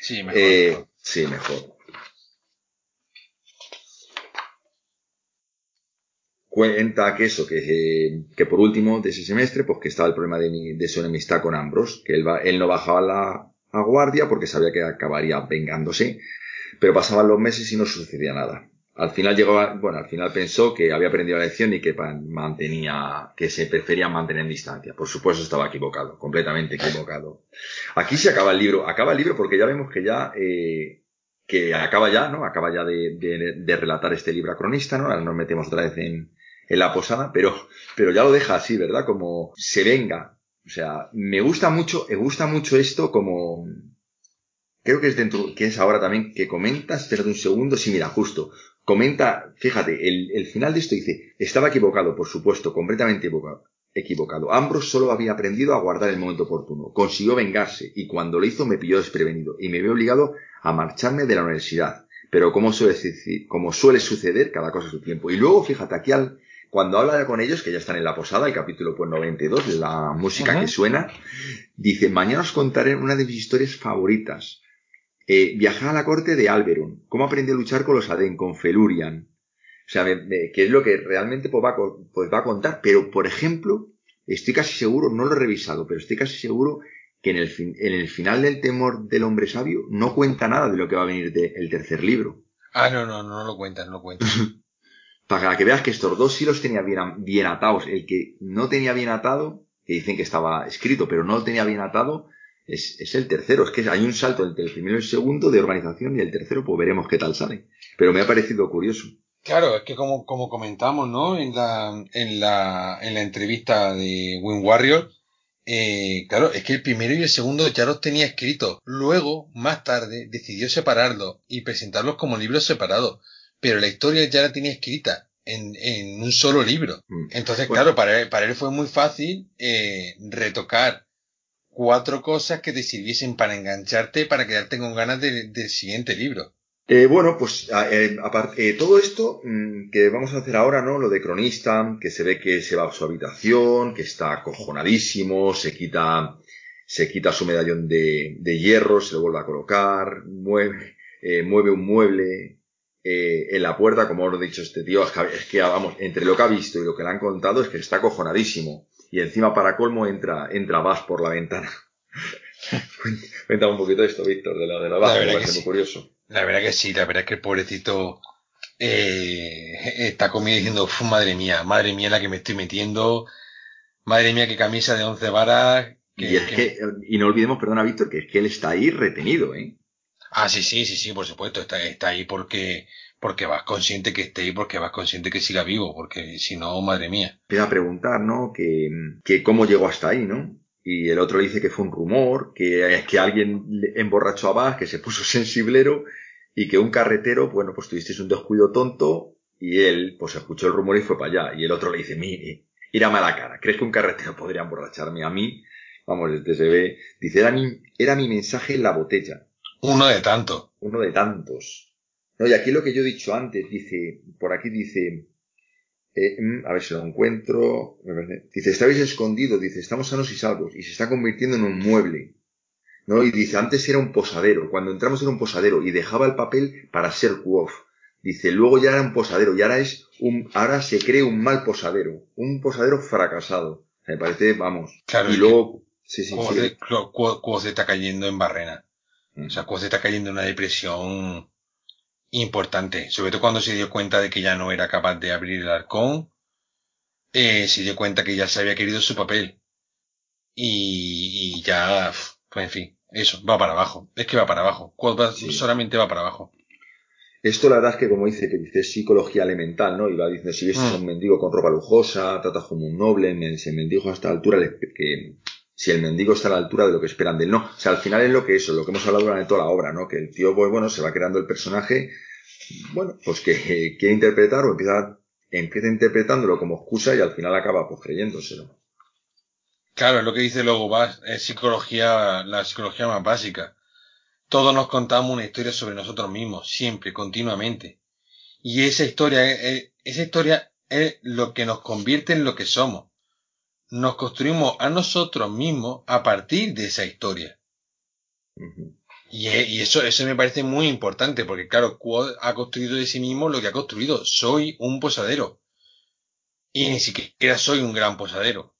S3: Sí, mejor. Eh,
S2: mejor. Sí, mejor. cuenta que eso, que, que por último de ese semestre, pues que estaba el problema de, mi, de su enemistad con Ambrose, que él, va, él no bajaba la a guardia porque sabía que acabaría vengándose, pero pasaban los meses y no sucedía nada. Al final llegó, bueno, al final pensó que había aprendido la lección y que mantenía, que se prefería mantener en distancia. Por supuesto estaba equivocado, completamente equivocado. Aquí se acaba el libro, acaba el libro porque ya vemos que ya, eh, que acaba ya, ¿no? Acaba ya de, de, relatar este libro cronista, ¿no? Ahora nos metemos otra vez en, en la posada, pero, pero ya lo deja así, ¿verdad? Como se venga. O sea, me gusta mucho, me gusta mucho esto como, creo que es dentro, que es ahora también que comentas, espérate un segundo, sí, mira, justo, comenta, fíjate, el, final de esto dice, estaba equivocado, por supuesto, completamente equivocado. Ambrose solo había aprendido a guardar el momento oportuno. Consiguió vengarse y cuando lo hizo me pilló desprevenido y me vio obligado a marcharme de la universidad. Pero como suele, como suele suceder, cada cosa a su tiempo. Y luego, fíjate, aquí al, cuando habla con ellos, que ya están en la posada, el capítulo pues 92, la música que suena, dice, mañana os contaré una de mis historias favoritas. Eh, viajar a la corte de Alberon, cómo aprendió a luchar con los Aden, con Felurian, o sea, que es lo que realmente pues va, pues va a contar. Pero, por ejemplo, estoy casi seguro, no lo he revisado, pero estoy casi seguro que en el, en el final del temor del hombre sabio no cuenta nada de lo que va a venir del tercer libro.
S3: Ah, no, no, no lo cuenta, no lo cuenta.
S2: Para que veas que estos dos sí los tenía bien, bien atados. El que no tenía bien atado, que dicen que estaba escrito, pero no lo tenía bien atado, es, es, el tercero. Es que hay un salto entre el primero y el segundo de organización y el tercero, pues veremos qué tal sale. Pero me ha parecido curioso.
S3: Claro, es que como, como comentamos, ¿no? En la, en la, en la entrevista de Win Warrior, eh, claro, es que el primero y el segundo ya los tenía escritos. Luego, más tarde, decidió separarlos y presentarlos como libros separados. Pero la historia ya la tenía escrita en, en un solo libro. Mm. Entonces, claro, para él, para él fue muy fácil eh, retocar cuatro cosas que te sirviesen para engancharte, para quedarte con ganas del siguiente libro.
S2: Eh, bueno, pues eh, aparte, eh, todo esto mm, que vamos a hacer ahora, ¿no? Lo de cronista, que se ve que se va a su habitación, que está acojonadísimo, se quita, se quita su medallón de, de hierro, se lo vuelve a colocar, mueve, eh, mueve un mueble en la puerta, como os he dicho este tío, es que, vamos, entre lo que ha visto y lo que le han contado es que está acojonadísimo. Y encima, para colmo, entra, entra Vas por la ventana. Cuenta un poquito esto, Víctor, de la, de la Vas, me parece muy curioso.
S3: La verdad que sí, la verdad que el pobrecito eh, está comiendo diciendo, madre mía, madre mía la que me estoy metiendo, madre mía qué camisa de once varas.
S2: y, es que, y no olvidemos, perdona Víctor, que es que él está ahí retenido, ¿eh?
S3: Ah, sí, sí, sí, sí, por supuesto, está, está ahí porque, porque vas consciente que esté ahí, porque vas consciente que siga vivo, porque si no, madre mía.
S2: Empieza a preguntar, ¿no? Que, que cómo llegó hasta ahí, ¿no? Y el otro le dice que fue un rumor, que, que alguien emborrachó a Bach, que se puso sensiblero y que un carretero, bueno, pues tuvisteis un descuido tonto y él, pues escuchó el rumor y fue para allá. Y el otro le dice, mire, irá mala cara, ¿crees que un carretero podría emborracharme a mí? Vamos, este se ve, dice, era mi, era mi mensaje en la botella.
S3: Uno de tantos.
S2: Uno de tantos. No, y aquí lo que yo he dicho antes, dice, por aquí dice, eh, mm, a ver si lo encuentro, dice, estabais escondidos, dice, estamos sanos y salvos, y se está convirtiendo en un mueble. ¿no? Y dice, antes era un posadero, cuando entramos era un posadero y dejaba el papel para ser Quof. Dice, luego ya era un posadero y ahora es un, ahora se cree un mal posadero, un posadero fracasado. Me parece, vamos.
S3: Claro,
S2: y
S3: luego, sí, sí, sí. está cayendo en barrena. Mm. O sea, Quof está cayendo en una depresión importante, sobre todo cuando se dio cuenta de que ya no era capaz de abrir el arcón, eh, se dio cuenta que ya se había querido su papel. Y, y ya, pues en fin, eso, va para abajo. Es que va para abajo. Solamente va para abajo.
S2: Esto la verdad es que como dice, que dice psicología elemental, ¿no? Y va diciendo, si ves a un mm. mendigo con ropa lujosa, tratas como un noble, mendigo está a la altura, que si el mendigo está a la altura de lo que esperan de él, no. O sea, al final es lo que eso, lo que hemos hablado durante toda la obra, ¿no? Que el tío, pues bueno, se va creando el personaje, bueno, pues que quiere interpretar o empieza, empieza interpretándolo como excusa y al final acaba pues creyéndoselo.
S3: Claro, es lo que dice luego, es psicología, la psicología más básica. Todos nos contamos una historia sobre nosotros mismos, siempre, continuamente. Y esa historia, esa historia es lo que nos convierte en lo que somos. Nos construimos a nosotros mismos a partir de esa historia. y, eso, eso me parece muy importante, porque claro, Quod ha construido de sí mismo lo que ha construido. Soy un posadero. Y ni siquiera soy un gran posadero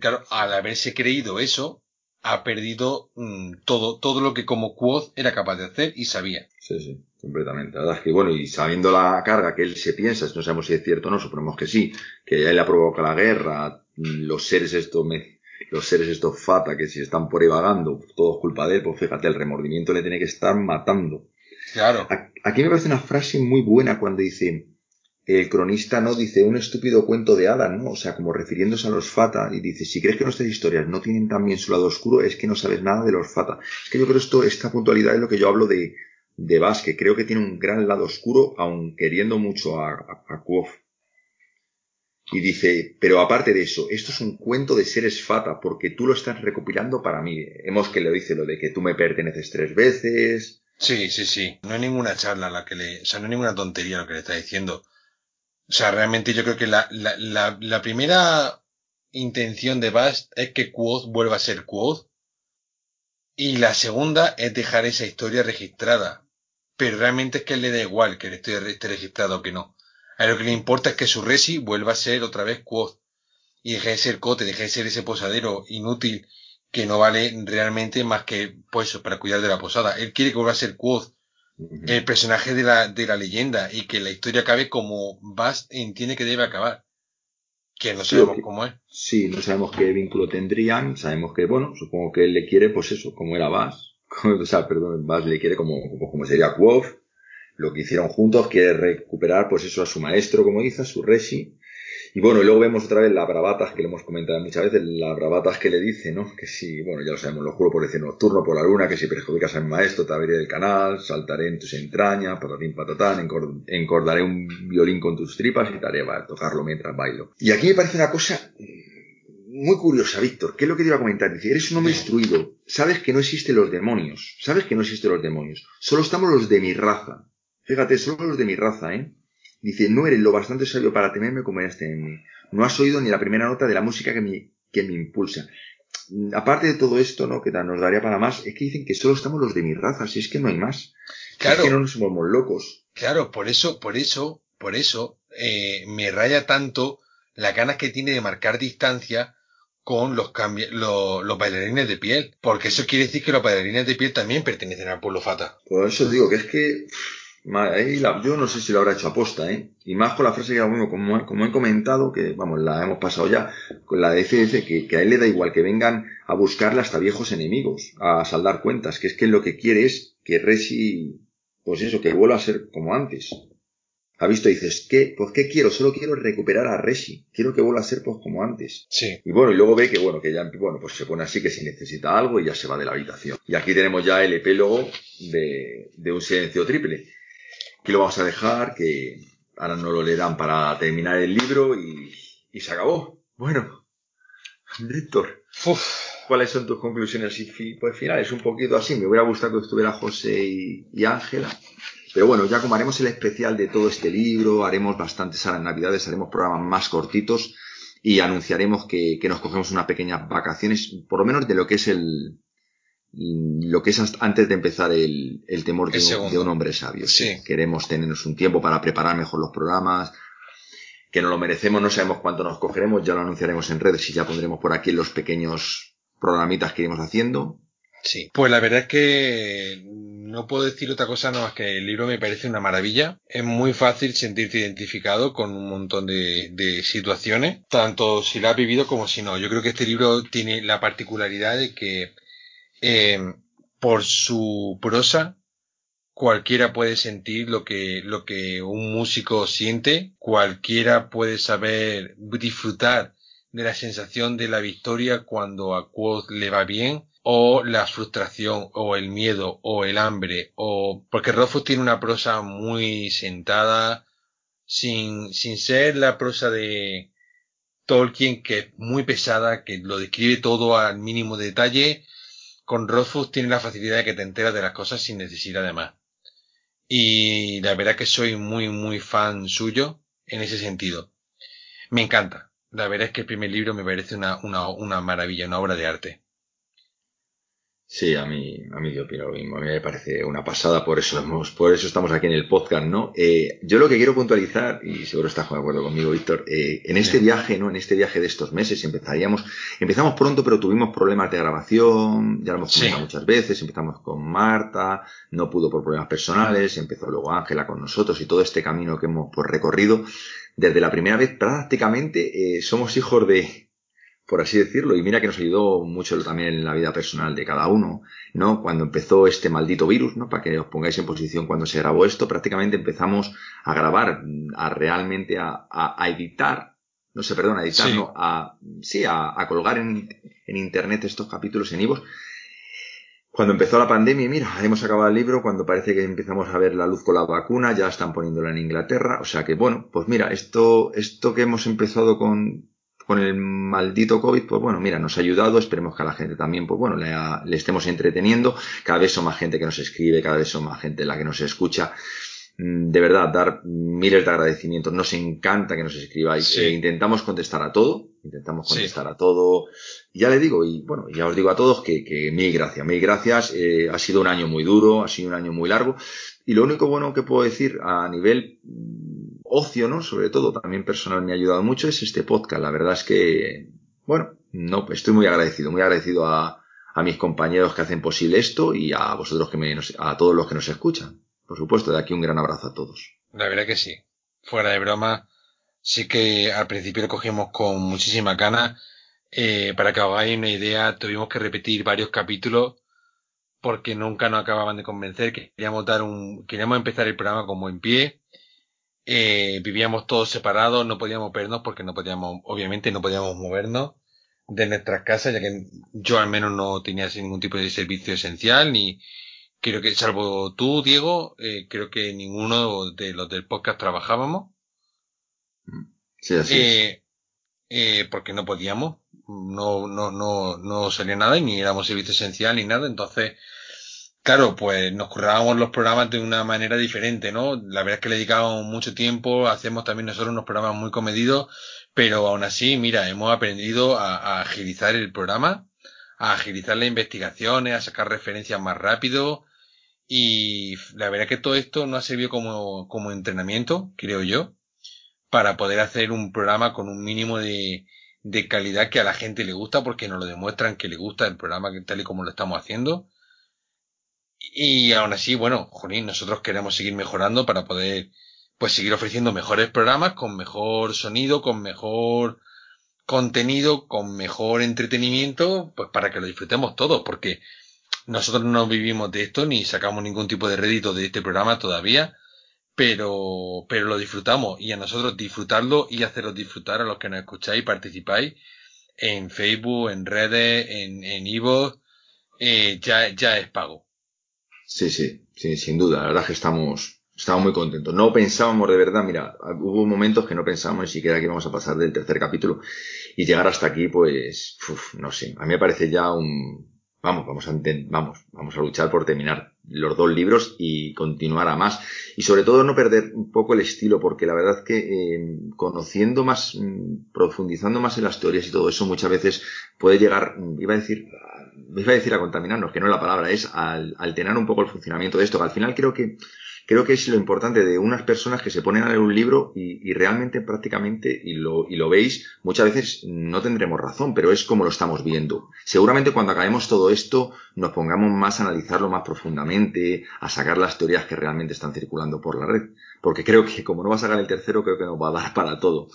S3: claro, al haberse creído eso, ha perdido mm, todo, todo lo que como Quoth era capaz de hacer y sabía.
S2: Sí, sí, completamente. La verdad es que, bueno, y sabiendo la carga que él se piensa, no sabemos si es cierto o no, suponemos que sí, que él ha provocado la guerra, mm, los seres estos, los seres estos fata que si están por ahí vagando, todo es culpa de él, pues fíjate, el remordimiento le tiene que estar matando.
S3: Claro.
S2: Aquí me parece una frase muy buena cuando dice, el cronista no dice un estúpido cuento de hadas, ¿no? O sea, como refiriéndose a los Fata, y dice, si crees que nuestras historias no tienen también su lado oscuro, es que no sabes nada de los Fata. Es que yo creo esto, esta puntualidad es lo que yo hablo de, de que creo que tiene un gran lado oscuro, aun queriendo mucho a, a, Y dice, pero aparte de eso, esto es un cuento de seres Fata, porque tú lo estás recopilando para mí. Hemos que le dice lo de que tú me perteneces tres veces.
S3: Sí, sí, sí. No hay ninguna charla la que le, o sea, no hay ninguna tontería lo que le está diciendo. O sea, realmente yo creo que la, la, la, primera intención de Bast es que Quoth vuelva a ser Quoth. Y la segunda es dejar esa historia registrada. Pero realmente es que le da igual que la historia esté registrada o que no. A lo que le importa es que su Resi vuelva a ser otra vez Quoth. Y deje de ser Cote, deje de ser ese posadero inútil que no vale realmente más que, pues, para cuidar de la posada. Él quiere que vuelva a ser Quoth el personaje de la, de la leyenda y que la historia acabe como Bast entiende que debe acabar. Que no sabemos cómo es.
S2: Sí, no sabemos qué vínculo tendrían, sabemos que, bueno, supongo que él le quiere, pues eso, como era Bast. o sea, perdón, Bast le quiere como, como, sería Quoth, lo que hicieron juntos, quiere recuperar, pues eso, a su maestro, como dice, a su Reshi, y bueno, y luego vemos otra vez las bravatas que le hemos comentado muchas veces, las bravatas que le dice, ¿no? Que si, bueno, ya lo sabemos, lo juro por decir nocturno por la luna, que si perjudicas al maestro te abriré el canal, saltaré en tus entrañas, patatín patatán, encordaré un violín con tus tripas y te haré tocarlo mientras bailo. Y aquí me parece una cosa muy curiosa, Víctor. ¿Qué es lo que te iba a comentar? Dice, eres un hombre instruido, sabes que no existen los demonios, sabes que no existen los demonios, solo estamos los de mi raza. Fíjate, solo los de mi raza, ¿eh? Dice, no eres lo bastante sabio para temerme como eres temerme. No has oído ni la primera nota de la música que me, que me impulsa. Mm, aparte de todo esto, ¿no? Que nos daría para más, es que dicen que solo estamos los de mi raza, si es que no hay más. Claro. Es que no nos somos locos.
S3: Claro, por eso, por eso, por eso, eh, me raya tanto la ganas que tiene de marcar distancia con los, los, los, bailarines de piel. Porque eso quiere decir que los bailarines de piel también pertenecen al pueblo Fata.
S2: Por eso digo que es que yo no sé si lo habrá hecho aposta, ¿eh? Y más con la frase que como, como, como he comentado, que vamos, la hemos pasado ya, con la de FF, que, que, a él le da igual que vengan a buscarle hasta viejos enemigos, a saldar cuentas, que es que lo que quiere es que Resi, pues eso, que vuelva a ser como antes. Ha visto, dices, ¿qué? Pues qué quiero, solo quiero recuperar a Resi, quiero que vuelva a ser pues como antes.
S3: Sí.
S2: Y bueno, y luego ve que bueno, que ya, bueno, pues se pone así que si necesita algo y ya se va de la habitación. Y aquí tenemos ya el epílogo de, de un silencio triple Aquí lo vamos a dejar, que ahora no lo leerán para terminar el libro y, y se acabó. Bueno, Víctor, ¿cuáles son tus conclusiones y pues finales? Un poquito así, me hubiera gustado que estuviera José y Ángela. Pero bueno, ya como haremos el especial de todo este libro, haremos bastantes a las navidades, haremos programas más cortitos y anunciaremos que, que nos cogemos unas pequeñas vacaciones, por lo menos de lo que es el, lo que es antes de empezar el, el temor de, un, hombre sabio. Queremos tenernos un tiempo para preparar mejor los programas, que no lo merecemos, no sabemos cuánto nos cogeremos, ya lo anunciaremos en redes y ya pondremos por aquí los pequeños programitas que iremos haciendo.
S3: Sí, pues la verdad es que no puedo decir otra cosa nada más que el libro me parece una maravilla. Es muy fácil sentirte identificado con un montón de, de situaciones, tanto si la has vivido como si no. Yo creo que este libro tiene la particularidad de que eh, por su prosa, cualquiera puede sentir lo que, lo que un músico siente, cualquiera puede saber disfrutar de la sensación de la victoria cuando a Quoth le va bien, o la frustración, o el miedo, o el hambre, o porque Rothfuss tiene una prosa muy sentada, sin, sin ser la prosa de Tolkien, que es muy pesada, que lo describe todo al mínimo detalle, con Rothfuss tiene la facilidad de que te enteras de las cosas sin necesidad de más. Y la verdad que soy muy, muy fan suyo en ese sentido. Me encanta. La verdad es que el primer libro me parece una, una, una maravilla, una obra de arte.
S2: Sí, a mí, a mí yo opino lo mismo. A mí me parece una pasada, por eso hemos, por eso estamos aquí en el podcast, ¿no? Eh, yo lo que quiero puntualizar, y seguro estás de acuerdo conmigo, Víctor, eh, en este viaje, ¿no? En este viaje de estos meses empezaríamos, empezamos pronto, pero tuvimos problemas de grabación, ya lo hemos comentado muchas veces, empezamos con Marta, no pudo por problemas personales, empezó luego Ángela con nosotros y todo este camino que hemos pues, recorrido, desde la primera vez prácticamente eh, somos hijos de, por así decirlo, y mira que nos ayudó mucho también en la vida personal de cada uno, ¿no? Cuando empezó este maldito virus, ¿no? Para que os pongáis en posición cuando se grabó esto, prácticamente empezamos a grabar, a realmente a, a, editar, no sé, perdón, a editar, sí. no, a, sí, a, a colgar en, en, internet estos capítulos en Ivos. Cuando empezó la pandemia, mira, hemos acabado el libro, cuando parece que empezamos a ver la luz con la vacuna, ya están poniéndola en Inglaterra, o sea que bueno, pues mira, esto, esto que hemos empezado con, con el maldito COVID, pues bueno, mira, nos ha ayudado, esperemos que a la gente también, pues bueno, le, le, estemos entreteniendo, cada vez son más gente que nos escribe, cada vez son más gente la que nos escucha. Mm, de verdad, dar miles de agradecimientos, nos encanta que nos escribáis, sí. eh, intentamos contestar a todo, intentamos contestar sí. a todo, ya le digo, y bueno, ya os digo a todos que, que mil gracias, mil gracias, eh, ha sido un año muy duro, ha sido un año muy largo, y lo único bueno que puedo decir a nivel ocio, ¿no? Sobre todo, también personal me ha ayudado mucho, es este podcast. La verdad es que, bueno, no, estoy muy agradecido, muy agradecido a, a mis compañeros que hacen posible esto y a vosotros que me, a todos los que nos escuchan. Por supuesto, de aquí un gran abrazo a todos.
S3: La verdad que sí. Fuera de broma, sí que al principio lo cogimos con muchísima gana. Eh, para que os hagáis una idea, tuvimos que repetir varios capítulos porque nunca nos acababan de convencer. Queríamos dar un, queríamos empezar el programa como en pie eh, vivíamos todos separados, no podíamos vernos porque no podíamos, obviamente no podíamos movernos de nuestras casas, ya que yo al menos no tenía ningún tipo de servicio esencial, ni creo que, salvo tú, Diego, eh, creo que ninguno de los del podcast trabajábamos.
S2: Sí, así
S3: eh, eh, porque no podíamos, no, no, no, no salía nada y ni éramos servicio esencial ni nada, entonces, Claro, pues nos currábamos los programas de una manera diferente, ¿no? La verdad es que le dedicábamos mucho tiempo, hacemos también nosotros unos programas muy comedidos, pero aún así, mira, hemos aprendido a, agilizar el programa, a agilizar las investigaciones, a sacar referencias más rápido, y la verdad es que todo esto nos ha servido como, como entrenamiento, creo yo, para poder hacer un programa con un mínimo de, de calidad que a la gente le gusta, porque nos lo demuestran que le gusta el programa tal y como lo estamos haciendo y aún así, bueno, Jonín, nosotros queremos seguir mejorando para poder, pues seguir ofreciendo mejores programas con mejor sonido, con mejor contenido, con mejor entretenimiento, pues para que lo disfrutemos todos, porque nosotros no vivimos de esto ni sacamos ningún tipo de rédito de este programa todavía, pero, pero lo disfrutamos y a nosotros disfrutarlo y haceros disfrutar a los que nos escucháis participáis en Facebook, en redes, en, en Ivo, eh, ya, ya es pago.
S2: Sí, sí, sí, sin duda. La verdad es que estamos, estamos muy contentos. No pensábamos de verdad, mira, hubo momentos que no pensábamos ni siquiera que íbamos a pasar del tercer capítulo y llegar hasta aquí, pues, uf, no sé. A mí me parece ya un, vamos, vamos a, vamos, vamos a luchar por terminar los dos libros y continuar a más. Y sobre todo no perder un poco el estilo, porque la verdad que eh, conociendo más, profundizando más en las teorías y todo eso, muchas veces puede llegar, iba a decir, iba a decir a contaminarnos, que no es la palabra, es al alterar un poco el funcionamiento de esto, al final creo que creo que es lo importante de unas personas que se ponen a leer un libro y, y realmente prácticamente, y lo, y lo veis, muchas veces no tendremos razón, pero es como lo estamos viendo. Seguramente cuando acabemos todo esto nos pongamos más a analizarlo más profundamente, a sacar las teorías que realmente están circulando por la red, porque creo que como no va a sacar el tercero, creo que nos va a dar para todo.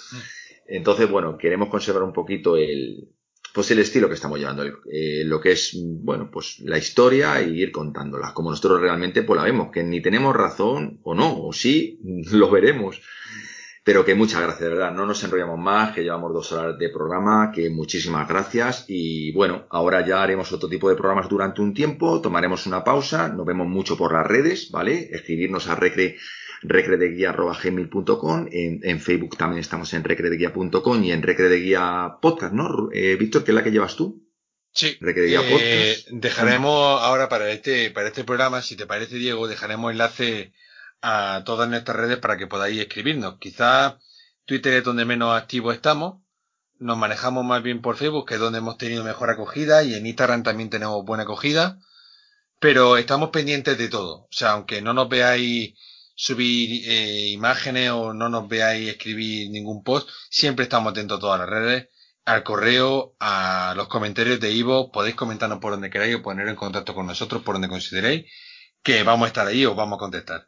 S2: Entonces, bueno, queremos conservar un poquito el, pues el estilo que estamos llevando, eh, lo que es, bueno, pues la historia y ir contándola, como nosotros realmente pues la vemos, que ni tenemos razón o no, o sí, lo veremos. Pero que muchas gracias, de verdad, no nos enrollamos más, que llevamos dos horas de programa, que muchísimas gracias y bueno, ahora ya haremos otro tipo de programas durante un tiempo, tomaremos una pausa, nos vemos mucho por las redes, ¿vale? Escribirnos a recre recredeguía.gmail.com, en, en Facebook también estamos en recredeguía.com y en recredeguía podcast, ¿no? Eh, Víctor, ¿qué es la que llevas tú?
S3: Sí. Eh, podcast. Dejaremos ahora para este, para este programa, si te parece, Diego, dejaremos enlace a todas nuestras redes para que podáis escribirnos. Quizá Twitter es donde menos activos estamos. Nos manejamos más bien por Facebook, que es donde hemos tenido mejor acogida, y en Instagram también tenemos buena acogida. Pero estamos pendientes de todo. O sea, aunque no nos veáis subir eh, imágenes o no nos veáis escribir ningún post, siempre estamos atentos a todas las redes, al correo, a los comentarios de Ivo, podéis comentarnos por donde queráis o poner en contacto con nosotros por donde consideréis que vamos a estar ahí o vamos a contestar.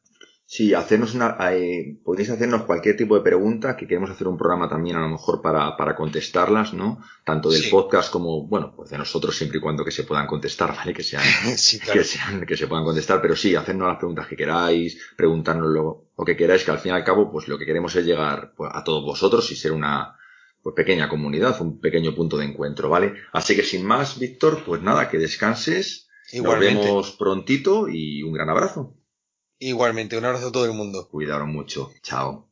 S2: Sí, hacernos una, eh, podéis hacernos cualquier tipo de pregunta, que queremos hacer un programa también a lo mejor para, para contestarlas, ¿no? Tanto del
S3: Sí.
S2: podcast como, bueno, pues de nosotros siempre y cuando que se puedan contestar, ¿vale? Que sean,
S3: Sí, claro.
S2: que sean, que se puedan contestar, pero sí, hacernos las preguntas que queráis, preguntarnos lo, lo que queráis, que al fin y al cabo, pues lo que queremos es llegar pues, a todos vosotros y ser una, pues pequeña comunidad, un pequeño punto de encuentro, ¿vale? Así que sin más, Víctor, pues nada, que descanses.
S3: Igualmente.
S2: Nos vemos prontito y un gran abrazo.
S3: Igualmente, un abrazo a todo el mundo.
S2: Cuidaros mucho. Chao.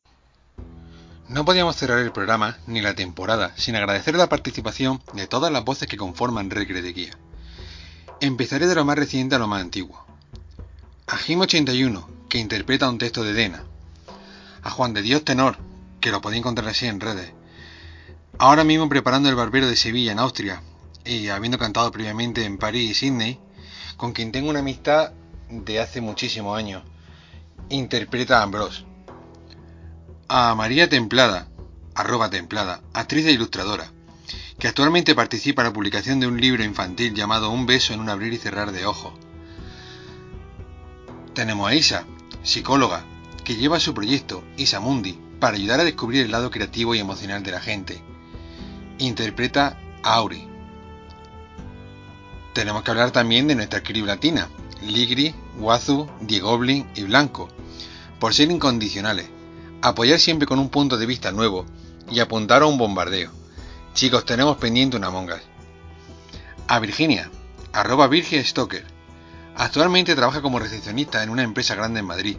S3: No podíamos cerrar el programa ni la temporada sin agradecer la participación de todas las voces que conforman Recre de Guía. Empezaré de lo más reciente a lo más antiguo. A Jim81, que interpreta un texto de Dena. A Juan de Dios Tenor, que lo podéis encontrar así en redes. Ahora mismo preparando el Barbero de Sevilla en Austria, y habiendo cantado previamente en París y Sydney, con quien tengo una amistad de hace muchísimos años. Interpreta a Ambrose a María Templada, arroba Templada, actriz e ilustradora, que actualmente participa en la publicación de un libro infantil llamado Un beso en un abrir y cerrar de ojos. Tenemos a Isa, psicóloga, que lleva su proyecto Isa Mundi para ayudar a descubrir el lado creativo y emocional de la gente. Interpreta a Auri. Tenemos que hablar también de nuestra crew latina, Ligri, Wazu, Diegoblin y Blanco, por ser incondicionales apoyar siempre con un punto de vista nuevo y apuntar a un bombardeo. Chicos, tenemos pendiente una mongas. A Virginia, arroba Virgin Stoker. Actualmente trabaja como recepcionista en una empresa grande en Madrid,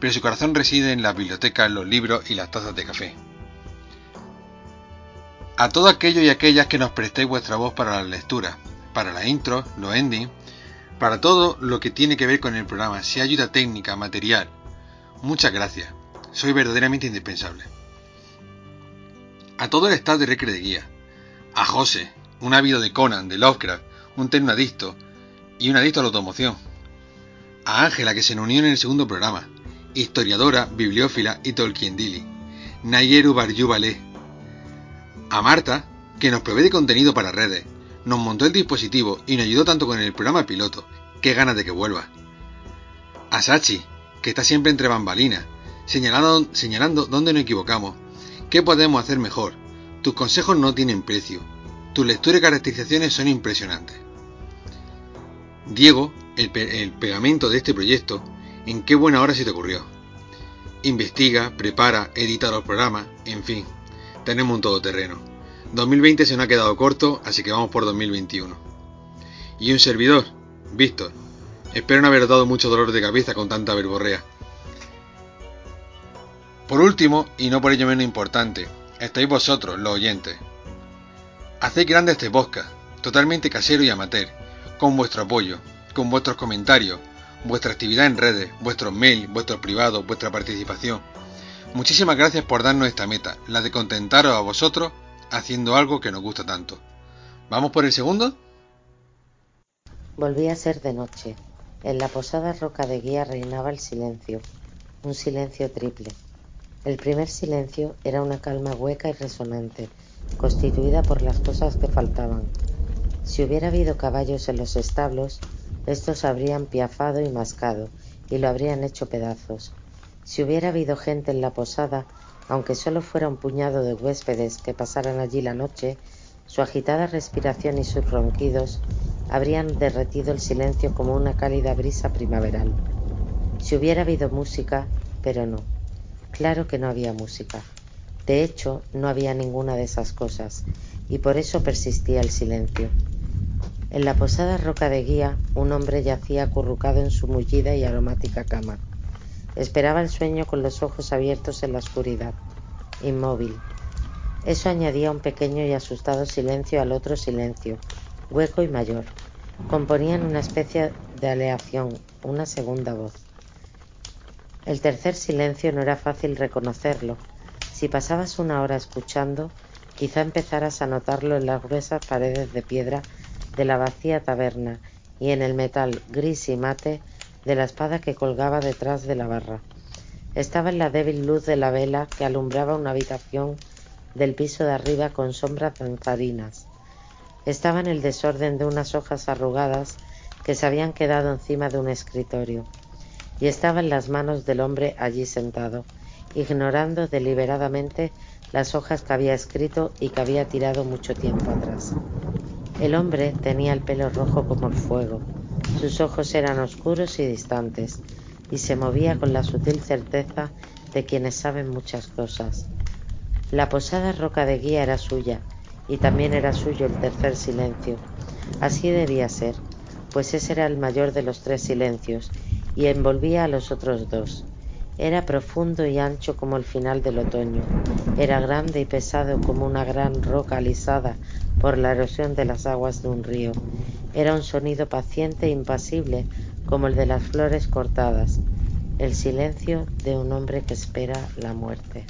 S3: pero su corazón reside en las bibliotecas, los libros y las tazas de café. A todo aquello y aquellas que nos prestéis vuestra voz para las lecturas, para la intro, los endings, para todo lo que tiene que ver con el programa, sea ayuda técnica, material. Muchas gracias soy verdaderamente indispensable. A todo el staff de Recre de Guía, a José, un ávido de Conan, de Lovecraft, un terno adicto y un adicto a la automoción, a Ángela que se unió en el segundo programa, historiadora, bibliófila y Tolkien Dili, Nayeru Baryu a Marta, que nos provee de contenido para redes, nos montó el dispositivo y nos ayudó tanto con el programa piloto, qué ganas de que vuelva, a Sachi, que está siempre entre bambalinas, señalando, señalando dónde nos equivocamos, qué podemos hacer mejor. Tus consejos no tienen precio. Tus lecturas y caracterizaciones son impresionantes. Diego, el, el pegamento de este proyecto, en qué buena hora se te ocurrió. Investiga, prepara, edita los programas, en fin, tenemos un todoterreno. 2020 se nos ha quedado corto, así que vamos por 2021. Y un servidor, Víctor. Espero no haber dado mucho dolor de cabeza con tanta verborrea. Por último, y no por ello menos importante, estáis vosotros, los oyentes. Hacéis grande este podcast, totalmente casero y amateur, con vuestro apoyo, con vuestros comentarios, vuestra actividad en redes, vuestros mails, vuestros privados, vuestra participación. Muchísimas gracias por darnos esta meta, la de contentaros a vosotros haciendo algo que nos gusta tanto. ¿Vamos por el segundo?
S8: Volvía a ser de noche. En la posada roca de guía reinaba el silencio, un silencio triple. El primer silencio era una calma hueca y resonante, constituida por las cosas que faltaban. Si hubiera habido caballos en los establos, estos habrían piafado y mascado, y lo habrían hecho pedazos. Si hubiera habido gente en la posada, aunque solo fuera un puñado de huéspedes que pasaran allí la noche, su agitada respiración y sus ronquidos habrían derretido el silencio como una cálida brisa primaveral. Si hubiera habido música, pero no. Claro que no había música. De hecho, no había ninguna de esas cosas, y por eso persistía el silencio. En la posada roca de guía, un hombre yacía acurrucado en su mullida y aromática cama. Esperaba el sueño con los ojos abiertos en la oscuridad, inmóvil. Eso añadía un pequeño y asustado silencio al otro silencio, hueco y mayor. Componían una especie de aleación, una segunda voz. El tercer silencio no era fácil reconocerlo. Si pasabas una hora escuchando, quizá empezaras a notarlo en las gruesas paredes de piedra de la vacía taberna y en el metal gris y mate de la espada que colgaba detrás de la barra. Estaba en la débil luz de la vela que alumbraba una habitación del piso de arriba con sombras danzarinas. Estaba en el desorden de unas hojas arrugadas que se habían quedado encima de un escritorio. y estaba en las manos del hombre allí sentado, ignorando deliberadamente las hojas que había escrito y que había tirado mucho tiempo atrás. El hombre tenía el pelo rojo como el fuego, sus ojos eran oscuros y distantes, y se movía con la sutil certeza de quienes saben muchas cosas. La posada roca de guía era suya, y también era suyo el tercer silencio. Así debía ser, pues ese era el mayor de los tres silencios, y envolvía a los otros dos. Era profundo y ancho como el final del otoño. Era grande y pesado como una gran roca alisada por la erosión de las aguas de un río. Era un sonido paciente e impasible como el de las flores cortadas. El silencio de un hombre que espera la muerte.